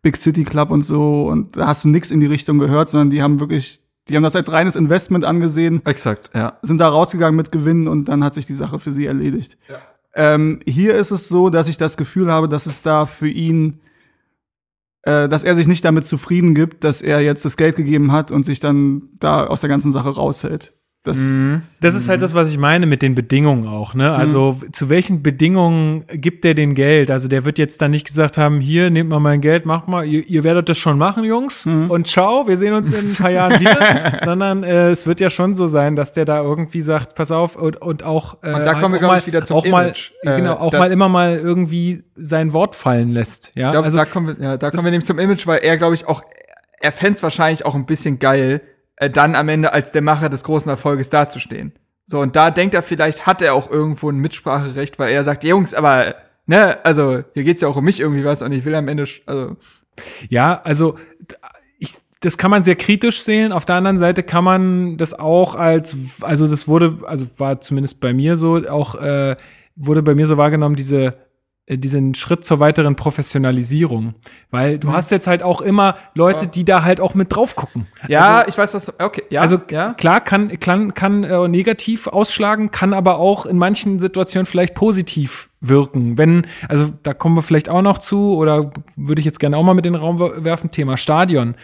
Big City Club und so und da hast du nix in die Richtung gehört, sondern die haben wirklich, die haben das als reines Investment angesehen Exakt, ja. sind da rausgegangen mit Gewinnen und dann hat sich die Sache für sie erledigt. Ähm, hier ist es so, dass ich das Gefühl habe, dass es da für ihn, äh, dass er sich nicht damit zufrieden gibt, dass er jetzt das Geld gegeben hat und sich dann da aus der ganzen Sache raushält. Das, Das ist halt das, was ich meine mit den Bedingungen auch, ne? Also zu welchen Bedingungen gibt der den Geld? Also der wird jetzt dann nicht gesagt haben, hier, nehmt mal mein Geld, macht mal, ihr, ihr werdet das schon machen, Jungs, und ciao, wir sehen uns in ein paar Jahren wieder. [LAUGHS] Sondern äh, es wird ja schon so sein, dass der da irgendwie sagt, pass auf, und, und auch äh, Und da kommen wir, auch glaub mal, ich, wieder zum auch mal, Image. Äh, genau, auch mal immer mal irgendwie sein Wort fallen lässt. Ja, glaub, also da kommen wir, ja, da kommen wir nämlich zum Image, weil er, glaube ich, auch, er fänd's wahrscheinlich auch ein bisschen geil, äh, dann am Ende als der Macher des großen Erfolges dazustehen. So, und da denkt er vielleicht, hat er auch irgendwo ein Mitspracherecht, weil er sagt, Jungs, aber, ne, also, hier geht's ja auch um mich irgendwie was und ich will am Ende, also, Ja, also ich, das kann man sehr kritisch sehen. Auf der anderen Seite kann man das auch als, also das wurde, also war zumindest bei mir so, auch äh, wurde bei mir so wahrgenommen, diese diesen Schritt zur weiteren Professionalisierung. Weil du hast jetzt halt auch immer Leute, die da halt auch mit drauf gucken. ja, ich weiß, was, du- okay, ja, Also ja. klar kann kann kann äh, negativ ausschlagen, kann aber auch in manchen Situationen vielleicht positiv wirken. Wenn also da kommen wir vielleicht auch noch zu oder würde ich jetzt gerne auch mal mit in den Raum wer- werfen Thema Stadion.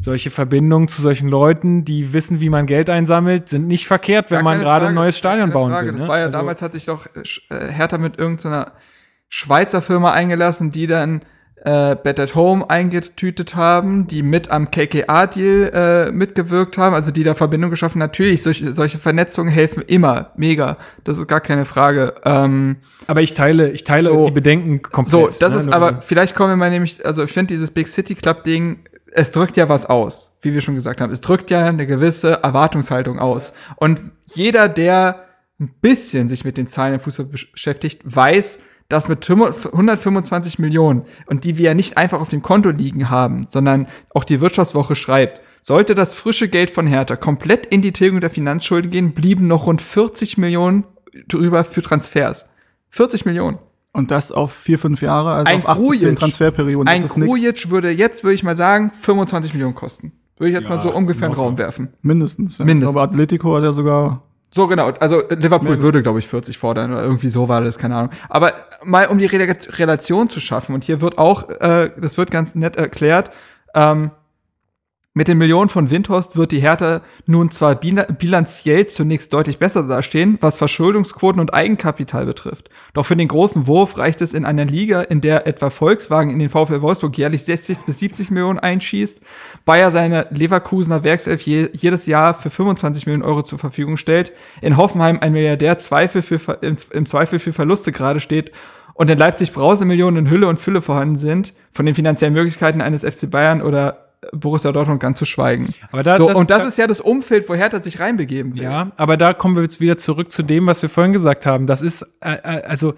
Solche Verbindungen zu solchen Leuten, die wissen, wie man Geld einsammelt, sind nicht verkehrt, wenn man gerade ein neues Stadion bauen Frage. will. Das ne? war ja Also- damals hat sich doch äh, äh, Hertha mit irgendeiner Schweizer Firma eingelassen, die dann äh, Bet at Home eingetütet haben, die mit am KKA-Deal äh, mitgewirkt haben, also die da Verbindung geschaffen. Natürlich, solche, solche Vernetzungen helfen immer, mega. Das ist gar keine Frage. Ähm, Aber ich teile, ich teile So. die Bedenken so, komplett. das ne? ist aber, vielleicht kommen wir mal nämlich, also ich finde dieses Big City Club Ding, es drückt ja was aus, wie wir schon gesagt haben. Es drückt ja eine gewisse Erwartungshaltung aus. Und jeder, der ein bisschen sich mit den Zahlen im Fußball besch- beschäftigt, weiß, dass mit 125 Millionen und die wir ja nicht einfach auf dem Konto liegen haben, sondern auch die Wirtschaftswoche schreibt, sollte das frische Geld von Hertha komplett in die Tilgung der Finanzschulden gehen, blieben noch rund 40 Millionen drüber für Transfers. 40 Millionen. und das auf vier, fünf Jahre, also Ein auf acht bis zehn Grujic. Transferperioden. Ein Das ist nix. Grujic würde jetzt, würde ich mal sagen, 25 Millionen kosten. Würde ich jetzt Ja, mal so ungefähr in den. Raum werfen. Mindestens. Ja. Mindestens. Aber Atletico hat ja sogar So genau. Also Liverpool würde, glaube ich, 40 fordern oder irgendwie so war das, keine Ahnung. Aber mal um die Rela- Relation zu schaffen und hier wird auch, äh, das wird ganz nett erklärt, ähm, mit den Millionen von Windhorst wird die Hertha nun zwar bila- bilanziell zunächst deutlich besser dastehen, was Verschuldungsquoten und Eigenkapital betrifft. Doch für den großen Wurf reicht es in einer Liga, in der etwa Volkswagen in den VfL Wolfsburg jährlich 60 bis 70 Millionen einschießt, Bayer seine Leverkusener Werkself je, jedes Jahr für 25 Millionen Euro zur Verfügung stellt, in Hoffenheim ein Milliardär Zweifel für, im Zweifel für Verluste gerade steht und in Leipzig Brausemillionen in Hülle und Fülle vorhanden sind, von den finanziellen Möglichkeiten eines FC Bayern oder Borussia Dortmund ganz zu schweigen. Aber da- so, das- und das da- ist ja das Umfeld, wo Hertha sich reinbegeben will. Ja, aber da kommen wir jetzt wieder zurück zu dem, was wir vorhin gesagt haben. Das ist, äh, äh, also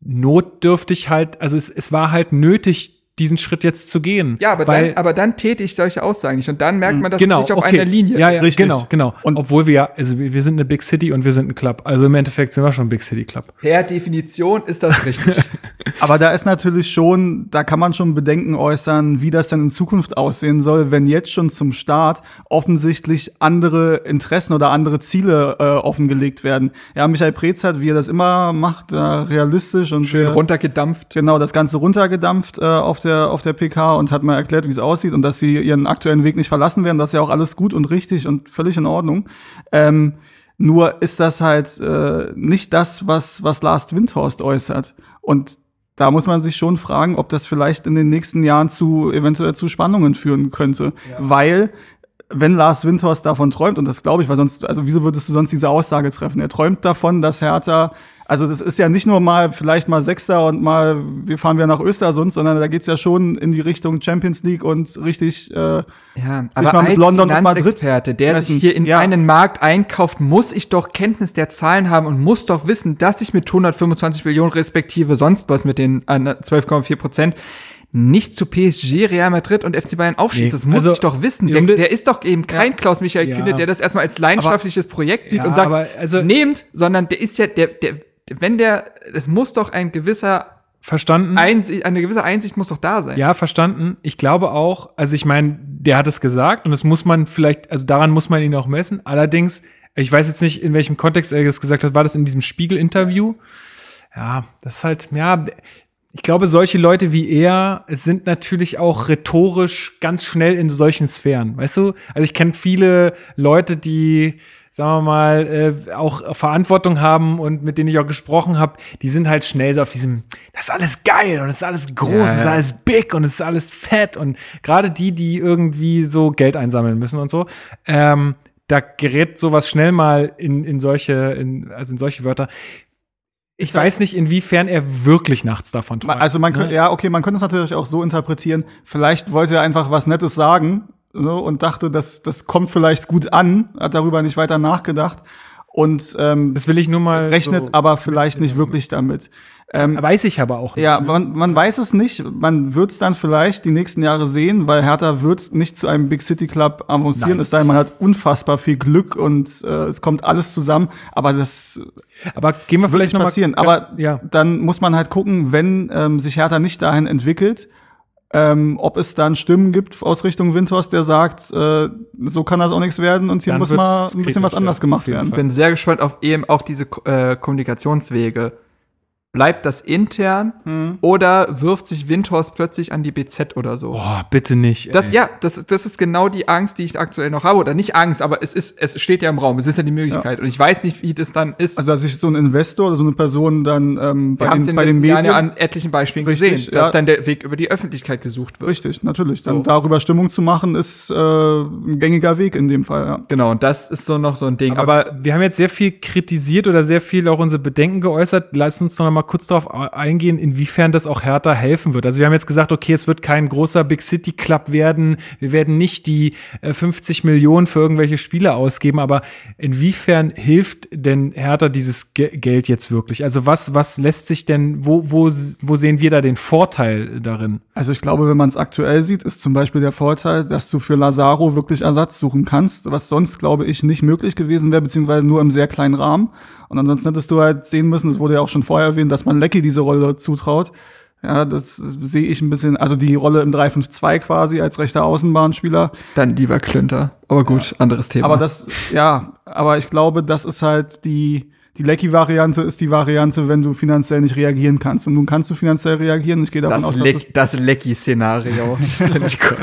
notdürftig halt, also es, es war halt nötig, diesen Schritt jetzt zu gehen. Ja, aber, weil, dann, aber dann täte ich solche Aussagen nicht. Und dann merkt man, dass genau, es nicht auf okay. einer Linie Ja, ja, Richtig. genau, genau. Und- Obwohl wir ja, also wir, wir sind eine Big City und wir sind ein Club. Also im Endeffekt sind wir schon ein Big City Club. Per Definition ist das richtig. [LAUGHS] Aber da ist natürlich schon, da kann man schon Bedenken äußern, wie das denn in Zukunft aussehen soll, wenn jetzt schon zum Start offensichtlich andere Interessen oder andere Ziele äh, offengelegt werden. Ja, Michael Preetz hat, wie er das immer macht, äh, realistisch und Schön runtergedampft. genau das Ganze runtergedampft äh, auf der auf der PK und hat mal erklärt, wie es aussieht und dass sie ihren aktuellen Weg nicht verlassen werden. Das ist ja auch alles gut und richtig und völlig in Ordnung. Ähm, nur ist das halt äh, nicht das, was was Lars Windhorst äußert und da muss man sich schon fragen, ob das vielleicht in den nächsten Jahren zu eventuell zu Spannungen führen könnte, weil wenn Lars Windhorst davon träumt, und das glaube ich, weil sonst, also wieso würdest du sonst diese Aussage treffen? Er träumt davon, dass Hertha, also das ist ja nicht nur mal vielleicht mal Sechster und mal, wir fahren wieder nach Östersund, sondern da geht's ja schon in die Richtung Champions League und richtig, äh, Ja, mal aber mit als London und Madrid der sich hier in Ja. einen Markt einkauft, muss ich doch Kenntnis der Zahlen haben und muss doch wissen, dass ich mit 125 Millionen respektive sonst was mit den äh, 12,4 Prozent nicht zu PSG, Real Madrid und FC Bayern aufschließt. Nee, Das muss also, ich doch wissen. Der, de- der ist doch eben kein Klaus-Michael Ja. Kühne, der das erstmal als leidenschaftliches Projekt sieht Ja, und sagt, aber also- nehmt, sondern der ist ja, der, der, wenn der, es muss doch ein gewisser Verstanden? Einsicht, eine gewisse Einsicht muss doch da sein. Ja, verstanden. Ich glaube auch, also ich meine, der hat es gesagt und das muss man vielleicht, also daran muss man ihn auch messen. Allerdings, ich weiß jetzt nicht, in welchem Kontext er das gesagt hat, war das in diesem Spiegel-Interview? Ja, das ist halt, ja, ich glaube, solche Leute wie er sind natürlich auch rhetorisch ganz schnell in solchen Sphären, weißt du? Also ich kenne viele Leute, die, sagen wir mal, äh, auch Verantwortung haben und mit denen ich auch gesprochen habe, die sind halt schnell so auf diesem, das ist alles geil und es ist alles groß, Ja, es ist alles big und es ist alles fett und gerade die, die irgendwie so Geld einsammeln müssen und so, ähm, da gerät sowas schnell mal in, in solche, in, also in solche Wörter. Ich weiß nicht, inwiefern er wirklich nachts davon träumt. Also man ne? könnte, ja, okay, man könnte es natürlich auch so interpretieren. Vielleicht wollte er einfach was Nettes sagen so, und dachte, das, das kommt vielleicht gut an, hat darüber nicht weiter nachgedacht und ähm, Das will ich nur mal. rechnet so, aber vielleicht nicht wirklich damit. Ähm, Weiß ich aber auch nicht. ja, man, man weiß es nicht. Man wird es dann vielleicht die nächsten Jahre sehen, weil Hertha wird nicht zu einem Big City Club avancieren. Nein. Es sei denn, man hat unfassbar viel Glück und äh, es kommt alles zusammen. Aber das Aber gehen wir wird vielleicht nicht noch mal passieren. Aber ja. dann muss man halt gucken, wenn ähm, sich Hertha nicht dahin entwickelt, ähm, ob es dann Stimmen gibt aus Richtung Windhorst, der sagt, äh, so kann das auch nichts werden und hier Dann muss mal ein bisschen was anders ja, gemacht werden. Ich bin sehr gespannt auf eben auf diese äh, Kommunikationswege. Bleibt das intern Hm. oder wirft sich Windhorst plötzlich an die BZ oder so? Boah, bitte nicht. Das, ey. ja, das, das ist genau die Angst, die ich aktuell noch habe. Oder nicht Angst, aber es ist, es steht ja im Raum. Es ist ja die Möglichkeit. Und ich weiß nicht, wie das dann ist. Also dass sich so ein Investor oder so eine Person dann ähm, bei, den, in bei den den Medien ja an etlichen Beispielen Richtig, gesehen, ja. dass dann der Weg über die Öffentlichkeit gesucht wird. Richtig, natürlich. Dann So. darüber Stimmung zu machen, ist äh, ein gängiger Weg in dem Fall, ja. Genau, und das ist so noch so ein Ding. Aber, Aber, wir haben jetzt sehr viel kritisiert oder sehr viel auch unsere Bedenken geäußert. Lass uns noch mal kurz darauf eingehen, inwiefern das auch Hertha helfen wird. Also wir haben jetzt gesagt, okay, es wird kein großer Big City Club werden. Wir werden nicht die äh, 50 Millionen für irgendwelche Spiele ausgeben. Aber inwiefern hilft denn Hertha dieses Ge Geld jetzt wirklich? Also was, was lässt sich denn, wo, wo, wo sehen wir da den Vorteil darin? Also ich glaube, wenn man es aktuell sieht, ist zum Beispiel der Vorteil, dass du für Lazaro wirklich Ersatz suchen kannst, was sonst, glaube ich, nicht möglich gewesen wäre, beziehungsweise nur im sehr kleinen Rahmen. Und ansonsten hättest du halt sehen müssen, das wurde ja auch schon vorher erwähnt, dass man Lecky diese Rolle zutraut. Ja, das sehe ich ein bisschen, also die Rolle im 3-5-2 quasi als rechter Außenbahnspieler. dann lieber Klünter. Aber gut, anderes Thema. Aber das, ja, aber ich glaube, das ist halt die, die Lecky-Variante ist die Variante, wenn du finanziell nicht reagieren kannst. Und nun kannst du finanziell reagieren. Ich gehe davon das, aus, dass es Leck, das Lecky-Szenario. Das finde ich gut.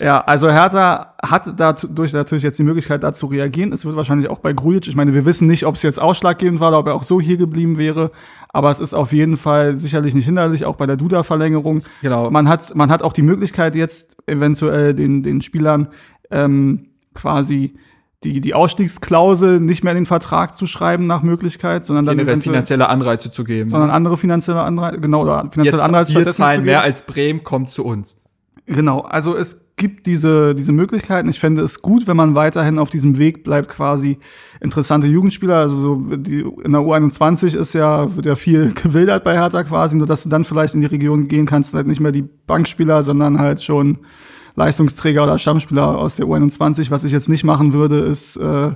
Ja, also Hertha hat dadurch natürlich jetzt die Möglichkeit, da zu reagieren. Es wird wahrscheinlich auch bei Grujic, ich meine, wir wissen nicht, ob es jetzt ausschlaggebend war oder ob er auch so hier geblieben wäre, aber es ist auf jeden Fall sicherlich nicht hinderlich, auch bei der Duda-Verlängerung. Genau. Man hat, man hat auch die Möglichkeit jetzt eventuell den, den Spielern ähm, quasi die, die Ausstiegsklausel nicht mehr in den Vertrag zu schreiben nach Möglichkeit, sondern dann Generell finanzielle Anreize zu geben. sondern andere finanzielle Anreize, genau, oder finanzielle Jetzt, Anreize wir zahlen geben. mehr als Bremen, kommt zu uns. Genau, also es gibt diese, diese Möglichkeiten. Ich fände es gut, wenn man weiterhin auf diesem Weg bleibt, quasi interessante Jugendspieler. Also so die, in der U21 ist ja, wird ja viel [LAUGHS] gewildert bei Hertha quasi, nur dass du dann vielleicht in die Region gehen kannst, halt nicht mehr die Bankspieler, sondern halt schon Leistungsträger oder Stammspieler aus der U21. Was ich jetzt nicht machen würde, ist äh,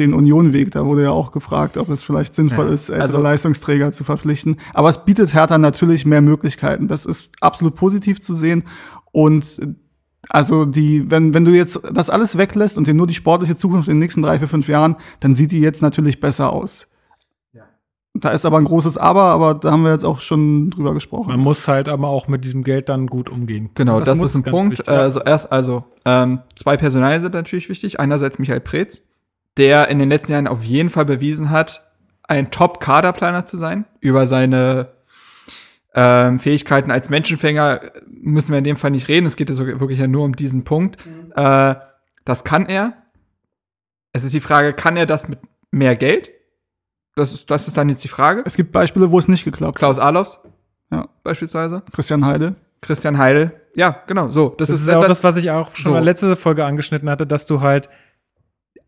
den Unionweg. Da wurde ja auch gefragt, ob es vielleicht sinnvoll Ja, ist, ältere also- Leistungsträger zu verpflichten. Aber es bietet Hertha natürlich mehr Möglichkeiten. Das ist absolut positiv zu sehen. Und also die, wenn, wenn du jetzt das alles weglässt und dir nur die sportliche Zukunft in den nächsten drei, vier, fünf Jahren, dann sieht die jetzt natürlich besser aus. Da ist aber ein großes Aber, aber da haben wir jetzt auch schon drüber gesprochen. Man muss halt aber auch mit diesem Geld dann gut umgehen. Genau, das, muss ist ein Punkt. wichtig. Also erst, also ähm, zwei Personalien sind natürlich wichtig. Einerseits Michael Preetz, der in den letzten Jahren auf jeden Fall bewiesen hat, ein Top-Kaderplaner zu sein. Über seine ähm, Fähigkeiten als Menschenfänger müssen wir in dem Fall nicht reden. Es geht ja so, wirklich ja nur um diesen Punkt. Äh, das kann er. Es ist die Frage, kann er das mit mehr Geld? Das ist, das ist dann jetzt die Frage. Es gibt Beispiele, wo es nicht geklappt hat. Klaus Alofs Ja. beispielsweise. Christian Heide. Christian Heidel. Ja, genau, so. Das, Das, ist, ist auch etwas- das, was ich auch schon So. in der letzten Folge angeschnitten hatte, dass du halt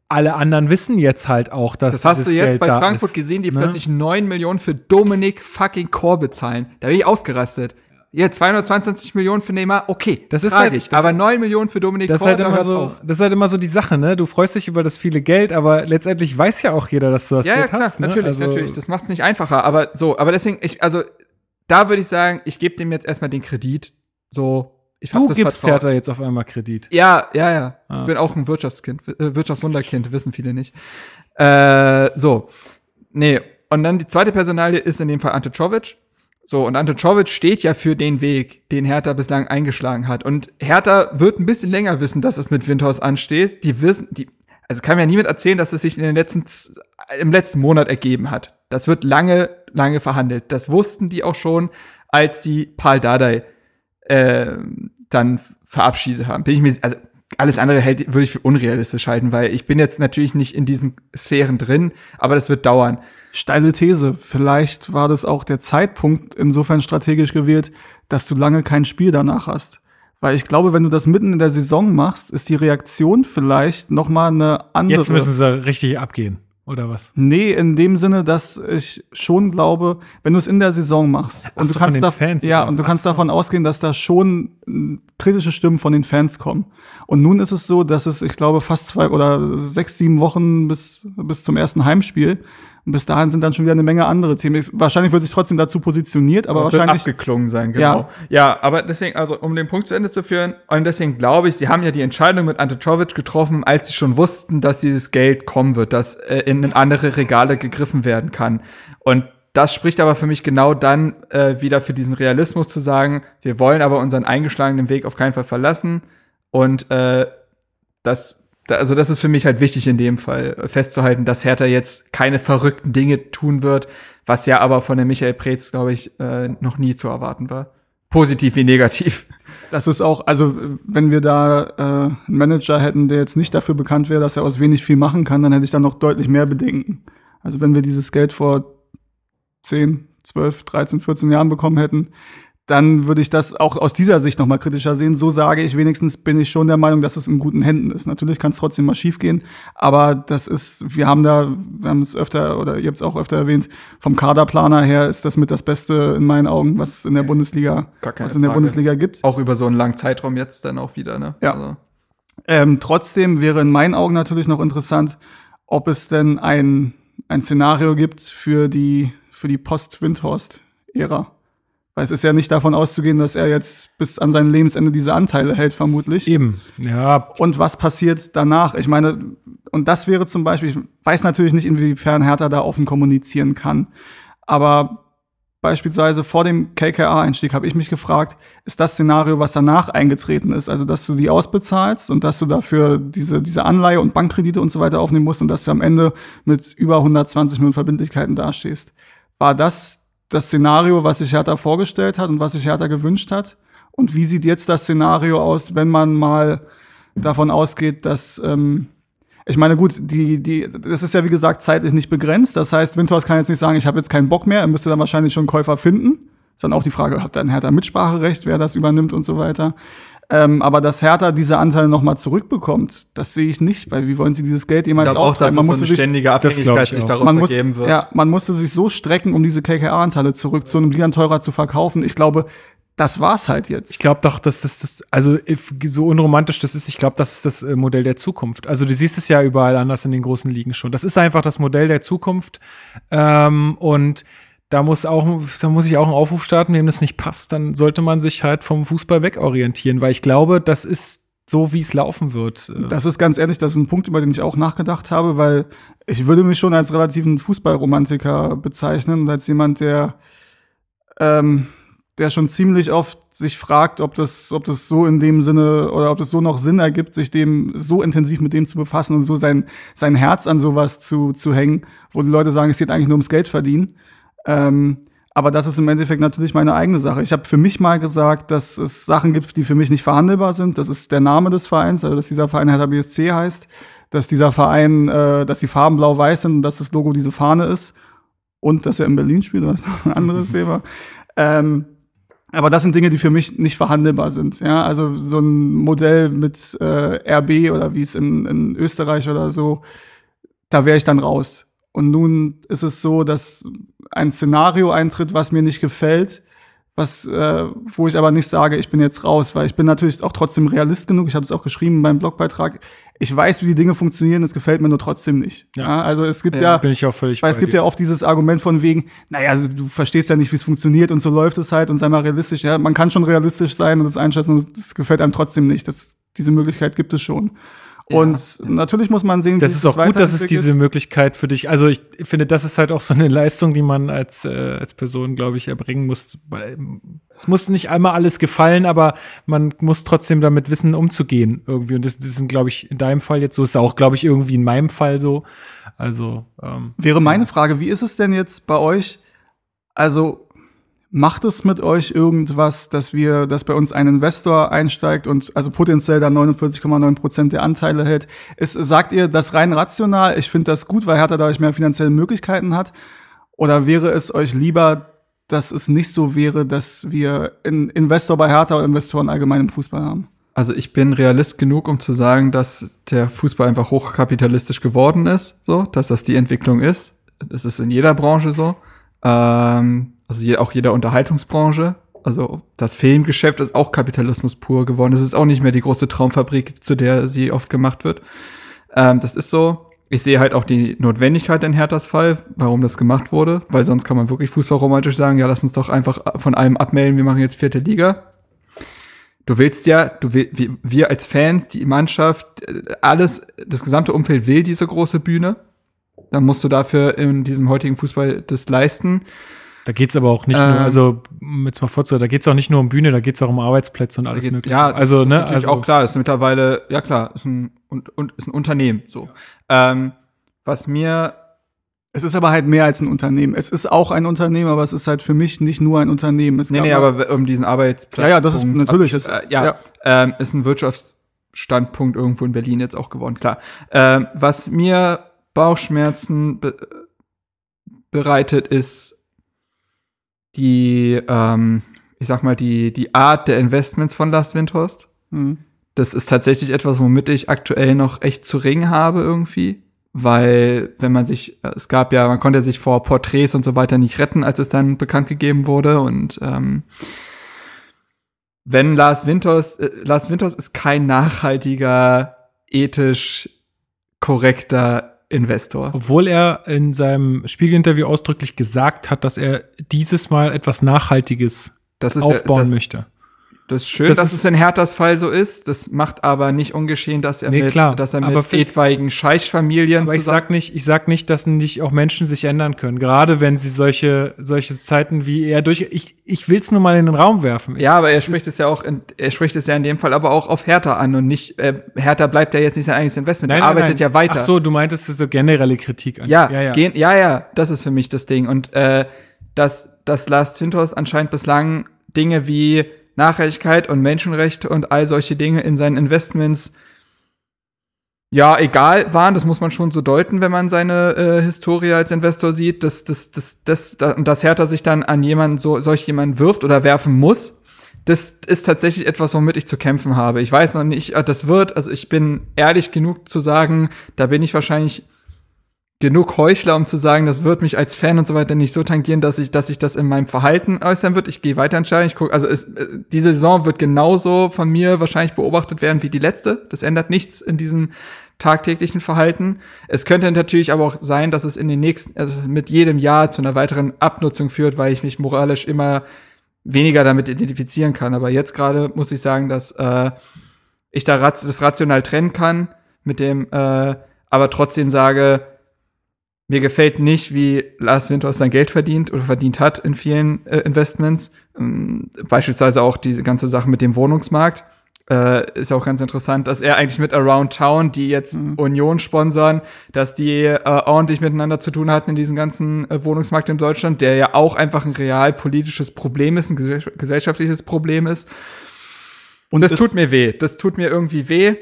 alle anderen wissen jetzt halt auch, dass Das hast dieses du jetzt Geld bei Frankfurt ist. gesehen, die ne? plötzlich 9 Millionen für Dominik fucking Chor bezahlen. Da bin ich ausgerastet. Ja, 222 Millionen für Neymar, okay, Das ist halt- das- aber 9 Millionen für Dominik Das ist Chor, halt immer so, auf. das ist halt immer so die Sache, ne? Du freust dich über das viele Geld, aber letztendlich weiß ja auch jeder, dass du das Ja, ja, Geld klar, hast. Ne? natürlich, also, natürlich. Das macht es nicht einfacher, aber so, aber deswegen, ich, also, da würde ich sagen, ich gebe dem jetzt erstmal den Kredit. So, ich Du das gibst Vertrauen. Hertha jetzt auf einmal Kredit. Ja, ja, ja. Ah. Ich bin auch ein Wirtschaftskind, äh, Wirtschaftswunderkind, wissen viele nicht. Äh, so. Nee, und dann die zweite Personalie ist in dem Fall Ante Czovic. So, und Ante Czovic steht ja für den Weg, den Hertha bislang eingeschlagen hat. Und Hertha wird ein bisschen länger wissen, dass es mit Windhaus ansteht. Die wissen, die, also kann mir niemand erzählen, dass es sich in den letzten, im letzten Monat ergeben hat. Das wird lange, lange verhandelt. Das wussten die auch schon, als sie Paul Dardai äh, dann verabschiedet haben. Bin ich mir, also alles andere hält, würde ich für unrealistisch halten, weil ich bin jetzt natürlich nicht in diesen Sphären drin, aber das wird dauern. Steile These. Vielleicht war das auch der Zeitpunkt insofern strategisch gewählt, dass du lange kein Spiel danach hast. Weil ich glaube, wenn du das mitten in der Saison machst, ist die Reaktion vielleicht noch mal eine andere. Jetzt müssen sie richtig abgehen, oder was? Nee, in dem Sinne, dass ich schon glaube, wenn du es in der Saison machst und so, du kannst da, Fans ja und du kannst Ach so. davon ausgehen, dass da schon äh, kritische Stimmen von den Fans kommen. Und nun ist es so, dass es, ich glaube, fast zwei oder sechs, sieben Wochen bis bis zum ersten Heimspiel. Und bis dahin sind dann schon wieder eine Menge andere Themen. Wahrscheinlich wird sich trotzdem dazu positioniert, aber Das wird wahrscheinlich abgeklungen sein, genau. Ja. Ja. aber deswegen, also um den Punkt zu Ende zu führen, und deswegen glaube ich, sie haben ja die Entscheidung mit Ante Czovic getroffen, als sie schon wussten, dass dieses Geld kommen wird, dass äh, in andere Regale gegriffen werden kann. Und das spricht aber für mich genau dann äh, wieder für diesen Realismus zu sagen, wir wollen aber unseren eingeschlagenen Weg auf keinen Fall verlassen. Und äh, das, da- also das ist für mich halt wichtig in dem Fall festzuhalten, dass Hertha jetzt keine verrückten Dinge tun wird, was ja aber von der Michael Preetz, glaube ich, äh, noch nie zu erwarten war. Positiv wie negativ. Das ist auch, also wenn wir da äh, einen Manager hätten, der jetzt nicht dafür bekannt wäre, dass er aus wenig viel machen kann, dann hätte ich da noch deutlich mehr Bedenken. Also wenn wir dieses Geld vor 10, 12, 13, 14 Jahren bekommen hätten, dann würde ich das auch aus dieser Sicht noch mal kritischer sehen. So sage ich wenigstens, bin ich schon der Meinung, dass es in guten Händen ist. Natürlich kann es trotzdem mal schiefgehen, aber das ist, wir haben da, wir haben es öfter, oder ihr habt es auch öfter erwähnt, vom Kaderplaner her ist das mit das Beste in meinen Augen, was in der Bundesliga, was in der Frage. Bundesliga gibt. Auch über so einen langen Zeitraum jetzt dann auch wieder, ne? Ja. Also, Ähm, trotzdem wäre in meinen Augen natürlich noch interessant, ob es denn ein, ein Szenario gibt für die, für die Post-Windhorst-Ära. Weil es ist ja nicht davon auszugehen, dass er jetzt bis an sein Lebensende diese Anteile hält, vermutlich. Eben, ja. Und was passiert danach? Ich meine, und das wäre zum Beispiel, ich weiß natürlich nicht, inwiefern Hertha da offen kommunizieren kann, aber beispielsweise vor dem KKA-Einstieg habe ich mich gefragt, ist das Szenario, was danach eingetreten ist, also dass du die ausbezahlst und dass du dafür diese, diese Anleihe und Bankkredite und so weiter aufnehmen musst und dass du am Ende mit über 120 Millionen Verbindlichkeiten dastehst. War das das Szenario, was sich Hertha vorgestellt hat und was sich Hertha gewünscht hat? Und wie sieht jetzt das Szenario aus, wenn man mal davon ausgeht, dass ähm, ich meine, gut, die, die, das ist ja wie gesagt zeitlich nicht begrenzt. Das heißt, Windhorst kann jetzt nicht sagen, ich habe jetzt keinen Bock mehr. Er müsste dann wahrscheinlich schon einen Käufer finden. Ist dann auch die Frage, hat dann Hertha Mitspracherecht, wer das übernimmt und so weiter. Ähm, aber dass Hertha diese Anteile nochmal zurückbekommt, das sehe ich nicht, weil wie wollen sie dieses Geld Ich jemals glaube auch, dass Man so musste eine sich, ständige Abhängigkeit ich sich daraus man muss, ergeben wird. ja, man musste sich so strecken, um diese KKR-Anteile zurück zu einem Ligan teurer zu verkaufen. Ich glaube, das war's halt jetzt. Ich glaube doch, dass das, das, also if- so unromantisch das ist, ich glaube, das ist das äh, Modell der Zukunft. Also du siehst es ja überall anders in den großen Ligen schon. Das ist einfach das Modell der Zukunft. Ähm, und da muss auch, da muss ich auch einen Aufruf starten, wem das nicht passt, dann sollte man sich halt vom Fußball wegorientieren, weil ich glaube, das ist so, wie es laufen wird. Das ist ganz ehrlich, das ist ein Punkt, über den ich auch nachgedacht habe, weil ich würde mich schon als relativen Fußballromantiker bezeichnen und als jemand, der, ähm, der schon ziemlich oft sich fragt, ob das, ob das so in dem Sinne oder ob das so noch Sinn ergibt, sich dem so intensiv mit dem zu befassen und so sein, sein Herz an sowas zu, zu hängen, wo die Leute sagen, es geht eigentlich nur ums Geld verdienen. Ähm, aber das ist im Endeffekt natürlich meine eigene Sache. Ich habe für mich mal gesagt, dass es Sachen gibt, die für mich nicht verhandelbar sind. Das ist der Name des Vereins, also dass dieser Verein Hertha BSC heißt, dass dieser Verein, äh, dass die Farben blau-weiß sind und dass das Logo diese Fahne ist und dass er in Berlin spielt, das ist noch ein anderes [LAUGHS] Thema. Ähm, aber das sind Dinge, die für mich nicht verhandelbar sind. Ja, also so ein Modell mit äh, RB oder wie es in, in Österreich oder so, da wäre ich dann raus. Und nun ist es so, dass ein Szenario eintritt, was mir nicht gefällt, was, äh, wo ich aber nicht sage, ich bin jetzt raus, weil ich bin natürlich auch trotzdem Realist genug. Ich habe es auch geschrieben in meinem Blogbeitrag. Ich weiß, wie die Dinge funktionieren, es gefällt mir nur trotzdem nicht. Ja. Ja. also es gibt Ja, ja, bin ich auch völlig weil es gibt dir. ja oft dieses Argument von wegen, naja, also du verstehst ja nicht, wie es funktioniert und so läuft es halt und sei mal realistisch. Ja, man kann schon realistisch sein und das einschätzen und das gefällt einem trotzdem nicht. Das, diese Möglichkeit gibt es schon. Und natürlich muss man sehen, Das wie ist auch gut, dass es diese Möglichkeit für dich, also ich finde, das ist halt auch so eine Leistung, die man als, äh, als Person, glaube ich, erbringen muss. Weil, ähm, Es muss nicht einmal alles gefallen, aber man muss trotzdem damit wissen, umzugehen irgendwie. Und das, das ist, glaube ich, in deinem Fall jetzt so, ist auch, glaube ich, irgendwie in meinem Fall so. Also, ähm, Wäre meine Frage, wie ist es denn jetzt bei euch? Also macht es mit euch irgendwas, dass wir, dass bei uns ein Investor einsteigt und also potenziell dann 49,9 Prozent der Anteile hält? Ist, sagt ihr das rein rational? Ich finde das gut, weil Hertha dadurch mehr finanzielle Möglichkeiten hat. Oder wäre es euch lieber, dass es nicht so wäre, dass wir einen Investor bei Hertha oder Investoren allgemein im Fußball haben? Also ich bin Realist genug, um zu sagen, dass der Fußball einfach hochkapitalistisch geworden ist, so, dass das die Entwicklung ist. Das ist in jeder Branche so. Ähm, also je, auch jeder Unterhaltungsbranche. Also das Filmgeschäft ist auch Kapitalismus pur geworden. Es ist auch nicht mehr die große Traumfabrik, zu der sie oft gemacht wird. Ähm, das ist so. Ich sehe halt auch die Notwendigkeit in Herthas Fall, warum das gemacht wurde, weil sonst kann man wirklich fußballromantisch sagen, ja, lass uns doch einfach von allem abmelden, wir machen jetzt vierte Liga. Du willst ja, du will, wir, als Fans, die Mannschaft, äh, alles, das gesamte Umfeld will diese große Bühne. Dann musst du dafür in diesem heutigen Fußball das leisten. Da geht's aber auch nicht Ähm, nur, also, um jetzt mal vorzuhören, da geht's auch nicht nur um Bühne, da geht's auch um Arbeitsplätze und alles mögliche. Ja, also, das ne, ist natürlich also, auch klar, ist mittlerweile, ja klar, ist ein, und, und ist ein Unternehmen, so. Ähm, was mir, Es ist aber halt mehr als ein Unternehmen. Es ist auch ein Unternehmen, aber es ist halt für mich nicht nur ein Unternehmen. Es nee, nee, aber um diesen Arbeitsplatz. Ja, ja, das ist natürlich, Ist, ist- äh, ja, ja. Ähm, ist ein Wirtschaftsstandpunkt irgendwo in Berlin jetzt auch geworden, klar. Ähm, was mir Bauchschmerzen be bereitet, ist die, ähm, ich sag mal, die, die Art der Investments von Last Windhorst. Mhm. Das ist tatsächlich etwas, womit ich aktuell noch echt zu ringen habe irgendwie. Weil, wenn man sich, äh, es gab ja, man konnte sich vor Porträts und so weiter nicht retten, als es dann bekannt gegeben wurde. Und ähm, wenn Lars Winters, äh, Lars Winters ist kein nachhaltiger, ethisch korrekter Investor. obwohl er in seinem Spiegelinterview ausdrücklich gesagt hat, dass er dieses Mal etwas Nachhaltiges ist ja- aufbauen das, möchte. Das ist schön, Das dass ist- es in Herthas Fall so ist. Das macht aber nicht ungeschehen, dass er Nee, mit, klar, dass er mit für- etwaigen Scheichfamilien Aber ich sag nicht, ich sag nicht, dass nicht auch Menschen sich ändern können. Gerade wenn sie solche, solche Zeiten wie er durch, ich, ich will's nur mal in den Raum werfen. Ja, aber er spricht es ja auch, in, er spricht es ja in dem Fall aber auch auf Hertha an und nicht, äh, Hertha bleibt ja jetzt nicht sein eigenes Investment, er arbeitet ja weiter. Ach so, du meintest so generelle Kritik an. ja, ja, ja. Gehen, ja, ja, das ist für mich das Ding. Und äh, dass, dass Lars Twintos anscheinend bislang Dinge wie Nachhaltigkeit und Menschenrechte und all solche Dinge in seinen Investments ja, egal waren, das muss man schon so deuten, wenn man seine äh, Historie als Investor sieht, dass, dass, dass, dass, dass, dass Hertha sich dann an jemanden, so, solch jemanden wirft oder werfen muss. Das ist tatsächlich etwas, womit ich zu kämpfen habe. Ich weiß noch nicht, äh, das wird, also ich bin ehrlich genug zu sagen, da bin ich wahrscheinlich genug Heuchler, um zu sagen, das wird mich als Fan und so weiter nicht so tangieren, dass ich, dass ich das in meinem Verhalten äußern wird. Ich gehe weiter entscheiden. Ich gucke, also es, äh, diese Saison wird genauso von mir wahrscheinlich beobachtet werden wie die letzte. Das ändert nichts in diesem tagtäglichen Verhalten. Es könnte natürlich aber auch sein, dass es in den nächsten, also es mit jedem Jahr zu einer weiteren Abnutzung führt, weil ich mich moralisch immer weniger damit identifizieren kann. Aber jetzt gerade muss ich sagen, dass äh, ich da das rational trennen kann mit dem, äh, aber trotzdem sage, mir gefällt nicht, wie Lars Winters sein Geld verdient oder verdient hat in vielen äh, Investments. Ähm, beispielsweise auch diese ganze Sache mit dem Wohnungsmarkt. Äh, ist auch ganz interessant, dass er eigentlich mit Around Town, die jetzt mhm. Union sponsern, dass die äh, ordentlich miteinander zu tun hatten in diesem ganzen äh, Wohnungsmarkt in Deutschland, der ja auch einfach ein real politisches Problem ist, ein gesellschaftliches Problem ist. Und das, das tut mir weh. Das tut mir irgendwie weh.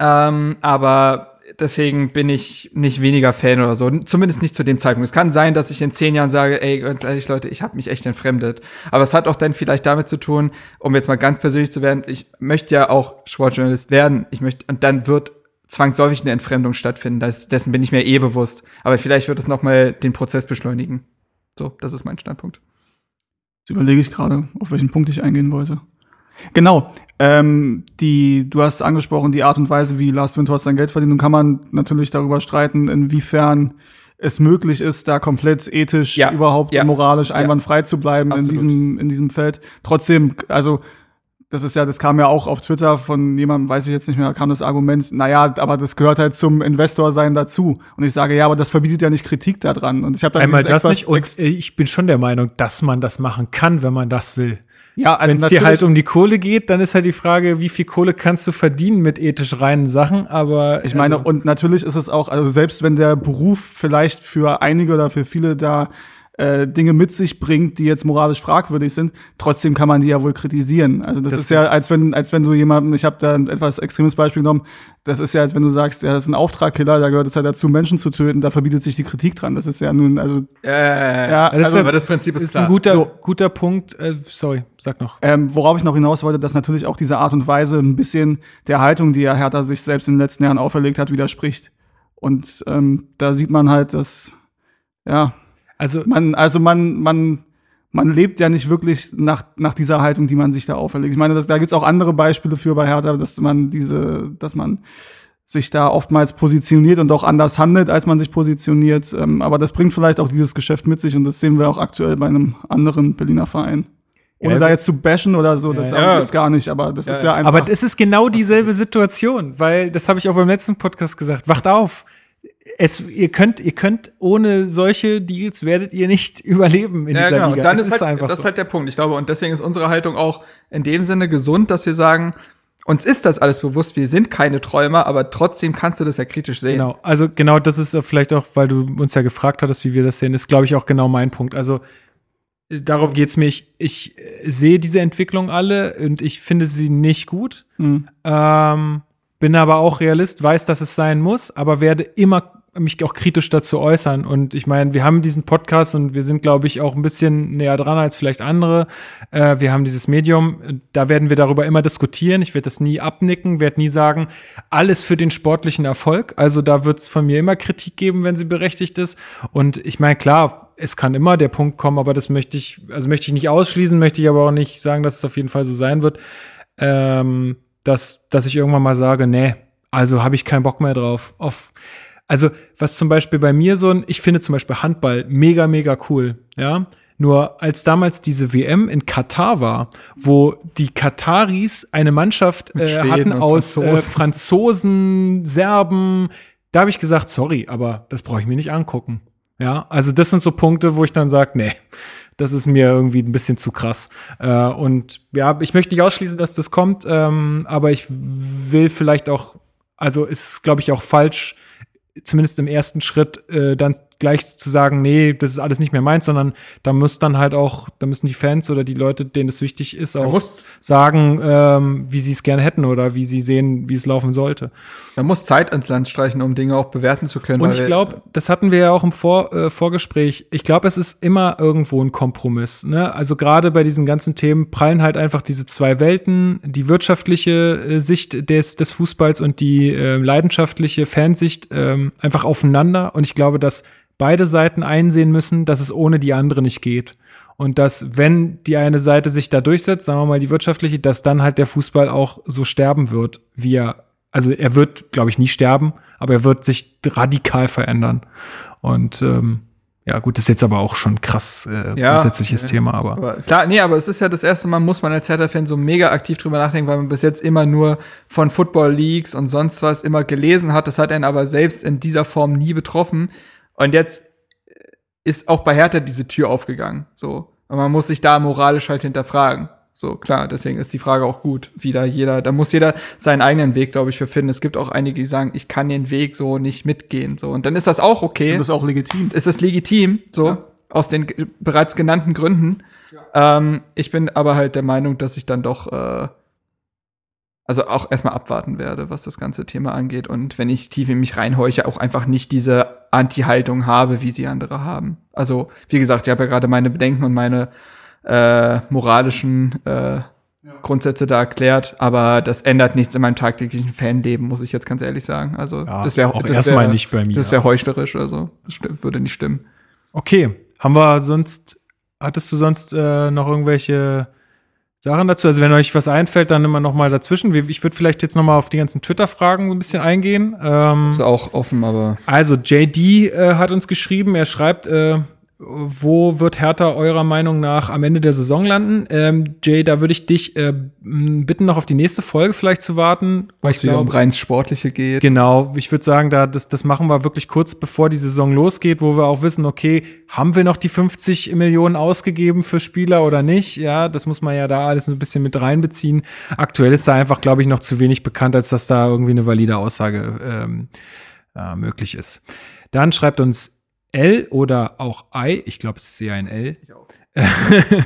Ähm, aber deswegen bin ich nicht weniger Fan oder so. Zumindest nicht zu dem Zeitpunkt. Es kann sein, dass ich in zehn Jahren sage, ey, ganz ehrlich, Leute, ich habe mich echt entfremdet. Aber es hat auch dann vielleicht damit zu tun, um jetzt mal ganz persönlich zu werden, ich möchte ja auch Sportjournalist werden. Ich möchte, und dann wird zwangsläufig eine Entfremdung stattfinden. Das, dessen bin ich mir eh bewusst. Aber vielleicht wird es noch mal den Prozess beschleunigen. So, das ist mein Standpunkt. Jetzt überlege ich gerade, auf welchen Punkt ich eingehen wollte. Genau. Ähm, die, du hast angesprochen, die Art und Weise, wie Lars Windhorst sein Geld verdient. Nun kann man natürlich darüber streiten, inwiefern es möglich ist, da komplett ethisch, ja. überhaupt ja. moralisch einwandfrei zu bleiben in diesem, in diesem Feld. Trotzdem, also, das ist ja, das kam ja auch auf Twitter von jemandem, weiß ich jetzt nicht mehr, kam das Argument, naja, aber das gehört halt zum Investor sein dazu. Und ich sage, ja, aber das verbietet ja nicht Kritik daran. Und ich habe dann Einmal das nicht, und ich bin schon der Meinung, dass man das machen kann, wenn man das will. Ja, also wenn es dir halt um die Kohle geht, dann ist halt die Frage, wie viel Kohle kannst du verdienen mit ethisch reinen Sachen, aber ich meine, also und natürlich ist es auch, also selbst wenn der Beruf vielleicht für einige oder für viele da äh, Dinge mit sich bringt, die jetzt moralisch fragwürdig sind, trotzdem kann man die ja wohl kritisieren. Also das, das ist ja, als wenn, als wenn du jemanden, ich habe da ein etwas extremes Beispiel genommen, das ist ja, als wenn du sagst, ja, das ist ein Auftragkiller, da gehört es ja dazu, Menschen zu töten, da verbietet sich die Kritik dran. Das ist ja nun, also äh, ja, das also, aber das Prinzip ist, ist klar. ein guter, so. guter Punkt. Äh, sorry, sag noch. Ähm, worauf ich noch hinaus wollte, dass natürlich auch diese Art und Weise ein bisschen der Haltung, die ja Hertha sich selbst in den letzten Jahren auferlegt hat, widerspricht. Und ähm, da sieht man halt, dass ja, also man, also man, man, man lebt ja nicht wirklich nach, nach dieser Haltung, die man sich da auferlegt. Ich meine, das, da gibt's auch andere Beispiele für bei Hertha, dass man diese, dass man sich da oftmals positioniert und auch anders handelt, als man sich positioniert. Ähm, aber das bringt vielleicht auch dieses Geschäft mit sich und das sehen wir auch aktuell bei einem anderen Berliner Verein. Ohne ja, da jetzt zu bashen oder so, das ja, jetzt gar nicht, aber das ja, ist ja einfach. Aber es ist genau dieselbe Situation, weil das habe ich auch beim letzten Podcast gesagt. Wacht auf! Es, ihr könnt, ihr könnt ohne solche Deals werdet ihr nicht [LAUGHS] überleben in ja, dieser genau. Liga. Und dann es ist, halt, das so. ist halt der Punkt. Ich glaube, und deswegen ist unsere Haltung auch in dem Sinne gesund, dass wir sagen, uns ist das alles bewusst, wir sind keine Träumer, aber trotzdem kannst du das ja kritisch sehen. Genau, also genau das ist vielleicht auch, weil du uns ja gefragt hattest, wie wir das sehen, ist, glaube ich, auch genau mein Punkt. Also darum geht's mir. Ich, ich sehe diese Entwicklung alle und ich finde sie nicht gut. Mhm. Ähm, bin aber auch Realist, weiß, dass es sein muss, aber werde immer mich auch kritisch dazu äußern. Und ich meine, wir haben diesen Podcast und wir sind, glaube ich, auch ein bisschen näher dran als vielleicht andere. Äh, wir haben dieses Medium, da werden wir darüber immer diskutieren. Ich werde das nie abnicken, werde nie sagen, alles für den sportlichen Erfolg. Also da wird es von mir immer Kritik geben, wenn sie berechtigt ist. Und ich meine, klar, es kann immer der Punkt kommen, aber das möchte ich, also möchte ich nicht ausschließen, möchte ich aber auch nicht sagen, dass es auf jeden Fall so sein wird. Ähm, dass, dass ich irgendwann mal sage, nee, also habe ich keinen Bock mehr drauf. Auf, also, was zum Beispiel bei mir so ein, ich finde zum Beispiel Handball mega, mega cool, ja. Nur als damals diese WM in Katar war, wo die Kataris eine Mannschaft äh, hatten aus Franzosen. Äh, Franzosen, Serben, da habe ich gesagt, sorry, aber das brauche ich mir nicht angucken. Ja, also das sind so Punkte, wo ich dann sage, nee, das ist mir irgendwie ein bisschen zu krass. Äh, und ja, ich möchte nicht ausschließen, dass das kommt, ähm, aber ich will vielleicht auch, also ist, glaube ich, auch falsch, zumindest im ersten Schritt, äh, dann gleich zu sagen, nee, das ist alles nicht mehr meins, sondern da muss dann halt auch, da müssen die Fans oder die Leute, denen es wichtig ist, auch sagen, ähm, wie sie es gerne hätten oder wie sie sehen, wie es laufen sollte. Man muss Zeit ins Land streichen, um Dinge auch bewerten zu können. Und ich glaube, das hatten wir ja auch im Vor äh, Vorgespräch. Ich glaube, es ist immer irgendwo ein Kompromiss. Ne? Also gerade bei diesen ganzen Themen prallen halt einfach diese zwei Welten, die wirtschaftliche äh, Sicht des, des Fußballs und die äh, leidenschaftliche Fansicht ähm, einfach aufeinander. Und ich glaube, dass beide Seiten einsehen müssen, dass es ohne die andere nicht geht. Und dass, wenn die eine Seite sich da durchsetzt, sagen wir mal die wirtschaftliche, dass dann halt der Fußball auch so sterben wird, wie er, also er wird, glaube ich, nie sterben, aber er wird sich radikal verändern. Und ähm, ja, gut, das ist jetzt aber auch schon krass äh, Ja, grundsätzliches ja. Thema, aber, Aber klar, nee, aber es ist ja das erste Mal, muss man als Hertha-Fan so mega aktiv drüber nachdenken, weil man bis jetzt immer nur von Football Leagues und sonst was immer gelesen hat. Das hat einen aber selbst in dieser Form nie betroffen. Und jetzt ist auch bei Hertha diese Tür aufgegangen. So. Und man muss sich da moralisch halt hinterfragen. So, klar, deswegen ist die Frage auch gut. Wieder jeder, da muss jeder seinen eigenen Weg, glaube ich, für finden. Es gibt auch einige, die sagen, ich kann den Weg so nicht mitgehen. So. Und dann ist das auch okay Das ist auch legitim. ist das legitim, so, Ja. aus den bereits genannten Gründen. Ähm, ich bin aber halt der Meinung, dass ich dann doch, äh, also auch erstmal abwarten werde, was das ganze Thema angeht. Und wenn ich tief in mich reinhorche, auch einfach nicht diese Anti-Haltung habe, wie sie andere haben. Also, wie gesagt, ich habe ja gerade meine Bedenken und meine äh, moralischen äh, Grundsätze da erklärt, aber das ändert nichts in meinem tagtäglichen Fanleben, muss ich jetzt ganz ehrlich sagen. Also, Ja, das wäre auch das erstmal wär- nicht bei mir. Das wäre heuchlerisch, also würde nicht stimmen. Okay, haben wir sonst, hattest du sonst äh, noch irgendwelche Sachen dazu? Also wenn euch was einfällt, dann immer noch mal dazwischen. Ich würde vielleicht jetzt noch mal auf die ganzen Twitter-Fragen ein bisschen eingehen. Ähm, Ist auch offen, aber Also JD äh, hat uns geschrieben, er schreibt, äh, wo wird Hertha eurer Meinung nach am Ende der Saison landen? Ähm, Jay, da würde ich dich äh, bitten, noch auf die nächste Folge vielleicht zu warten. Weil ich was wieder um rein Sportliche geht. Genau, ich würde sagen, da, das, das machen wir wirklich kurz bevor die Saison losgeht, wo wir auch wissen, okay, haben wir noch die 50 Millionen ausgegeben für Spieler oder nicht? Ja, das muss man ja da alles ein bisschen mit reinbeziehen. Aktuell ist da einfach, glaube ich, noch zu wenig bekannt, als dass da irgendwie eine valide Aussage ähm, äh, möglich ist. Dann schreibt uns L oder auch I, ich glaube, es ist eher ein L. [LAUGHS]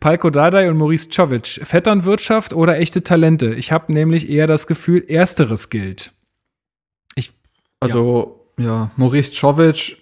Palko Dardai und Maurice Czovic. Vetternwirtschaft oder echte Talente? Ich habe nämlich eher das Gefühl, ersteres gilt. Also, ja, Maurice Czovic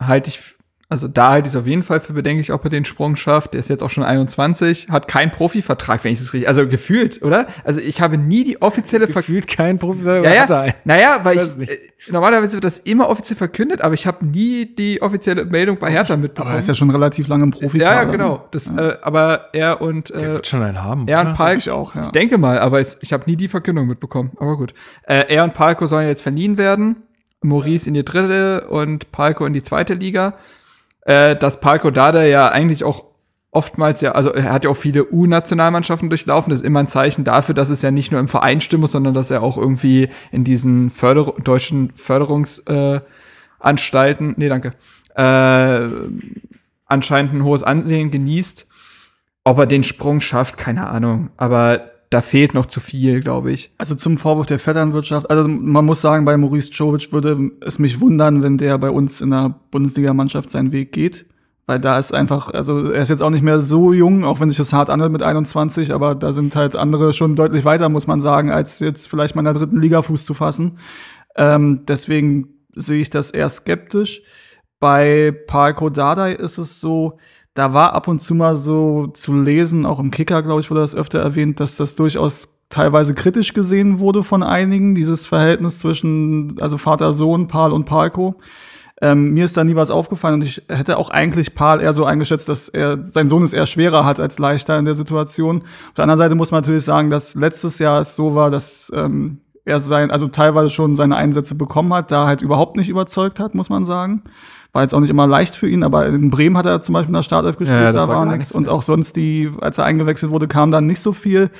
halte ich, also da halte ich es auf jeden Fall für bedenklich, ob er den Sprung schafft. Der ist jetzt auch schon 21, hat keinen Profivertrag, wenn ich es richtig, also gefühlt, oder? Also ich habe nie die offizielle Ver Gefühlt kein Profi. ja, hat er ja. einen? Naja, weil ich, nicht. äh, normalerweise wird das immer offiziell verkündet, aber ich habe nie die offizielle Meldung bei Hertha mitbekommen. Aber er ist ja schon relativ lange im Profi. ja, ja, genau. Das, äh, aber er und Der äh, wird schon einen haben. er und oder? Palk, Ich auch, ja. ich denke mal, aber es, ich habe nie die Verkündung mitbekommen. Aber gut. Äh, er und Palko sollen jetzt verliehen werden. Maurice in die dritte und Palko in die zweite Liga. Äh, dass Palko Dada ja eigentlich auch oftmals ja, also er hat ja auch viele U-Nationalmannschaften durchlaufen. Das ist immer ein Zeichen dafür, dass es ja nicht nur im Verein stimmt, muss, sondern dass er auch irgendwie in diesen Förder deutschen Förderungsanstalten, äh, nee, danke, äh, anscheinend ein hohes Ansehen genießt. Ob er den Sprung schafft, keine Ahnung. Aber da fehlt noch zu viel, glaube ich. Also zum Vorwurf der Vetternwirtschaft. Also man muss sagen, bei Maurice Czovic würde es mich wundern, wenn der bei uns in der Bundesligamannschaft seinen Weg geht. Weil da ist einfach, also er ist jetzt auch nicht mehr so jung, auch wenn sich das hart anhört mit 21, aber da sind halt andere schon deutlich weiter, muss man sagen, als jetzt vielleicht mal in der dritten Liga Fuß zu fassen. Ähm, deswegen sehe ich das eher skeptisch. Bei Parko Dardai ist es so, da war ab und zu mal so zu lesen, auch im Kicker, glaube ich, wurde das öfter erwähnt, dass das durchaus teilweise kritisch gesehen wurde von einigen, dieses Verhältnis zwischen, also Vater-Sohn, Paul und Palko. Ähm, mir ist da nie was aufgefallen und ich hätte auch eigentlich Paul eher so eingeschätzt, dass er, sein Sohn es eher schwerer hat als leichter in der Situation. Auf der anderen Seite muss man natürlich sagen, dass letztes Jahr es so war, dass ähm, er sein, also teilweise schon seine Einsätze bekommen hat, da halt überhaupt nicht überzeugt hat, muss man sagen. War jetzt auch nicht immer leicht für ihn, aber in Bremen hat er zum Beispiel in der Startelf gespielt, Ja, da war nichts. Und auch sonst die, als er eingewechselt wurde, kam dann nicht so viel.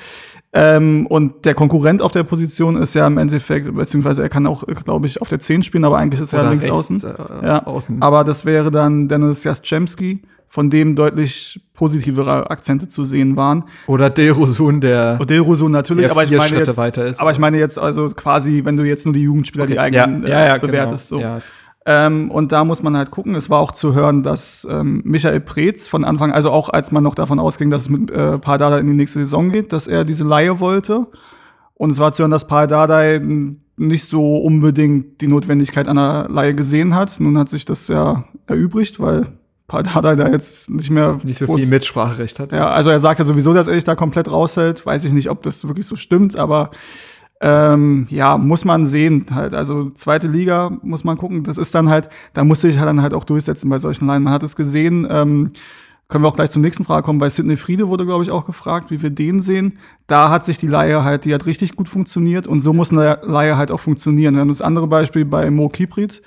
Ähm, und der Konkurrent auf der Position ist ja im Endeffekt, beziehungsweise er kann auch, glaube ich, auf der 10 spielen, aber eigentlich ist er Oder links rechts, außen. äh, ja. außen. Aber das wäre dann Dennis Jastrzemski, von dem deutlich positivere Akzente zu sehen waren. Oder Derosun, der Odilrosun natürlich, Der aber ich meine Schritte jetzt, weiter ist. aber ich meine jetzt also quasi, wenn du jetzt nur die Jugendspieler, die eigenen ja, ja, ja, äh, bewertest, genau. so. Ähm, und da muss man halt gucken. Es war auch zu hören, dass ähm, Michael Preetz von Anfang, also auch als man noch davon ausging, dass es mit äh, Pardada in die nächste Saison geht, dass er diese Laie wollte. Und es war zu hören, dass Pardada nicht so unbedingt die Notwendigkeit einer Laie gesehen hat. Nun hat sich das ja erübrigt, weil Pardada da jetzt nicht mehr Nicht so viel Mitspracherecht hat. ja, also er sagt ja sowieso, dass er sich da komplett raushält. Weiß ich nicht, ob das wirklich so stimmt, aber ähm, ja, muss man sehen halt. Also zweite Liga muss man gucken. Das ist dann halt, da muss sich halt dann halt auch durchsetzen bei solchen Leinen. Man hat es gesehen, ähm, können wir auch gleich zur nächsten Frage kommen. Bei Sidney Friede wurde, glaube ich, auch gefragt, wie wir den sehen. Da hat sich die Leihe halt, die hat richtig gut funktioniert und so muss eine Leihe halt auch funktionieren. Wir haben das andere Beispiel bei Mo Kiprit,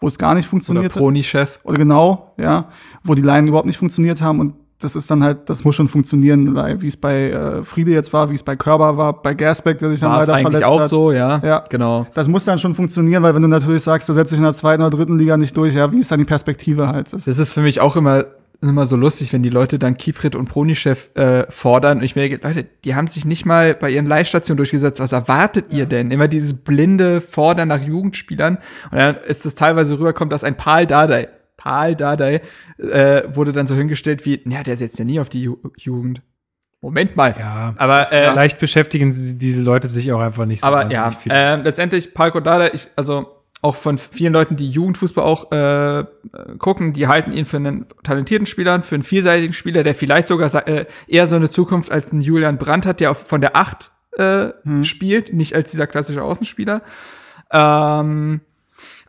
wo es gar nicht Oder funktioniert hat. Proni-Chef. Oder genau, ja, wo die Leinen überhaupt nicht funktioniert haben und das ist dann halt, das muss schon funktionieren, wie es bei äh, Friede jetzt war, wie es bei Körber war, bei Gersbeck, der sich dann War es leider eigentlich verletzt auch hat. so, ja. Ja. Genau. Das muss dann schon funktionieren, weil wenn du natürlich sagst, du setzt dich in der zweiten oder dritten Liga nicht durch, ja, wie ist dann die Perspektive halt? Das, Das ist für mich auch immer, immer so lustig, wenn die Leute dann Kiprit und Pronichef äh, fordern. Und ich merke, Leute, die haben sich nicht mal bei ihren Leihstationen durchgesetzt. Was erwartet ihr denn? Immer dieses blinde Fordern nach Jugendspielern. Und dann ist es teilweise rüberkommt, dass ein Paul Dardai, Paul Dardai, äh, wurde dann so hingestellt wie, ja, der setzt ja nie auf die Ju Jugend. Moment mal. Ja, Aber, äh, vielleicht beschäftigen sie, diese Leute sich auch einfach nicht so Aber ja, viel. äh, letztendlich Palko Dada, ich, also auch von vielen Leuten, die Jugendfußball auch äh, gucken, die halten ihn für einen talentierten Spieler, für einen vielseitigen Spieler, der vielleicht sogar äh, eher so eine Zukunft als ein Julian Brandt hat, der auf, von der Acht äh, spielt, nicht als dieser klassische Außenspieler. Ähm,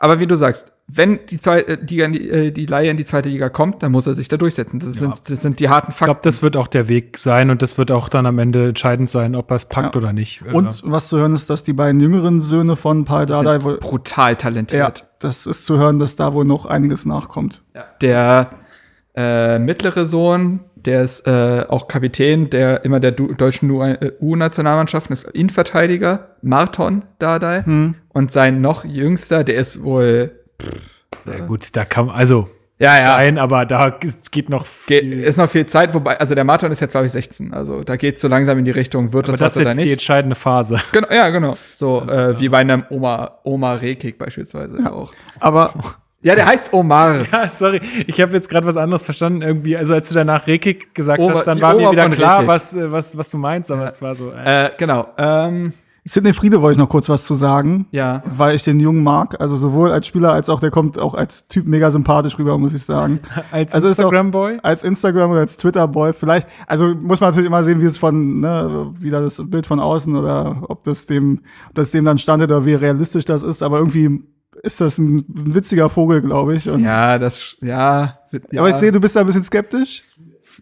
aber wie du sagst, wenn die, zweite, die, die, äh, die Leihe in die zweite Liga kommt, dann muss er sich da durchsetzen. Das, sind, das sind die harten ich glaube, Fakten. das wird auch der Weg sein und das wird auch dann am Ende entscheidend sein, ob er es packt Ja. oder nicht. Äh, und was zu hören ist, dass die beiden jüngeren Söhne von Paul Dardai wohl, brutal ja, talentiert. das ist zu hören, dass da wohl noch einiges nachkommt. Der äh, mittlere Sohn, der ist äh, auch Kapitän der immer der du deutschen äh, U-Nationalmannschaften, ist Innenverteidiger, Marton Dardai. Und sein noch jüngster, der ist wohl ja, gut, da kann also ja, ja, sein, aber da es geht noch Ge viel. ist noch viel Zeit, wobei, also der Marton ist jetzt, glaube ich, 16. Also da geht's so langsam in die Richtung, wird aber das, das was ist oder jetzt die nicht. entscheidende Phase. Genau, ja, genau. So äh, wie bei einem Oma, Oma Rekik beispielsweise auch. Aber Ja, der heißt Omar. [LAUGHS] Ja, sorry, ich habe jetzt gerade was anderes verstanden irgendwie. Also als du danach Rekik gesagt Oma- hast, dann die war mir wieder klar, Rekik. was, äh, was, was du meinst, aber es war so. Äh, Äh, genau. Ähm, Sidney Friede wollte ich noch kurz was zu sagen. ja. Weil ich den Jungen mag, also sowohl als Spieler als auch, der kommt auch als Typ mega sympathisch rüber, muss ich sagen. [LAUGHS] als also Instagram-Boy? als Instagram oder als Twitter-Boy vielleicht, also muss man natürlich immer sehen, wie es von, ne, wieder das Bild von außen oder ob das dem, ob das dem dann standet oder wie realistisch das ist, aber irgendwie ist das ein witziger Vogel, glaube ich. Und, Ja, das, ja. ja. Aber ich sehe, du bist da ein bisschen skeptisch.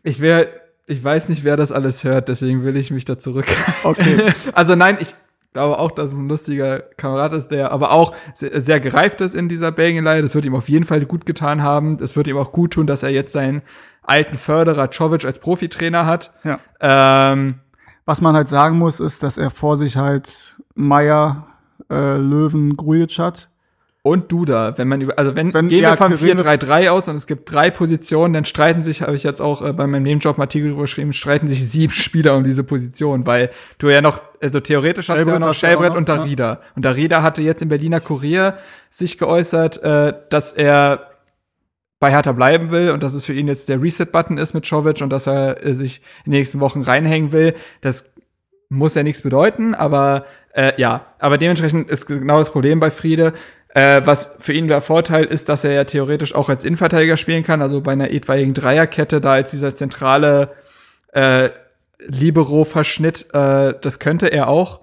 Ich will, ich weiß nicht, wer das alles hört, deswegen will ich mich da zurück. Okay. [LAUGHS] also nein, ich glaube auch, dass es ein lustiger Kamerad ist, der aber auch sehr, sehr gereift ist in dieser Belgienleihe. Das wird ihm auf jeden Fall gut getan haben. Es wird ihm auch gut tun, dass er jetzt seinen alten Förderer Czovic als Profitrainer hat. ja. Ähm, Was man halt sagen muss, ist, dass er vor sich halt Meier, äh, Löwen, Grujic hat. und Duda, wenn man über, also wenn, Wenn- gehen ja, wir vom reden wir- 4-3-3 aus und es gibt drei Positionen, dann streiten sich, habe ich jetzt auch äh, bei meinem Nebenjob Artikel geschrieben, streiten sich sieben [LAUGHS] Spieler um diese Position, weil du ja noch, also theoretisch hast du ja noch Schellbrett und ja. Darida. Und Darida hatte jetzt im Berliner Kurier sich geäußert, äh, dass er bei Hertha bleiben will und dass es für ihn jetzt der Reset-Button ist mit Czovic und dass er äh, sich in den nächsten Wochen reinhängen will. Das muss ja nichts bedeuten, aber äh, ja, aber dementsprechend ist genau das Problem bei Friede. Äh, was für ihn der Vorteil ist, dass er ja theoretisch auch als Innenverteidiger spielen kann, also bei einer etwaigen Dreierkette da als dieser zentrale äh, Libero-Verschnitt, äh, das könnte er auch.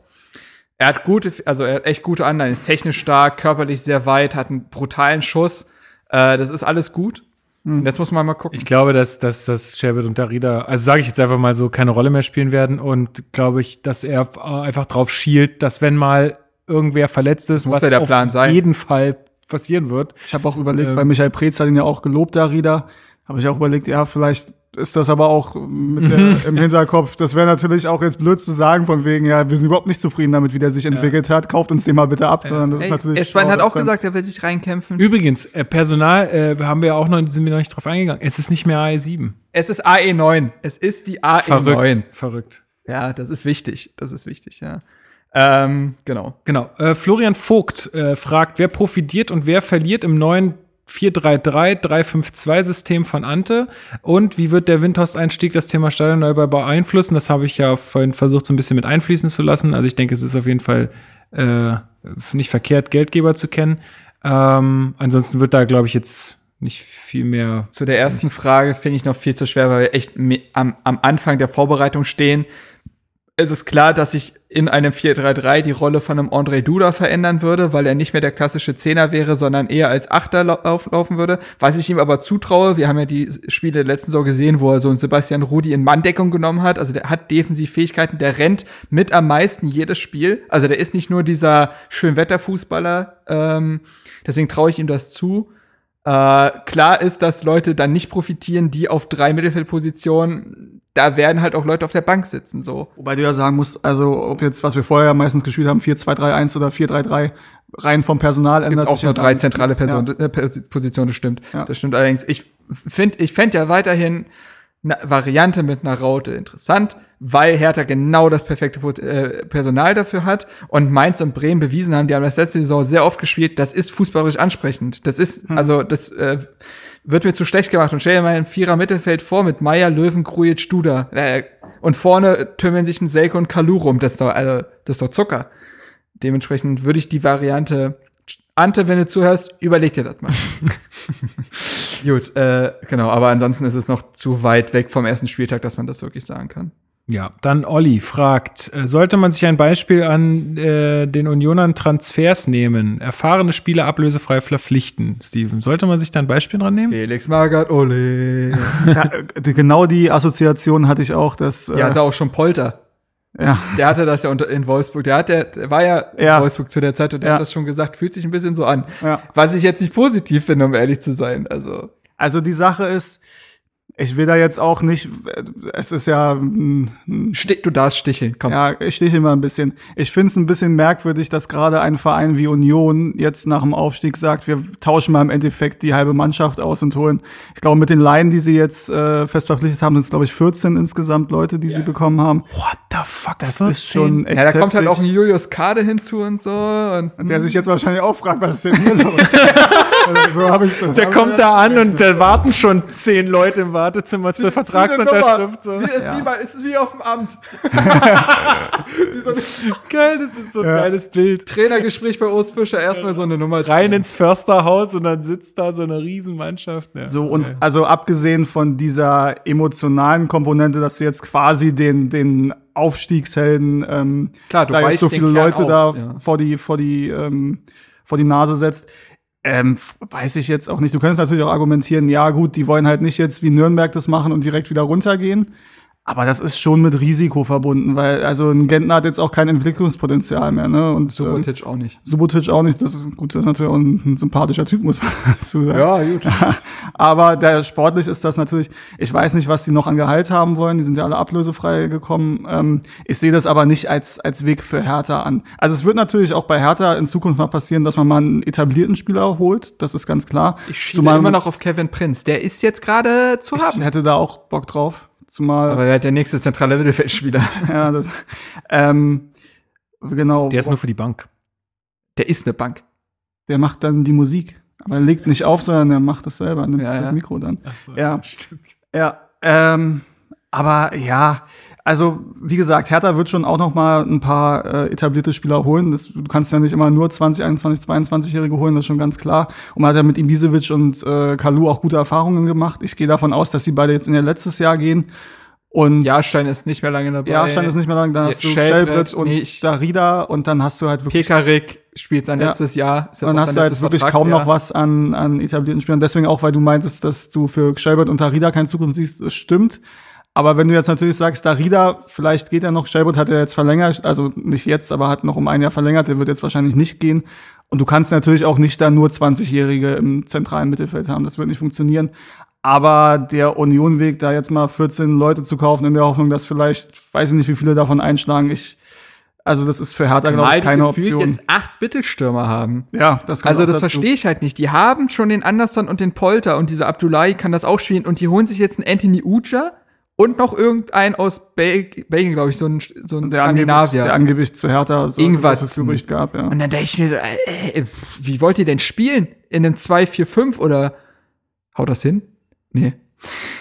Er hat gute, also er hat echt gute Anleihen, ist technisch stark, körperlich sehr weit, hat einen brutalen Schuss. Äh, das ist alles gut. Und jetzt muss man mal gucken. Ich glaube, dass, dass, dass Sherbet und Darida, also sage ich jetzt einfach mal so, keine Rolle mehr spielen werden und glaube ich, dass er f- einfach drauf schielt, dass wenn mal irgendwer verletzt ist, Muss ja der auf Plan sein. jeden Fall passieren wird. Ich habe auch überlegt, Ähm. weil Michael Preetz hat ihn ja auch gelobt, Darida. Habe ich auch überlegt, ja, vielleicht ist das aber auch mit der, [LAUGHS] im Hinterkopf. Das wäre natürlich auch jetzt blöd zu sagen, von wegen, ja, wir sind überhaupt nicht zufrieden damit, wie der sich entwickelt hat. Kauft uns den mal bitte ab. Sondern das ist Ey, schlau, hat auch gesagt, er will sich reinkämpfen. Übrigens, äh, Personal äh, haben wir auch noch, sind wir noch nicht drauf eingegangen. Es ist nicht mehr AE7. Es ist AE9. Es ist die AE9. Verrückt. Verrückt. Ja, das ist wichtig. Das ist wichtig, ja. Ähm, genau. Genau. Äh, Florian Vogt äh, fragt, wer profitiert und wer verliert im neuen 4-3-3-3-5-2-System von Ante und wie wird der Windhorst-Einstieg das Thema Stadionneubau beeinflussen? Das habe ich ja vorhin versucht, so ein bisschen mit einfließen zu lassen. Also ich denke, es ist auf jeden Fall äh, nicht verkehrt, Geldgeber zu kennen. Ähm, ansonsten wird da, glaube ich, jetzt nicht viel mehr. Zu der ersten Frage finde ich noch viel zu schwer, weil wir echt am, am Anfang der Vorbereitung stehen. Es ist klar, dass sich in einem 4-3-3 die Rolle von einem André Duda verändern würde, weil er nicht mehr der klassische Zehner wäre, sondern eher als Achter lau auflaufen würde. Was ich ihm aber zutraue, wir haben ja die Spiele der letzten Saison gesehen, wo er so einen Sebastian Rudi in Manndeckung genommen hat. Also der hat defensiv Fähigkeiten, der rennt mit am meisten jedes Spiel. Also der ist nicht nur dieser Schönwetterfußballer, ähm, deswegen traue ich ihm das zu. Äh, klar ist, dass Leute dann nicht profitieren, die auf drei Mittelfeldpositionen, da werden halt auch Leute auf der Bank sitzen, so. Wobei du ja sagen musst, also ob jetzt, was wir vorher meistens gespielt haben, 4-2-3-1 oder 4-3-3, rein vom Personal Gibt's ändert auch sich nur ja drei zentrale Person, Ja. äh, Pos- Positionen, das stimmt. Ja. Das stimmt allerdings. Ich finde, ich fänd ja weiterhin eine Variante mit einer Raute interessant, weil Hertha genau das perfekte äh, Personal dafür hat und Mainz und Bremen bewiesen haben, die haben das letzte Saison sehr oft gespielt, das ist fußballerisch ansprechend. Das ist, also das äh, wird mir zu schlecht gemacht und stell dir mal ein Vierer Mittelfeld vor mit Meier, Löwen, Grujic, Duda. Äh, und vorne tümmeln sich ein Selke und Kalu rum. Das ist doch, also, das ist doch Zucker. Dementsprechend würde ich die Variante Ante, wenn du zuhörst, überleg dir das mal. [LAUGHS] Gut, äh, genau, aber ansonsten ist es noch zu weit weg vom ersten Spieltag, dass man das wirklich sagen kann. Ja, dann Olli fragt, äh, sollte man sich ein Beispiel an äh, den Unionern Transfers nehmen? Erfahrene Spieler ablösefrei verpflichten, Steven. Sollte man sich da ein Beispiel dran nehmen? Felix Magath, ole. [LAUGHS] Ja, äh, genau die Assoziation hatte ich auch, dass Der äh, hatte auch schon Polter. ja, Der hatte das ja in Wolfsburg. Der, hat, der, der war ja, Ja. in Wolfsburg zu der Zeit und der Ja. hat das schon gesagt, fühlt sich ein bisschen so an. Ja. Was ich jetzt nicht positiv finde, um ehrlich zu sein. Also, Also die Sache ist, ich will da jetzt auch nicht, es ist ja, stich, du darfst sticheln, komm. ja, ich stiche immer ein bisschen. Ich finde es ein bisschen merkwürdig, dass gerade ein Verein wie Union jetzt nach dem Aufstieg sagt, wir tauschen mal im Endeffekt die halbe Mannschaft aus und holen. Ich glaube, mit den Laien, die sie jetzt äh, fest verpflichtet haben, sind es, glaube ich, 14 insgesamt Leute, die sie bekommen haben. What the fuck? Das ist schon echt Ja, da kommt halt heftig. auch ein Julius Kade hinzu und so. Und, Der sich jetzt wahrscheinlich auch fragt, was ist denn hier los? [LAUGHS] also, so hab ich das Der hab kommt da an und da warten schon zehn Leute im Wartezimmer zur Vertragsunterschrift. So. Wie, ist, wie, bei- ist es wie auf dem Amt. [LAUGHS] wie so ein Geil, das ist so ein Ja. geiles Bild. Trainergespräch bei Urs Fischer, erstmal so eine Nummer. Rein ins Försterhaus und dann sitzt da so eine Riesenmannschaft. Ja. So, und also abgesehen von dieser emotionalen Komponente, dass du jetzt quasi den, den Aufstiegshelden, ähm, Klar, du da jetzt so viele Leute auf, da ja. vor die, vor die, ähm, vor die Nase setzt, ähm, weiß ich jetzt auch nicht. Du könntest natürlich auch argumentieren, ja gut, die wollen halt nicht jetzt wie Nürnberg das machen und direkt wieder runtergehen. Aber das ist schon mit Risiko verbunden, weil also ein Gentner hat jetzt auch kein Entwicklungspotenzial mehr, ne? Und ähm, Voltage auch nicht. Subotic auch nicht. Das ist gut, das ist natürlich auch ein, ein sympathischer Typ, muss man [LAUGHS] dazu sagen. Ja, gut. [LAUGHS] Aber der sportlich ist das natürlich, ich weiß nicht, was die noch an Gehalt haben wollen. Die sind ja alle ablösefrei gekommen. Ähm, ich sehe das aber nicht als, als Weg für Hertha an. Also es wird natürlich auch bei Hertha in Zukunft mal passieren, dass man mal einen etablierten Spieler holt. Das ist ganz klar. Ich schiebe Zumal immer noch auf Kevin Prinz. Der ist jetzt gerade zu ich haben. hätte da auch Bock drauf. Zumal, Aber er hat der nächste zentrale Mittelfeldspieler. [LAUGHS] ja, das, ähm, genau. Der ist nur für die Bank. Der ist eine Bank. der macht dann die Musik. Aber er legt nicht auf, sondern er macht das selber, nimmt Ja, sich das ja. Mikro dann. ja, Ja, ähm, aber ja, also wie gesagt, Hertha wird schon auch noch mal ein paar äh, etablierte Spieler holen. Das, du kannst ja nicht immer nur 20, 21, 22-Jährige holen, das ist schon ganz klar. Und man hat ja mit Ibisevic und äh, Kalu auch gute Erfahrungen gemacht. Ich gehe davon aus, dass sie beide jetzt in ihr letztes Jahr gehen. Und Jahrstein ist nicht mehr lange dabei. ja, stand ist nicht mehr lang. Dann hast du Schellbrett Schellbrett und nicht. Darida und dann hast du halt wirklich Pekarik spielt sein Ja. letztes Jahr. Ist dann hast du halt wirklich kaum noch was an, an etablierten Spielern. Deswegen auch, weil du meintest, dass du für Shelbert und Darida keine Zukunft siehst, das stimmt. Aber wenn du jetzt natürlich sagst, Darida, vielleicht geht er noch, Shelbert hat er jetzt verlängert, also nicht jetzt, aber hat noch um ein Jahr verlängert, der wird jetzt wahrscheinlich nicht gehen. Und du kannst natürlich auch nicht da nur 20-Jährige im zentralen Mittelfeld haben, das wird nicht funktionieren. Aber der Unionweg, da jetzt mal 14 Leute zu kaufen, in der Hoffnung, dass vielleicht, weiß ich nicht, wie viele davon einschlagen, ich, also das ist für Hertha, glaube ich, keine Option. jetzt acht Mittelstürmer haben. Ja, das kommt Also das verstehe ich halt nicht. Die haben schon den Anderson und den Polter und dieser Abdullahi kann das auch spielen und die holen sich jetzt einen Anthony Uja und noch irgendein aus Bel Belgien, glaube ich, so ein, so ein Der angeblich, Skandinavier. der angeblich zu Hertha so Irgendwas. das Gerücht gab, ja. Und dann denke ich mir so, äh, äh, wie wollt ihr denn spielen? In einem 2-4-5 oder haut das hin? Nee.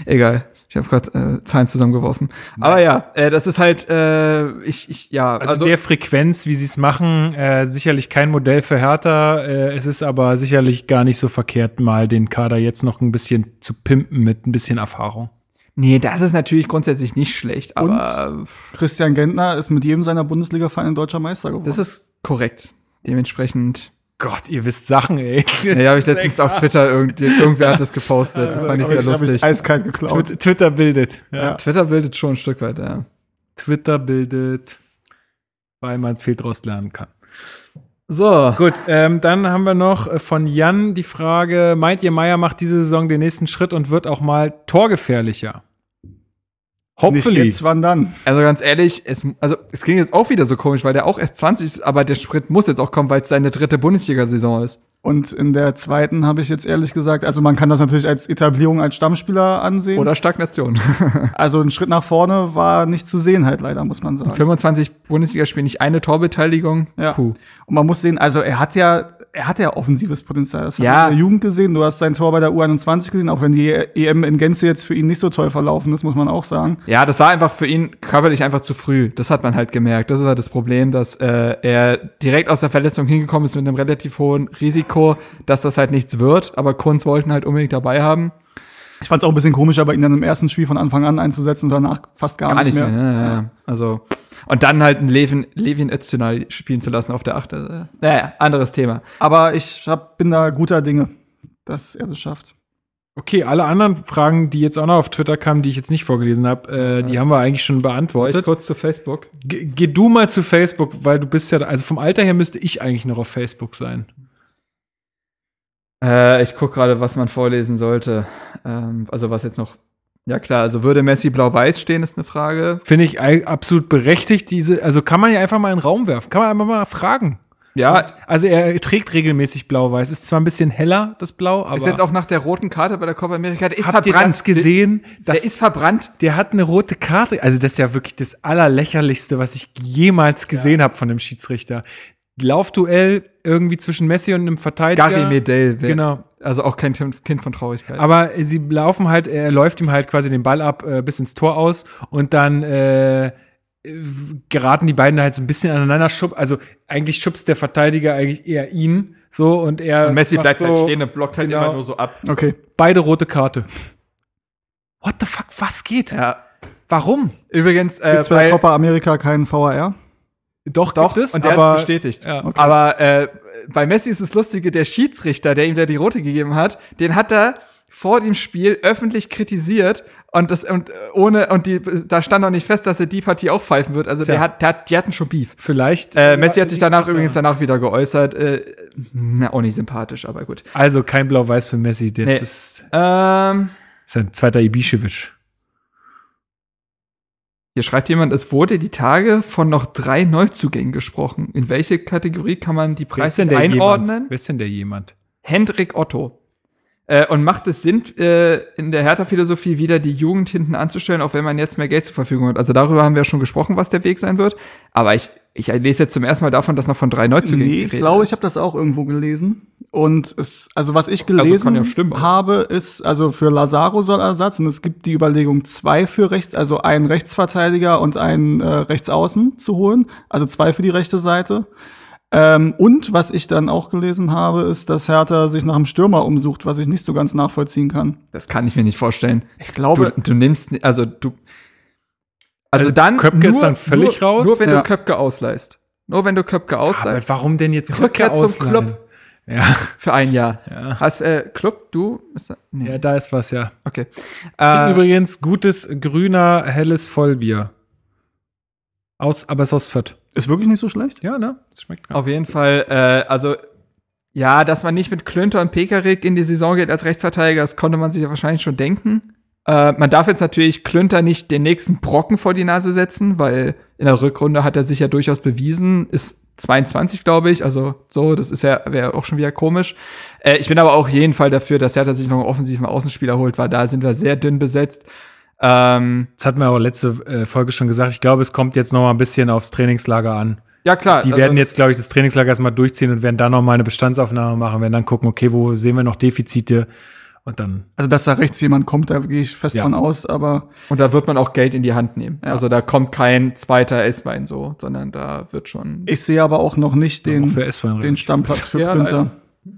Egal. Ich habe gerade äh, Zahlen zusammengeworfen. Aber ja, äh, das ist halt, äh, ich, ich, ja, Also, der Frequenz, wie sie es machen, äh, sicherlich kein Modell für Hertha. Äh, es ist aber sicherlich gar nicht so verkehrt, mal den Kader jetzt noch ein bisschen zu pimpen mit ein bisschen Erfahrung. Nee, das ist natürlich grundsätzlich nicht schlecht, aber Christian Gentner ist mit jedem seiner Bundesliga-Vereine deutscher Meister geworden. das ist korrekt. Dementsprechend, Gott, ihr wisst Sachen, ey. ja, habe ich letztens auf Twitter, irgend, irgendwer hat das gepostet. Das fand ich sehr lustig. eiskalt geklaut. Twitter, Twitter bildet. Ja. Ja. Twitter bildet schon ein Stück weit, ja. Twitter bildet, weil man viel draus lernen kann. So. Gut, ähm, dann haben wir noch äh, von Jan die Frage: Meint ihr, Meier macht diese Saison den nächsten Schritt und wird auch mal torgefährlicher? Nicht Hopefully. jetzt, wann dann? Also ganz ehrlich, es, also es klingt jetzt auch wieder so komisch, weil der auch erst 20 ist, aber der Sprint muss jetzt auch kommen, weil es seine dritte Bundesliga-Saison ist. Und in der zweiten habe ich jetzt ehrlich gesagt, also man kann das natürlich als Etablierung als Stammspieler ansehen. Oder Stagnation. [LAUGHS] Also ein Schritt nach vorne war nicht zu sehen halt leider, muss man sagen. 25 Bundesligaspiele, nicht eine Torbeteiligung. Ja. Puh. Und man muss sehen, also er hat ja, er hat ja offensives Potenzial. Das Ja. haben wir in der Jugend gesehen. Du hast sein Tor bei der U21 gesehen, auch wenn die EM in Gänze jetzt für ihn nicht so toll verlaufen ist, muss man auch sagen. Ja, das war einfach für ihn körperlich einfach zu früh. Das hat man halt gemerkt. Das war das Problem, dass äh, er direkt aus der Verletzung hingekommen ist mit einem relativ hohen Risiko, dass das halt nichts wird. Aber Kunz wollten halt unbedingt dabei haben. Ich fand es auch ein bisschen komisch, aber ihn dann im ersten Spiel von Anfang an einzusetzen und danach fast gar, Gar nicht nicht mehr. mehr. Ja, ja. Also und dann halt einen Levin, Levin Öztunal spielen zu lassen auf der Acht. Also, naja, anderes Thema. Aber ich hab, bin da guter Dinge, dass er das schafft. Okay, alle anderen Fragen, die jetzt auch noch auf Twitter kamen, die ich jetzt nicht vorgelesen habe, äh, die haben wir eigentlich schon beantwortet. kurz zu Facebook. Ge geh du mal zu Facebook, weil du bist ja, also vom Alter her müsste ich eigentlich noch auf Facebook sein. Äh, ich guck gerade, was man vorlesen sollte. Ähm, also was jetzt noch. Ja klar, also würde Messi blau-weiß stehen, ist eine Frage. Finde ich absolut berechtigt, diese, also kann man ja einfach mal in den Raum werfen, kann man einfach mal fragen. Ja, Also er trägt regelmäßig blau-weiß, ist zwar ein bisschen heller, das Blau, aber ist jetzt auch nach der roten Karte bei der Copa America. Der ist habt ihr verbrannt. das gesehen? Der, Das- der ist verbrannt. Der hat eine rote Karte. Also das ist ja wirklich das allerlächerlichste, was ich jemals gesehen habe von dem Schiedsrichter. Laufduell irgendwie zwischen Messi und einem Verteidiger. Gary Medel. wär- Genau. Also auch kein Kind von Traurigkeit. Aber sie laufen halt, er läuft ihm halt quasi den Ball ab äh, bis ins Tor aus und dann äh, geraten die beiden halt so ein bisschen aneinander schub. Also eigentlich schubst der Verteidiger eigentlich eher ihn so und er und Messi bleibt so, halt stehen und blockt halt genau. immer nur so ab. Okay. Beide rote Karte. What the fuck, was geht? Ja. Warum? Übrigens, äh, Gibt's bei bei, Copa America keinen VAR? Doch, doch, gibt es, und der hat bestätigt. Ja. Okay. Aber äh, bei Messi ist das Lustige, der Schiedsrichter, der ihm da die rote gegeben hat, den hat er vor dem Spiel öffentlich kritisiert und das und äh, ohne und die da stand noch nicht fest, dass er die Partie auch pfeifen wird. Also Tja. der hat, der hat, die hatten schon Beef. Vielleicht. Äh, Messi hat sich danach übrigens danach wieder geäußert. Äh, na, auch nicht sympathisch, aber gut. Also kein Blau-Weiß für Messi. Das Nee. ist, Ähm, ist ein zweiter Ibišević. Hier schreibt jemand, es wurde die Tage von noch drei Neuzugängen gesprochen. In welche Kategorie kann man die Preise einordnen? jemand? Wer ist denn der jemand? Hendrik Otto. Äh, und macht es Sinn, äh, in der Hertha-Philosophie wieder die Jugend hinten anzustellen, auch wenn man jetzt mehr Geld zur Verfügung hat? Also darüber haben wir schon gesprochen, was der Weg sein wird. Aber ich, ich lese jetzt zum ersten Mal davon, dass noch von drei Neuzugängen Nee, ich glaube, ich habe das auch irgendwo gelesen. Und es, also was ich kann gelesen ja stimmen. habe, ist, also für Lazaro soll Ersatz und es gibt die Überlegung, zwei für rechts, also einen Rechtsverteidiger und einen äh, Rechtsaußen zu holen. Also zwei für die rechte Seite. Ähm, und was ich dann auch gelesen habe, ist, dass Hertha sich nach einem Stürmer umsucht, was ich nicht so ganz nachvollziehen kann. Das kann ich mir nicht vorstellen. Ich Du, glaube, du nimmst, ni- also du, also, Also dann Köpke ist dann völlig nur, raus? Nur wenn Ja. du Köpke ausleihst. Nur wenn du Köpke Aber ausleihst. warum denn jetzt Rückkehr Köpke zum ausleihen? Club. Ja, [LAUGHS] Für ein Jahr. Ja. Hast, äh, Club, du? Ist da, nee. ja, da ist was, ja. Okay. Äh, Übrigens gutes, grüner, helles Vollbier. Aus, aber es ist aus Fürth. ist wirklich nicht so schlecht. Ja, ne? Es schmeckt ganz. Auf jeden Fall, äh, also ja, dass man nicht mit Klünter und Pekarik in die Saison geht als Rechtsverteidiger, das konnte man sich ja wahrscheinlich schon denken. Äh, man darf jetzt natürlich Klünter nicht den nächsten Brocken vor die Nase setzen, weil in der Rückrunde hat er sich ja durchaus bewiesen, ist 22, glaube ich, also so, das ist ja wäre auch schon wieder komisch. Äh, ich bin aber auch jeden Fall dafür, dass Hertha sich noch einen offensiven Außenspieler holt, weil da sind wir sehr dünn besetzt. Ähm, Das hatten wir auch letzte äh, Folge schon gesagt. Ich glaube, es kommt jetzt noch mal ein bisschen aufs Trainingslager an. ja, klar. Die also werden das- jetzt, glaube ich, das Trainingslager erstmal durchziehen und werden dann noch mal eine Bestandsaufnahme machen, werden dann gucken, okay, wo sehen wir noch Defizite und dann. Also, dass da rechts jemand kommt, da gehe ich fest Ja. von aus, aber Und da wird man auch Geld in die Hand nehmen. Ja. Also da kommt kein zweiter S-Wein so, sondern da wird schon. ich sehe aber auch noch nicht den, für den Stammplatz für [LAUGHS] Ja, Klünter. leider.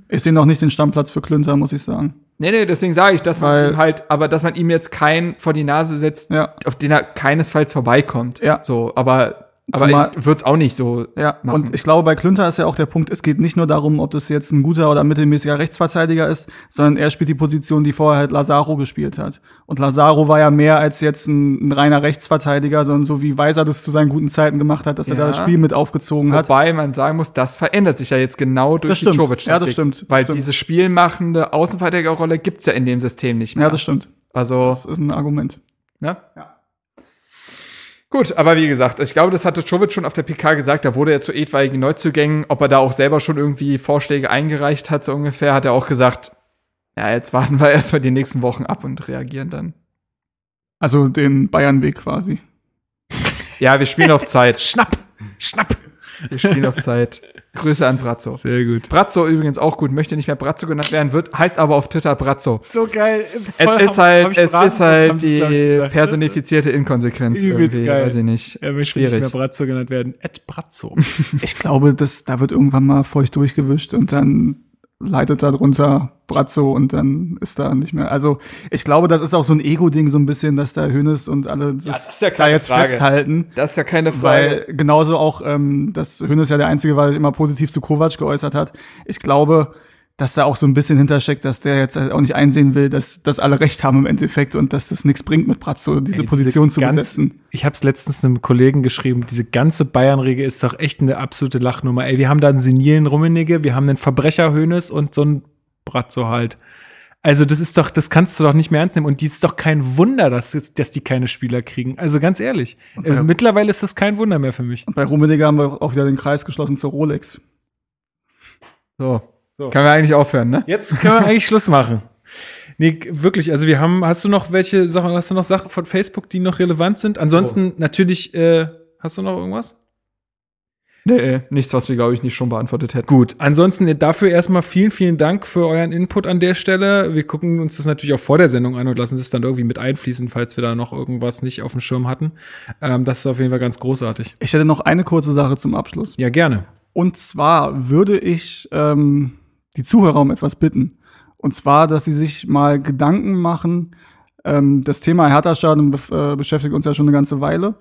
Ich sehe noch nicht den Stammplatz für Klünter, muss ich sagen. Nee, nee, deswegen sage ich, dass man Weil- ihm halt, aber dass man ihm jetzt kein vor die Nase setzt, Ja. auf den er keinesfalls vorbeikommt. Ja. So, aber, Aber wird's auch nicht so. Ja, machen. und ich glaube, bei Klünter ist ja auch der Punkt, es geht nicht nur darum, ob das jetzt ein guter oder mittelmäßiger Rechtsverteidiger ist, sondern er spielt die Position, die vorher halt Lazaro gespielt hat. Und Lazaro war ja mehr als jetzt ein, ein reiner Rechtsverteidiger, sondern so wie Weiser das zu seinen guten Zeiten gemacht hat, dass er Ja. da das Spiel mit aufgezogen hat. Wobei man sagen muss, das verändert sich ja jetzt genau durch Das stimmt. die jovic Ja, das stimmt. Das Weil stimmt. diese spielmachende Außenverteidigerrolle gibt's ja in dem System nicht mehr. Ja, das stimmt. also, Das ist ein Argument. ne? Ja. Gut, aber wie gesagt, ich glaube, das hatte Jovic schon auf der PK gesagt, da wurde er zu etwaigen Neuzugängen, ob er da auch selber schon irgendwie Vorschläge eingereicht hat, so ungefähr, hat er auch gesagt, ja, jetzt warten wir [LAUGHS] erstmal die nächsten Wochen ab und reagieren dann. Also den Bayern-Weg quasi. Ja, wir spielen auf Zeit. [LAUGHS] Schnapp! Schnapp! Wir spielen auf Zeit. Grüße an Brazzo. Sehr gut. Brazzo übrigens auch gut, möchte nicht mehr Brazzo genannt werden, wird, heißt aber auf Twitter Brazzo. So geil. Es ist halt, es ist halt die personifizierte Inkonsequenz Übelst irgendwie, geil. weiß ich nicht. Er möchte nicht Schwierig. mehr Brazzo genannt werden. Ed Brazzo. [LAUGHS] Ich glaube, das, da wird irgendwann mal feucht durchgewischt und dann leitet da drunter Brazzo und dann ist da nicht mehr. Also ich glaube, das ist auch so ein Ego-Ding so ein bisschen, dass da Hönes und alle das, das ist ja da jetzt Frage. festhalten. Das ist ja keine Frage. Weil genauso auch, ähm, dass Hönes ja der Einzige war, der sich immer positiv zu Kovac geäußert hat. Ich glaube, dass da auch so ein bisschen hintersteckt, dass der jetzt halt auch nicht einsehen will, dass, dass alle recht haben im Endeffekt und dass das nichts bringt mit Brazzo, diese Ey, Position zu ganz- besetzen. Ich habe es letztens einem Kollegen geschrieben, diese ganze Bayern-Regel ist doch echt eine absolute Lachnummer. Ey, wir haben da einen senilen Rummenigge, wir haben einen Verbrecher Hönes und so einen Brazzo halt. Also das ist doch, das kannst du doch nicht mehr ernst nehmen. Und die ist doch kein Wunder, dass, jetzt, dass die keine Spieler kriegen. Also ganz ehrlich. Äh, mittlerweile ist das kein Wunder mehr für mich. Und bei Rummenigge haben wir auch wieder den Kreis geschlossen zur Rolex. So. So. Können wir eigentlich aufhören, ne? Jetzt können wir eigentlich Schluss machen. Nee, wirklich, also wir haben, hast du noch welche Sachen, hast du noch Sachen von Facebook, die noch relevant sind? Ansonsten natürlich, äh, hast du noch irgendwas? Nee, nichts, was wir, glaube ich, nicht schon beantwortet hätten. Gut, ansonsten dafür erstmal vielen, vielen Dank für euren Input an der Stelle. Wir gucken uns das natürlich auch vor der Sendung an und lassen es dann irgendwie mit einfließen, falls wir da noch irgendwas nicht auf dem Schirm hatten. Ähm, das ist auf jeden Fall ganz großartig. Ich hätte noch eine kurze Sache zum Abschluss. Ja, gerne. Und zwar würde ich ähm, die Zuhörer um etwas bitten. Und zwar, dass sie sich mal Gedanken machen. Ähm, das Thema Hertha-Stadion bef- äh, beschäftigt uns ja schon eine ganze Weile.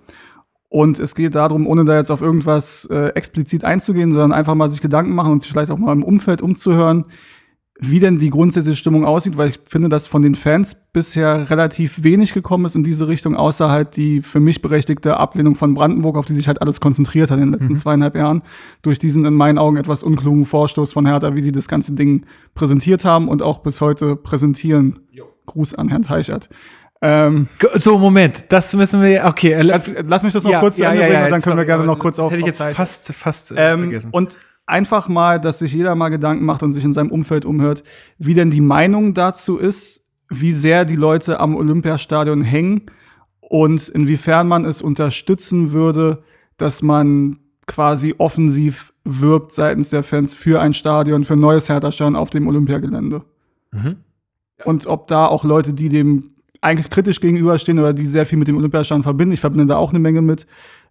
Und es geht darum, ohne da jetzt auf irgendwas äh, explizit einzugehen, sondern einfach mal sich Gedanken machen und sich vielleicht auch mal im Umfeld umzuhören, wie denn die grundsätzliche Stimmung aussieht, weil ich finde, dass von den Fans bisher relativ wenig gekommen ist in diese Richtung, außer halt die für mich berechtigte Ablehnung von Brandenburg, auf die sich halt alles konzentriert hat in den letzten zweieinhalb Jahren, durch diesen in meinen Augen etwas unklugen Vorstoß von Hertha, wie sie das ganze Ding präsentiert haben und auch bis heute präsentieren. Gruß an Herrn Teichert. Ähm, So, Moment, das müssen wir, okay. Äh, lass, lass mich das noch kurz zu Ende bringen und dann können wir gerne aber noch kurz das auf Hätte ich jetzt fast, fast äh, Ähm, vergessen. und einfach mal, dass sich jeder mal Gedanken macht und sich in seinem Umfeld umhört, wie denn die Meinung dazu ist, wie sehr die Leute am Olympiastadion hängen und inwiefern man es unterstützen würde, dass man quasi offensiv wirbt seitens der Fans für ein Stadion, für ein neues Hertha-Stadion auf dem Olympiagelände. Mhm. Und ob da auch Leute, die dem eigentlich kritisch gegenüberstehen oder die sehr viel mit dem Olympiastadion verbinden, ich verbinde da auch eine Menge mit,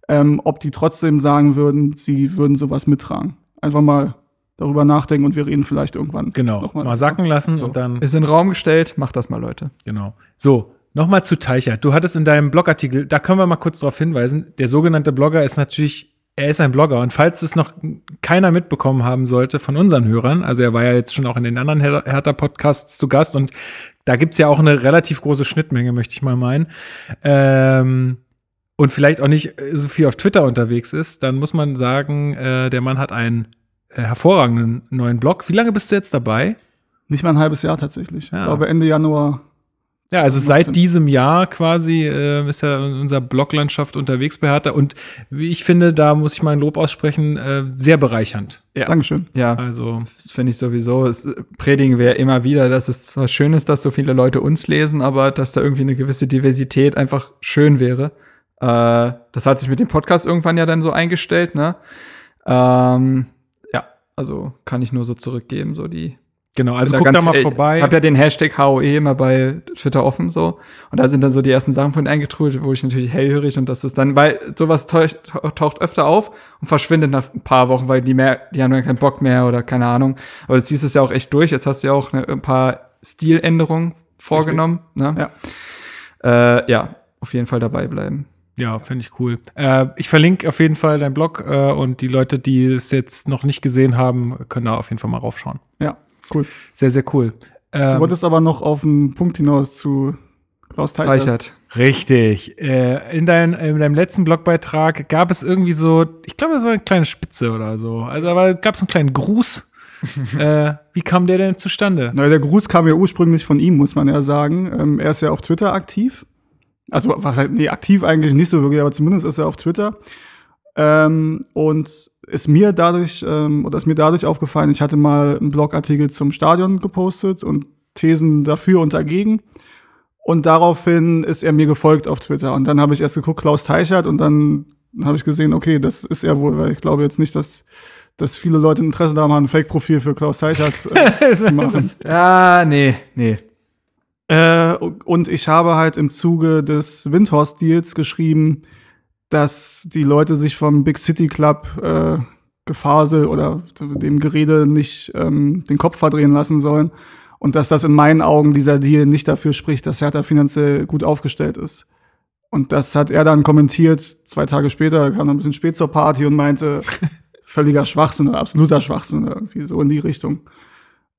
ähm, ob die trotzdem sagen würden, sie würden sowas mittragen. Einfach mal darüber nachdenken und wir reden vielleicht irgendwann. genau, noch mal, mal. sacken lassen und dann. Ist in den Raum gestellt, macht das mal, Leute. Genau. So, nochmal zu Teichert. Du hattest in deinem Blogartikel, da können wir mal kurz darauf hinweisen, der sogenannte Blogger ist natürlich, er ist ein Blogger. Und falls es noch keiner mitbekommen haben sollte von unseren Hörern, also er war ja jetzt schon auch in den anderen Her- Hertha-Podcasts zu Gast und da gibt's ja auch eine relativ große Schnittmenge, möchte ich mal meinen. Ähm, und vielleicht auch nicht äh, so viel auf Twitter unterwegs ist, dann muss man sagen, äh, der Mann hat einen äh, hervorragenden neuen Blog. Wie lange bist du jetzt dabei? Nicht mal ein halbes Jahr tatsächlich. Ja. Ich glaube Ende Januar Ja, also macht seit Sinn. diesem Jahr quasi äh, ist er in unserer Bloglandschaft unterwegs bei Hertha und wie ich finde, da muss ich mal ein Lob aussprechen, äh, sehr bereichernd. Dankeschön. Ja, Also das finde ich sowieso. Es, predigen wir immer wieder, dass es zwar schön ist, dass so viele Leute uns lesen, aber dass da irgendwie eine gewisse Diversität einfach schön wäre. Äh, das hat sich mit dem Podcast irgendwann ja dann so eingestellt, ne? Ähm, ja, also kann ich nur so zurückgeben, so die. genau, also guck da mal vorbei. Hab ja den Hashtag HOE immer bei Twitter offen so. Und da sind dann so die ersten Sachen von eingetrudelt, wo ich natürlich hellhörig und das ist dann, weil sowas taucht, taucht öfter auf und verschwindet nach ein paar Wochen, weil die mehr, die haben dann keinen Bock mehr oder keine Ahnung. Aber du ziehst es ja auch echt durch. Jetzt hast du ja auch ne, ein paar Stiländerungen vorgenommen. Ne? Ja. Äh, ja, auf jeden Fall dabei bleiben. Ja, finde ich cool. Äh, ich verlinke auf jeden Fall deinen Blog äh, und die Leute, die es jetzt noch nicht gesehen haben, können da auf jeden Fall mal raufschauen. Ja, cool. Sehr, sehr cool. Du Ähm, wolltest aber noch auf einen Punkt hinaus zu Klaus Teichert. Richtig. Äh, in, dein, in deinem letzten Blogbeitrag gab es irgendwie so, ich glaube, das war eine kleine Spitze oder so. Also, aber gab es einen kleinen Gruß. [LAUGHS] äh, wie kam der denn zustande? Na, der Gruß kam ja ursprünglich von ihm, muss man ja sagen. Ähm, er ist ja auf Twitter aktiv. Also, was heißt, nee, aktiv eigentlich nicht so wirklich, aber zumindest ist er auf Twitter. Ähm, und ist mir dadurch, ähm, oder ist mir dadurch aufgefallen, ich hatte mal einen Blogartikel zum Stadion gepostet und Thesen dafür und dagegen. Und daraufhin ist er mir gefolgt auf Twitter. Und dann habe ich erst geguckt, Klaus Teichert, und dann habe ich gesehen, okay, das ist er wohl, weil ich glaube jetzt nicht, dass, dass viele Leute Interesse daran haben, ein Fake-Profil für Klaus Teichert äh, [LAUGHS] zu machen. Ja, nee, nee. Äh, und ich habe halt im Zuge des Windhorst-Deals geschrieben, dass die Leute sich vom Big City Club äh, Gefasel oder dem Gerede nicht ähm, den Kopf verdrehen lassen sollen. Und dass das in meinen Augen dieser Deal nicht dafür spricht, dass Hertha finanziell gut aufgestellt ist. Und das hat er dann kommentiert, zwei Tage später, kam er ein bisschen spät zur Party und meinte, [LAUGHS] völliger Schwachsinn, absoluter Schwachsinn, irgendwie so in die Richtung.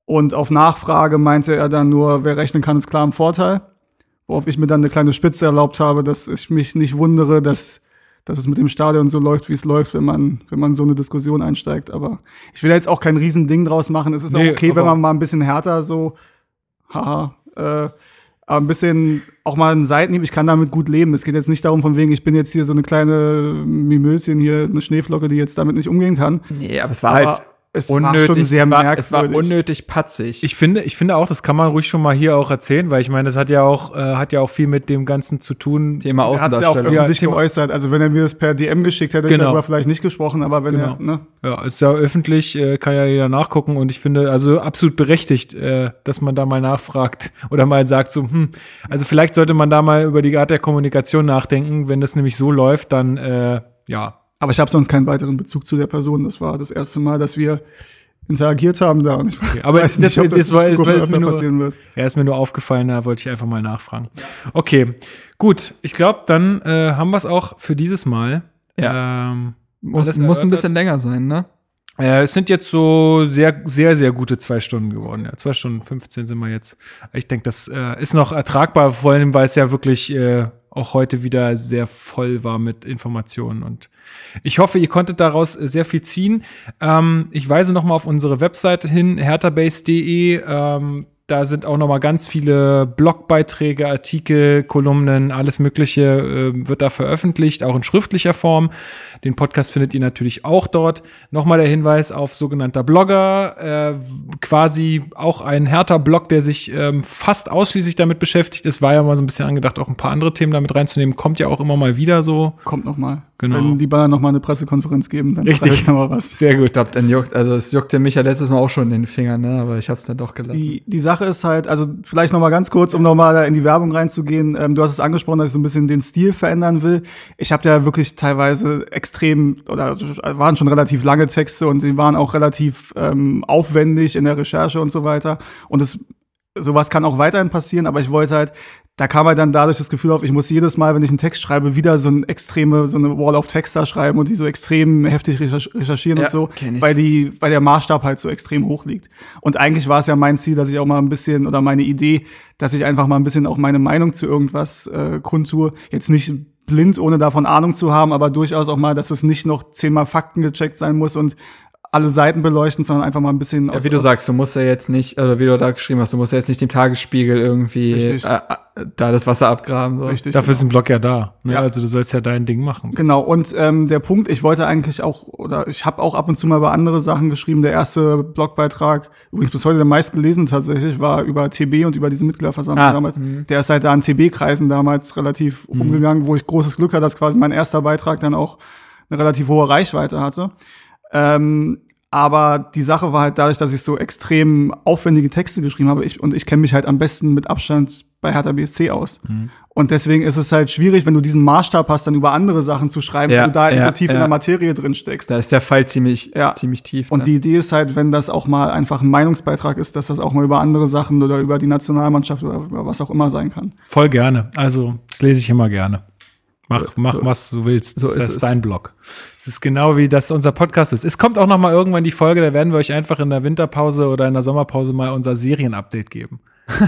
Und auf Nachfrage meinte er dann nur, wer rechnen kann, ist klar im Vorteil. Worauf ich mir dann eine kleine Spitze erlaubt habe, dass ich mich nicht wundere, dass, dass es mit dem Stadion so läuft, wie es läuft, wenn man, wenn man so eine Diskussion einsteigt. Aber ich will jetzt auch kein Riesending draus machen. Es ist Nee, auch okay, wenn man mal ein bisschen härter so, haha, äh, aber ein bisschen auch mal einen Seitenhieb, ich kann damit gut leben. Es geht jetzt nicht darum, von wegen, ich bin jetzt hier so eine kleine Mimöschen hier, eine Schneeflocke, die jetzt damit nicht umgehen kann. Nee, aber es war Aber halt es war unnötig. schon sehr es, war, merkwürdig. es war unnötig patzig. Ich finde, ich finde auch, das kann man ruhig schon mal hier auch erzählen, weil ich meine, das hat ja auch, äh, hat ja auch viel mit dem Ganzen zu tun. Thema Er hat es ja auch Außendarstellung. Ja, öffentlich Thema- geäußert. Also wenn er mir das per DM geschickt hätte, hätte Genau. ich darüber vielleicht nicht gesprochen, aber wenn Genau. er, ne? Ja, ist ja öffentlich, äh, kann ja jeder nachgucken und ich finde also absolut berechtigt, äh, dass man da mal nachfragt [LAUGHS] oder mal sagt so, hm, also vielleicht sollte man da mal über die Art der Kommunikation nachdenken, wenn das nämlich so läuft, dann äh, ja, Aber ich habe sonst keinen weiteren Bezug zu der Person. Das war das erste Mal, dass wir interagiert haben da. Und ich Okay, [LAUGHS] aber weiß das- nicht, ob das war- das ist mir nur- passieren wird. er ist mir nur aufgefallen, da wollte ich einfach mal nachfragen. Okay, gut, ich glaube, dann äh, haben wir es auch für dieses Mal. Ja. Ähm, muss, muss ein bisschen länger sein, ne? Äh, es sind jetzt so sehr, sehr, sehr gute zwei Stunden geworden. Ja, zwei Stunden 15 sind wir jetzt. Ich denke, das äh, ist noch ertragbar, vor allem, weil es ja wirklich äh, auch heute wieder sehr voll war mit Informationen. Und ich hoffe, ihr konntet daraus äh, sehr viel ziehen. Ähm, ich weise noch mal auf unsere Webseite hin, herterbase.de. Ähm, da sind auch noch mal ganz viele Blogbeiträge, Artikel, Kolumnen, alles Mögliche äh, wird da veröffentlicht, auch in schriftlicher Form. Den Podcast findet ihr natürlich auch dort. Nochmal der Hinweis auf sogenannter Blogger, äh, quasi auch ein härter Blog, der sich ähm, fast ausschließlich damit beschäftigt. Es war ja mal so ein bisschen angedacht, auch ein paar andere Themen damit reinzunehmen. Kommt ja auch immer mal wieder so. Kommt noch mal. Genau. Wenn die Bayern noch mal eine Pressekonferenz geben, dann Richtig. ich noch mal was. Sehr gut. Ich glaube, dann juckt, also es juckte mich ja letztes Mal auch schon in den Fingern, ne? Aber ich habe es dann doch gelassen. Die, die Sache ist halt, also vielleicht noch ganz kurz, um noch da in die Werbung reinzugehen. Ähm, du hast es angesprochen, dass ich so ein bisschen den Stil verändern will. Ich habe ja wirklich teilweise extrem oder also waren schon relativ lange Texte und die waren auch relativ ähm, aufwendig in der Recherche und so weiter. Und es sowas kann auch weiterhin passieren, aber ich wollte halt, da kam halt dann dadurch das Gefühl auf, ich muss jedes Mal, wenn ich einen Text schreibe, wieder so eine extreme, so eine Wall of Text da schreiben und die so extrem heftig recherch- recherchieren Ja, und so, weil die, weil der Maßstab halt so extrem hoch liegt. Und eigentlich war es ja mein Ziel, dass ich auch mal ein bisschen oder meine Idee, dass ich einfach mal ein bisschen auch meine Meinung zu irgendwas äh, kundtue. Jetzt nicht blind, ohne davon Ahnung zu haben, aber durchaus auch mal, dass es nicht noch zehnmal Fakten gecheckt sein muss und alle Seiten beleuchten, sondern einfach mal ein bisschen Ja, wie du sagst, du musst ja jetzt nicht, oder wie du da geschrieben hast, du musst ja jetzt nicht dem Tagesspiegel irgendwie äh, äh, da das Wasser abgraben. So. Richtig. Dafür ist ein Blog ja da. Ne? Ja. Also du sollst ja dein Ding machen. Genau, und ähm, der Punkt, ich wollte eigentlich auch, oder ich habe auch ab und zu mal über andere Sachen geschrieben. Der erste Blogbeitrag, übrigens bis heute der meistgelesen tatsächlich, war über TB und über diese Mitgliederversammlung Ah, damals. Der ist halt da in TB-Kreisen damals relativ umgegangen, wo ich großes Glück hatte, dass quasi mein erster Beitrag dann auch eine relativ hohe Reichweite hatte. Ähm, aber die Sache war halt dadurch, dass ich so extrem aufwendige Texte geschrieben habe ich, und ich kenne mich halt am besten mit Abstand bei Hertha BSC aus. Und deswegen ist es halt schwierig, wenn du diesen Maßstab hast, dann über andere Sachen zu schreiben, Ja, wenn du da ja, so tief in ja. der Materie drin steckst. Da ist der Fall ziemlich, Ja. ziemlich tief. Und ne? die Idee ist halt, wenn das auch mal einfach ein Meinungsbeitrag ist, dass das auch mal über andere Sachen oder über die Nationalmannschaft oder über was auch immer sein kann. Voll gerne. Also, das lese ich immer gerne. Mach, mach, was du willst. so das ist ist dein Blog. Es ist genau wie das unser Podcast ist. Es kommt auch noch mal irgendwann die Folge, da werden wir euch einfach in der Winterpause oder in der Sommerpause mal unser Serienupdate geben.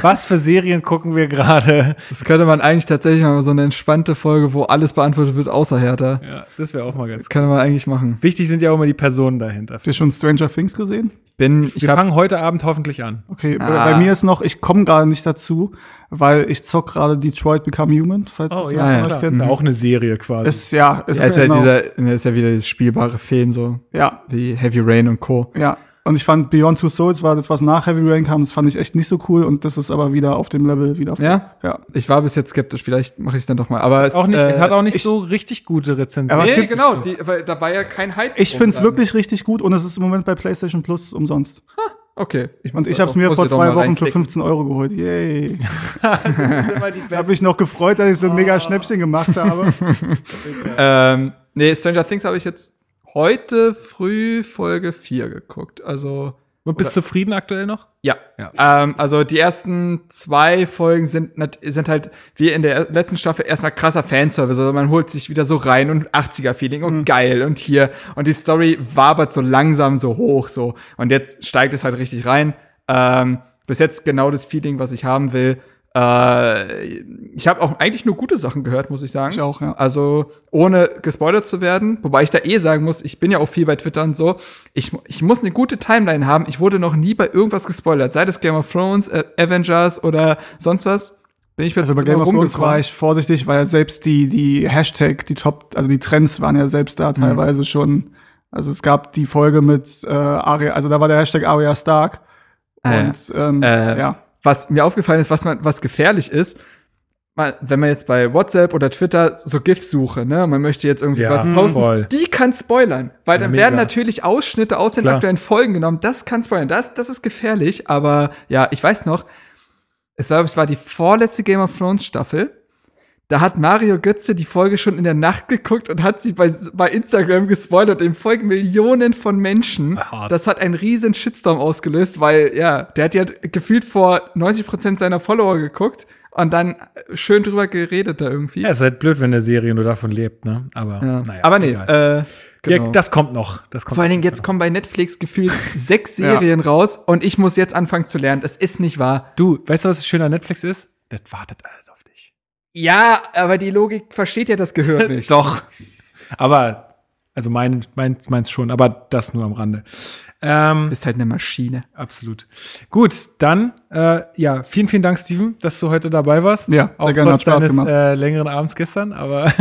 Was für Serien gucken wir gerade? Das könnte man eigentlich tatsächlich mal so eine entspannte Folge, wo alles beantwortet wird, außer Hertha. Ja, das wäre auch mal ganz Das könnte man eigentlich machen. Wichtig sind ja auch immer die Personen dahinter. Habt ihr schon Stranger Things gesehen? Bin, ich Wir hab, fangen heute Abend hoffentlich an. Okay, bei- Ah. bei mir ist noch, ich komme gerade nicht dazu, weil ich zock gerade Detroit Become Human, falls das ja, euch kennt. Ist ja auch eine Serie quasi. Ist ja, ist, ja, ist ja genau, dieser, ne, ist ja wieder dieses spielbare Film, so ja, wie Heavy Rain und Co. ja. Und ich fand Beyond Two Souls war das, was nach Heavy Rain kam, das fand ich echt nicht so cool und das ist aber wieder auf dem Level wieder. Ja? Ja. Ich war bis jetzt skeptisch, vielleicht mache ich es dann doch mal. Aber es auch nicht, äh, hat auch nicht ich- so richtig gute Rezensionen. Aber es Nee, gibt's- genau, die, weil da war ja kein Hype. Ich find's dann. wirklich richtig gut und es ist im Moment bei PlayStation Plus umsonst. Okay. Ich Und ich habe es mir vor zwei Wochen für reinklicken. 15 Euro geholt. Yay. [LAUGHS] immer die Hab mich noch gefreut, dass ich so ein mega Schnäppchen gemacht habe. [LAUGHS] Ähm, nee, Stranger Things habe ich jetzt heute früh Folge 4 geguckt. Also, Und bist du zufrieden aktuell noch? ja. Ja. Ähm, also die ersten zwei Folgen sind, sind halt wie in der letzten Staffel erstmal krasser Fanservice. Also man holt sich wieder so rein und 80er-Feeling und geil und hier. Und die Story wabert so langsam so hoch so. Und jetzt steigt es halt richtig rein. Ähm, bis jetzt genau das Feeling, was ich haben will. Äh, ich habe auch eigentlich nur gute Sachen gehört, muss ich sagen. Ich auch, ja. Also ohne gespoilert zu werden, wobei ich da eh sagen muss, ich bin ja auch viel bei Twitter und so. Ich, ich muss eine gute Timeline haben. Ich wurde noch nie bei irgendwas gespoilert, sei das Game of Thrones, äh, Avengers oder sonst was. Bin ich Also bei Game of Thrones war ich vorsichtig, weil selbst die, die Hashtag, die Top, also die Trends waren ja selbst Mhm. da teilweise schon. Also es gab die Folge mit äh, Arya, also da war der Hashtag Arya Stark. Ah, ja. Und ähm, Äh, ja. Was mir aufgefallen ist, was man, was gefährlich ist, mal, wenn man jetzt bei WhatsApp oder Twitter so GIFs suche, ne, man möchte jetzt irgendwie Ja, was posten, voll. die kann spoilern, weil Ja, dann mega. werden natürlich Ausschnitte aus den Klar. aktuellen Folgen genommen. Das kann spoilern, das, das ist gefährlich. Aber ja, ich weiß noch, es war, es war die vorletzte Game of Thrones Staffel. Da hat Mario Götze die Folge schon in der Nacht geguckt und hat sie bei, bei Instagram gespoilert. Dem folgen Millionen von Menschen. Hart. Das hat einen riesen Shitstorm ausgelöst, weil, ja, der hat ja gefühlt vor 90 Prozent seiner Follower geguckt und dann schön drüber geredet da irgendwie. Ja, ist halt blöd, wenn eine Serie nur davon lebt, ne? Aber, Ja. naja. Aber nee, egal. äh, genau. ja, das kommt noch. Das kommt Vor allen Dingen, jetzt kommen bei Netflix gefühlt [LAUGHS] sechs Serien raus und ich muss jetzt anfangen zu lernen. Das ist nicht wahr. Du, weißt du, was das Schöne an Netflix ist? Das wartet alles. Ja, aber die Logik versteht ja das Gehirn [LAUGHS] nicht. Doch. Aber, also mein, meins, meins schon, aber das nur am Rande. Ähm, Ist halt eine Maschine. absolut. Gut, dann, äh, ja, vielen, vielen Dank, Steven, dass du heute dabei warst. Ja, sehr Auch gerne, hat Spaß deines gemacht. äh, längeren Abends gestern, aber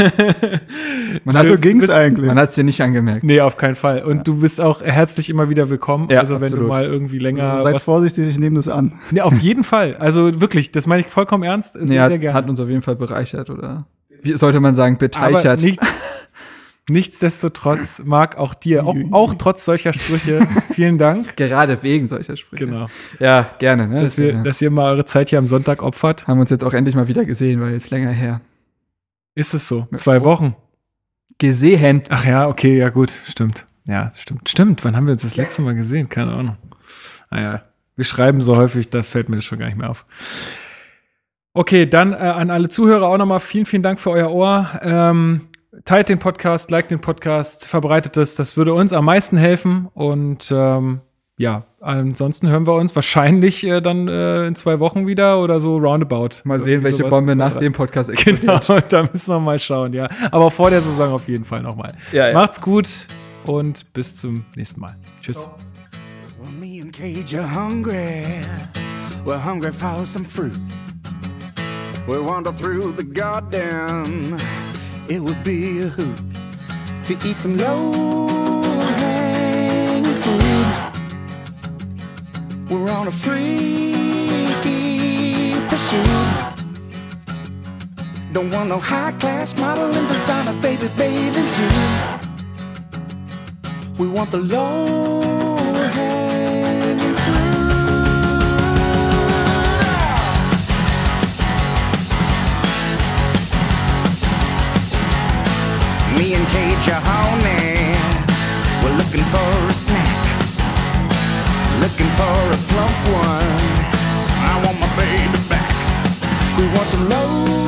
[LAUGHS] Man hat ging's bist- eigentlich. man hat's dir nicht angemerkt. nee, auf keinen Fall. Und du bist auch herzlich immer wieder willkommen. Ja, also wenn du absolut. mal irgendwie länger Seid vorsichtig, ich nehme das an. Nee, auf jeden Fall. Also wirklich, das meine ich vollkommen ernst. Nee, sehr hat, gerne. hat uns auf jeden Fall bereichert oder wie sollte man sagen, Aber beteichert. nicht, nichtsdestotrotz mag auch dir, auch, auch trotz solcher Sprüche, [LAUGHS] vielen Dank. Gerade wegen solcher Sprüche. Genau. Ja, gerne. Ne? Dass, wir, Deswegen dass ihr mal eure Zeit hier am Sonntag opfert. haben wir uns jetzt auch endlich mal wieder gesehen, weil jetzt länger her. Ist es so? Zwei Wochen. Gesehen. Ach ja, okay, ja gut, stimmt. Ja, stimmt. Stimmt, wann haben wir uns das letzte Mal gesehen? Keine Ahnung. Naja, wir schreiben so häufig, da fällt mir das schon gar nicht mehr auf. Okay, dann äh, an alle Zuhörer auch nochmal vielen, vielen Dank für euer Ohr. Ähm, teilt den Podcast, liked den Podcast, verbreitet es. Das würde uns am meisten helfen. Und ähm, ja, ansonsten hören wir uns wahrscheinlich äh, dann äh, in zwei Wochen wieder oder so roundabout. Mal sehen, welche sowas. Bombe nach dem Podcast explodiert. Genau, da müssen wir mal schauen, ja. Aber vor der Saison auf jeden Fall nochmal. Ja, ja. Macht's gut. und bis zum nächsten Mal. Tschüss. Well, me and Cage are hungry. We're hungry for some fruit. We wander through the garden. It would be a hoot to eat some low hanging fruit. We're on a free pursuit. Don't want no high class model and designer baby bathing suit. We want the low Me and Cage are homie. We're looking for a snack, looking for a plump one. I want my baby back. We want some love.